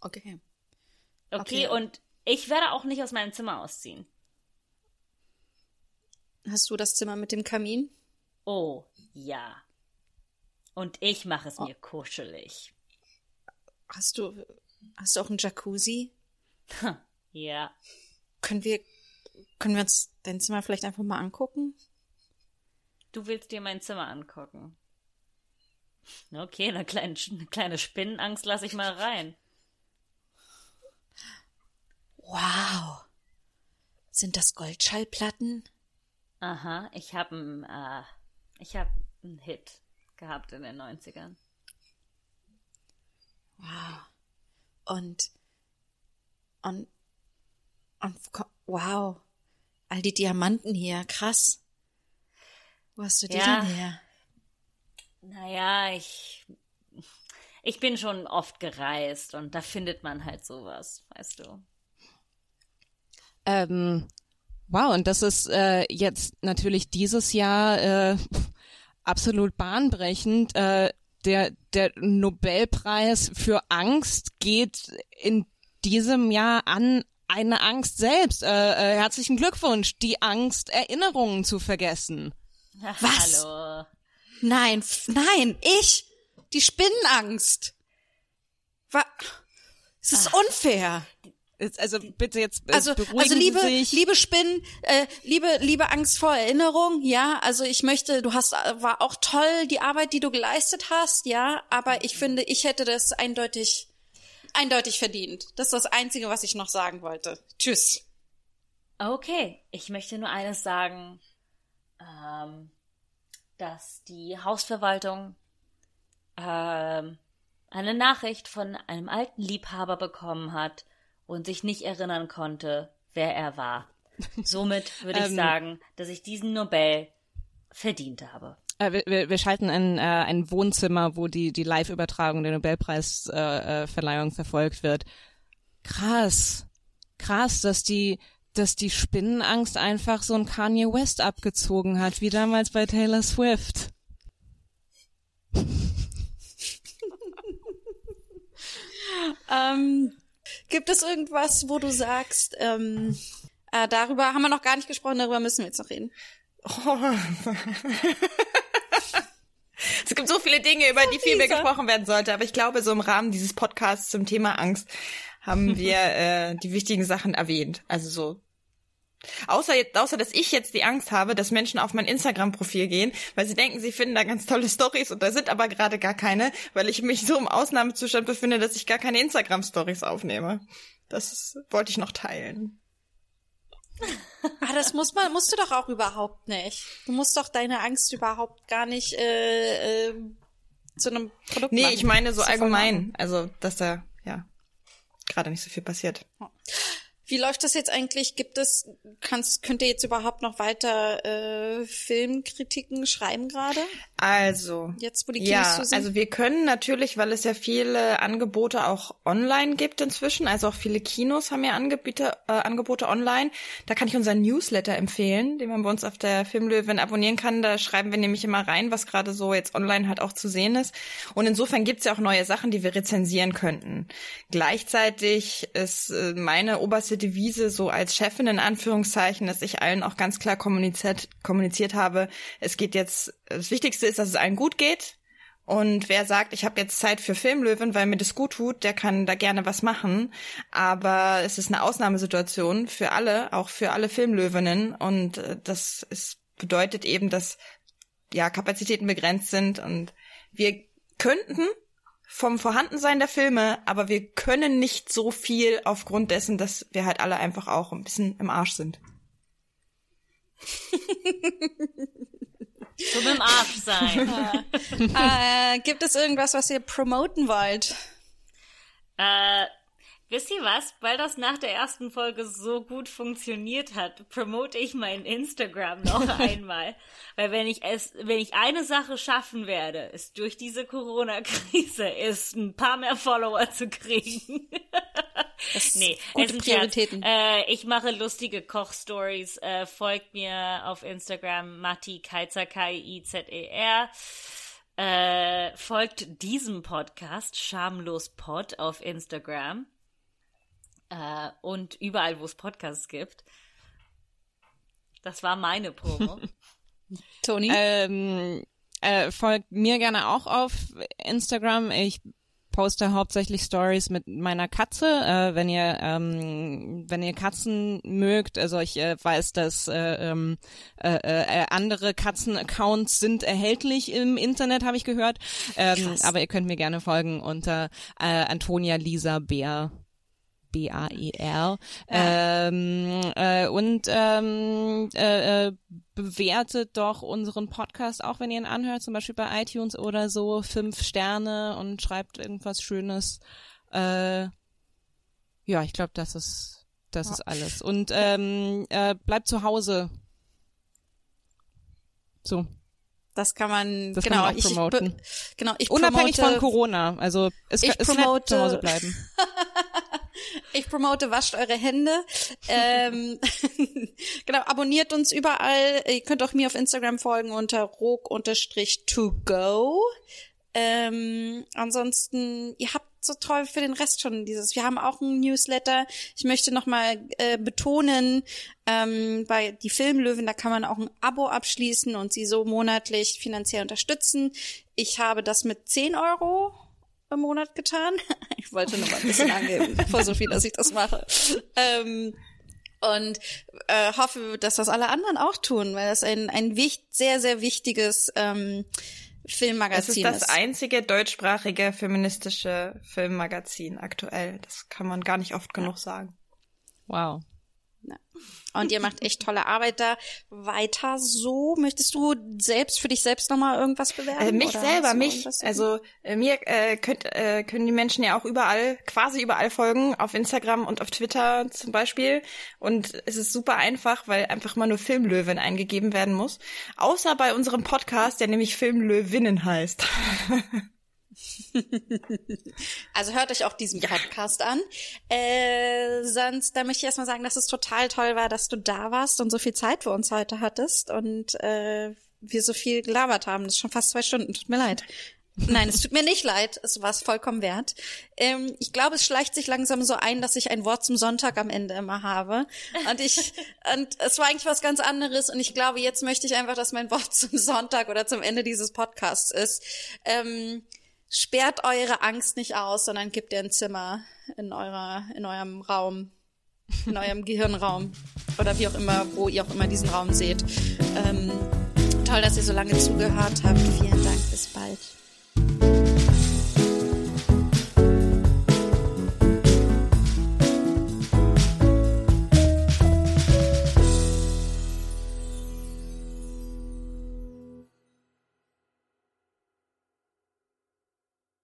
okay. Okay, Okay. und ich werde auch nicht aus meinem Zimmer ausziehen. Hast du das Zimmer mit dem Kamin? Oh, ja. Und ich mache es mir kuschelig. Hast du, hast du auch einen Jacuzzi? Ja. Können wir, können wir uns dein Zimmer vielleicht einfach mal angucken? Du willst dir mein Zimmer angucken. Okay, eine kleine, eine kleine Spinnenangst lasse ich mal rein. Wow. Sind das Goldschallplatten? Aha, ich habe einen, äh, ich einen Hit gehabt in den 90ern. Wow. Und, und, und, wow. All die Diamanten hier, krass. Wo hast du die Ja. denn her? Naja, ich, ich bin schon oft gereist und da findet man halt sowas, weißt du. Ähm, wow, und das ist äh, jetzt natürlich dieses Jahr äh, absolut bahnbrechend. Äh, der, der Nobelpreis für Angst geht in diesem Jahr an eine Angst selbst. Äh, äh, herzlichen Glückwunsch, die Angst, Erinnerungen zu vergessen. Ach, Was? Hallo. Nein, nein, ich! Die Spinnenangst! Wa es ist unfair. Jetzt- Also bitte jetzt äh, Also, beruhigen also liebe, Sie sich. liebe Spinnen, äh, liebe, liebe Angst vor Erinnerung, ja, also ich möchte, du hast, äh, war auch toll, die Arbeit, die du geleistet hast, ja, aber ich finde, ich hätte das eindeutig, eindeutig verdient. Das ist das Einzige, was ich noch sagen wollte. Tschüss. Okay, ich möchte nur eines sagen, ähm, dass die Hausverwaltung ähm, eine Nachricht von einem alten Liebhaber bekommen hat und sich nicht erinnern konnte, wer er war. Somit würde ich Ähm. sagen, dass ich diesen Nobel verdient habe. Äh, wir, wir, wir schalten ein, äh, ein Wohnzimmer, wo die, die Live-Übertragung der Nobelpreisverleihung äh, Verleihung verfolgt wird. Krass. Krass, dass die, dass die Spinnenangst einfach so ein Kanye West abgezogen hat, wie damals bei Taylor Swift. Ähm, gibt es irgendwas, wo du sagst, ähm, äh, darüber haben wir noch gar nicht gesprochen, darüber müssen wir jetzt noch reden. Es gibt so viele Dinge, über die viel mehr gesprochen werden sollte, aber ich glaube, so im Rahmen dieses Podcasts zum Thema Angst haben wir äh, die wichtigen Sachen erwähnt. Also so. Außer, jetzt, außer, dass ich jetzt die Angst habe, dass Menschen auf mein Instagram-Profil gehen, weil sie denken, sie finden da ganz tolle Stories und da sind aber gerade gar keine, weil ich mich so im Ausnahmezustand befinde, dass ich gar keine Instagram-Stories aufnehme. Das wollte ich noch teilen. Ah, das muss man, musst du doch auch überhaupt nicht. Du musst doch deine Angst überhaupt gar nicht äh, äh, zu einem Produkt Nee, machen. ich meine so allgemein. Also, dass da, ja, gerade nicht so viel passiert. Wie läuft das jetzt eigentlich? Gibt es, kannst, könnt ihr jetzt überhaupt noch weiter äh, Filmkritiken schreiben gerade? Also, Jetzt, wo die Kinos ja, zu sind? also wir können natürlich, weil es ja viele Angebote auch online gibt inzwischen, also auch viele Kinos haben ja Angebote, äh, Angebote online. Da kann ich unseren Newsletter empfehlen, den man bei uns auf der Filmlöwen abonnieren kann. Da schreiben wir nämlich immer rein, was gerade so jetzt online halt auch zu sehen ist. Und insofern gibt's ja auch neue Sachen, die wir rezensieren könnten. Gleichzeitig ist äh, meine oberste Devise so als Chefin in Anführungszeichen, dass ich allen auch ganz klar kommuniziert, kommuniziert habe, es geht jetzt, das Wichtigste ist, dass es allen gut geht. Und wer sagt, ich habe jetzt Zeit für Filmlöwen, weil mir das gut tut, der kann da gerne was machen. Aber es ist eine Ausnahmesituation für alle, auch für alle Filmlöwinnen. Und äh, das ist, bedeutet eben, dass ja Kapazitäten begrenzt sind und wir könnten vom Vorhandensein der Filme, aber wir können nicht so viel aufgrund dessen, dass wir halt alle einfach auch ein bisschen im Arsch sind. Zum im Arsch sein. äh, gibt es irgendwas, was ihr promoten wollt? Äh, wisst ihr was? Weil das nach der ersten Folge so gut funktioniert hat, promote ich mein Instagram noch einmal. Weil wenn ich es, wenn ich eine Sache schaffen werde, ist durch diese Corona-Krise, ist ein paar mehr Follower zu kriegen. Nee, gute es sind Prioritäten. Äh, ich mache lustige Kochstories. Äh, folgt mir auf Instagram Matti Keizer, K-I-Z-E-R. Äh, folgt diesem Podcast, Schamlos Pod, auf Instagram. Äh, und überall, wo es Podcasts gibt. Das war meine Promo. Toni? Ähm, äh, folgt mir gerne auch auf Instagram. Ich poste hauptsächlich Stories mit meiner Katze. Äh, wenn ihr ähm, wenn ihr Katzen mögt, also ich äh, weiß, dass äh, ähm, äh, äh, andere Katzen-Accounts sind erhältlich im Internet, habe ich gehört. Ähm, aber ihr könnt mir gerne folgen unter äh, Antonia Lisa Bär. B-A-E-R. Ähm, äh, und ähm, äh, äh, bewertet doch unseren Podcast, auch wenn ihr ihn anhört, zum Beispiel bei iTunes oder so, fünf Sterne und schreibt irgendwas Schönes. Äh, ja, ich glaube, das ist das ist alles. Und ähm, äh, bleibt zu Hause. So, Das kann man, Das kann genau, man auch ich, promoten. be- genau, ich unabhängig promote, von Corona. Also es Ich ist nett, promote- zu Hause bleiben. Ich promote, wascht eure Hände. ähm, genau, abonniert uns überall. Ihr könnt auch mir auf Instagram folgen unter rog-to-go. Ähm, ansonsten, ihr habt so toll für den Rest schon dieses. Wir haben auch ein Newsletter. Ich möchte nochmal äh, betonen, ähm, bei die Filmlöwen, da kann man auch ein Abo abschließen und sie so monatlich finanziell unterstützen. Ich habe das mit 10 Euro im Monat getan. Ich wollte nur mal ein bisschen angeben, vor so viel, dass ich das mache. Ähm, und äh, hoffe, dass das alle anderen auch tun, weil das ein, ein wicht, sehr, sehr wichtiges ähm, Es ist Filmmagazin das ist. einzige deutschsprachige feministische Filmmagazin aktuell. Das kann man gar nicht oft genug sagen. Wow. Und ihr macht echt tolle Arbeit da. Weiter so. Möchtest du selbst für dich selbst nochmal irgendwas bewerben? Äh, mich selber, mich. Also äh, mir äh, könnt, äh, können die Menschen ja auch überall, quasi überall folgen, auf Instagram und auf Twitter zum Beispiel. Und es ist super einfach, weil einfach mal nur Filmlöwin eingegeben werden muss. Außer bei unserem Podcast, der nämlich Filmlöwinnen heißt. Also hört euch auch diesen Podcast an. Äh, sonst, da möchte ich erstmal sagen, dass es total toll war, dass du da warst und so viel Zeit für uns heute hattest und äh, wir so viel gelabert haben. Das ist schon fast zwei Stunden. Tut mir leid. Nein, es tut mir nicht leid. Es war es vollkommen wert. Ähm, ich glaube, es schleicht sich langsam so ein, dass ich ein Wort zum Sonntag am Ende immer habe. Und ich, und es war eigentlich was ganz anderes. Und ich glaube, jetzt möchte ich einfach, dass mein Wort zum Sonntag oder zum Ende dieses Podcasts ist. Ähm, sperrt eure Angst nicht aus, sondern gebt ihr ein Zimmer in eurer, in eurem Raum, in eurem Gehirnraum oder wie auch immer, wo ihr auch immer diesen Raum seht. Ähm, toll, dass ihr so lange zugehört habt. Vielen Dank. Bis bald.